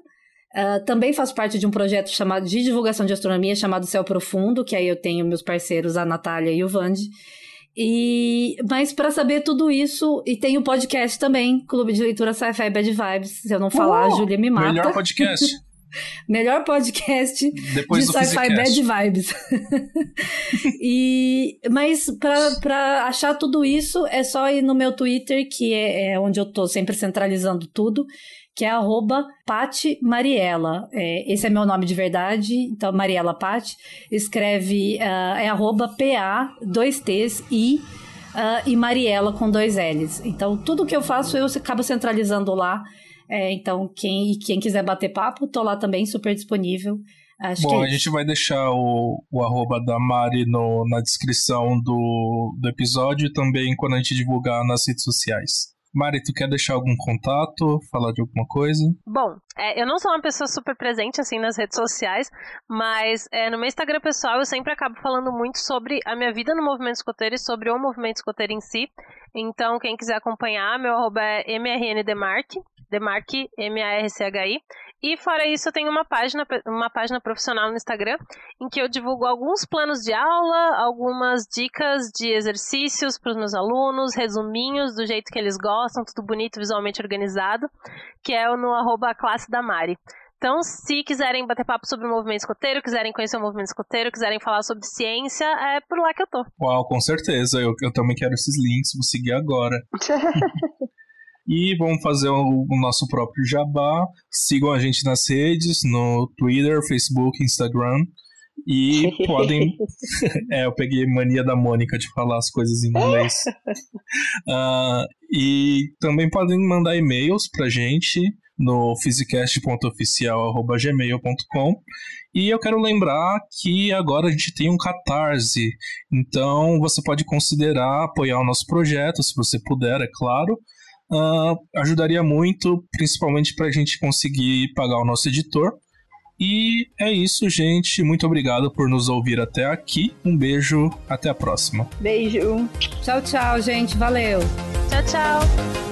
Uh, também faço parte de um projeto chamado de divulgação de astronomia chamado Céu Profundo, que aí eu tenho meus parceiros, a Natália e o Vande. E, mas para saber tudo isso, e tem o podcast também, Clube de Leitura Sci-Fi Bad Vibes. Se eu não falar, uh, a Júlia me mata. Melhor podcast. [LAUGHS] Melhor podcast Depois de sci-fi bad vibes. [LAUGHS] e, mas para achar tudo isso é só ir no meu Twitter, que é, é onde eu tô sempre centralizando tudo, que é arroba Pati Mariela. É, esse é meu nome de verdade, então Mariela Pati. Escreve, uh, é arroba PA, dois T's, I, uh, e Mariela com dois L's. Então tudo que eu faço eu acabo centralizando lá. É, então, quem, quem quiser bater papo, tô lá também, super disponível. Acho Bom, é a gente vai deixar o, o arroba da Mari no, na descrição do, do episódio e também quando a gente divulgar nas redes sociais. Mari, tu quer deixar algum contato, falar de alguma coisa? Bom, é, eu não sou uma pessoa super presente assim nas redes sociais, mas é, no meu Instagram pessoal eu sempre acabo falando muito sobre a minha vida no movimento escoteiro e sobre o movimento escoteiro em si. Então, quem quiser acompanhar, meu arroba é mrndemarque, Demarque, M-A-R-C-H-I. E fora isso, eu tenho uma página, uma página profissional no Instagram em que eu divulgo alguns planos de aula, algumas dicas de exercícios para os meus alunos, resuminhos do jeito que eles gostam, tudo bonito, visualmente organizado, que é no arroba classe da Mari. Então, se quiserem bater papo sobre o movimento escoteiro, quiserem conhecer o movimento escoteiro, quiserem falar sobre ciência, é por lá que eu tô. Uau, com certeza. Eu, eu também quero esses links, vou seguir agora. [LAUGHS] E vamos fazer o, o, nosso próprio jabá. Sigam a gente nas redes, no Twitter, Facebook, Instagram. E [LAUGHS] podem. [LAUGHS] é, eu peguei mania da Mônica de falar as coisas em inglês. uh, [LAUGHS] e também podem mandar e-mails pra gente no physicast.oficial.gmail.com e eu quero lembrar que agora a gente tem um catarse, então você pode considerar apoiar o nosso projeto, se você puder, é claro uh, ajudaria muito, principalmente para a gente conseguir pagar o nosso editor. E é isso, gente. Muito obrigado por nos ouvir até aqui. Um beijo, até a próxima. Beijo. Tchau, tchau, gente. Valeu. Tchau, tchau.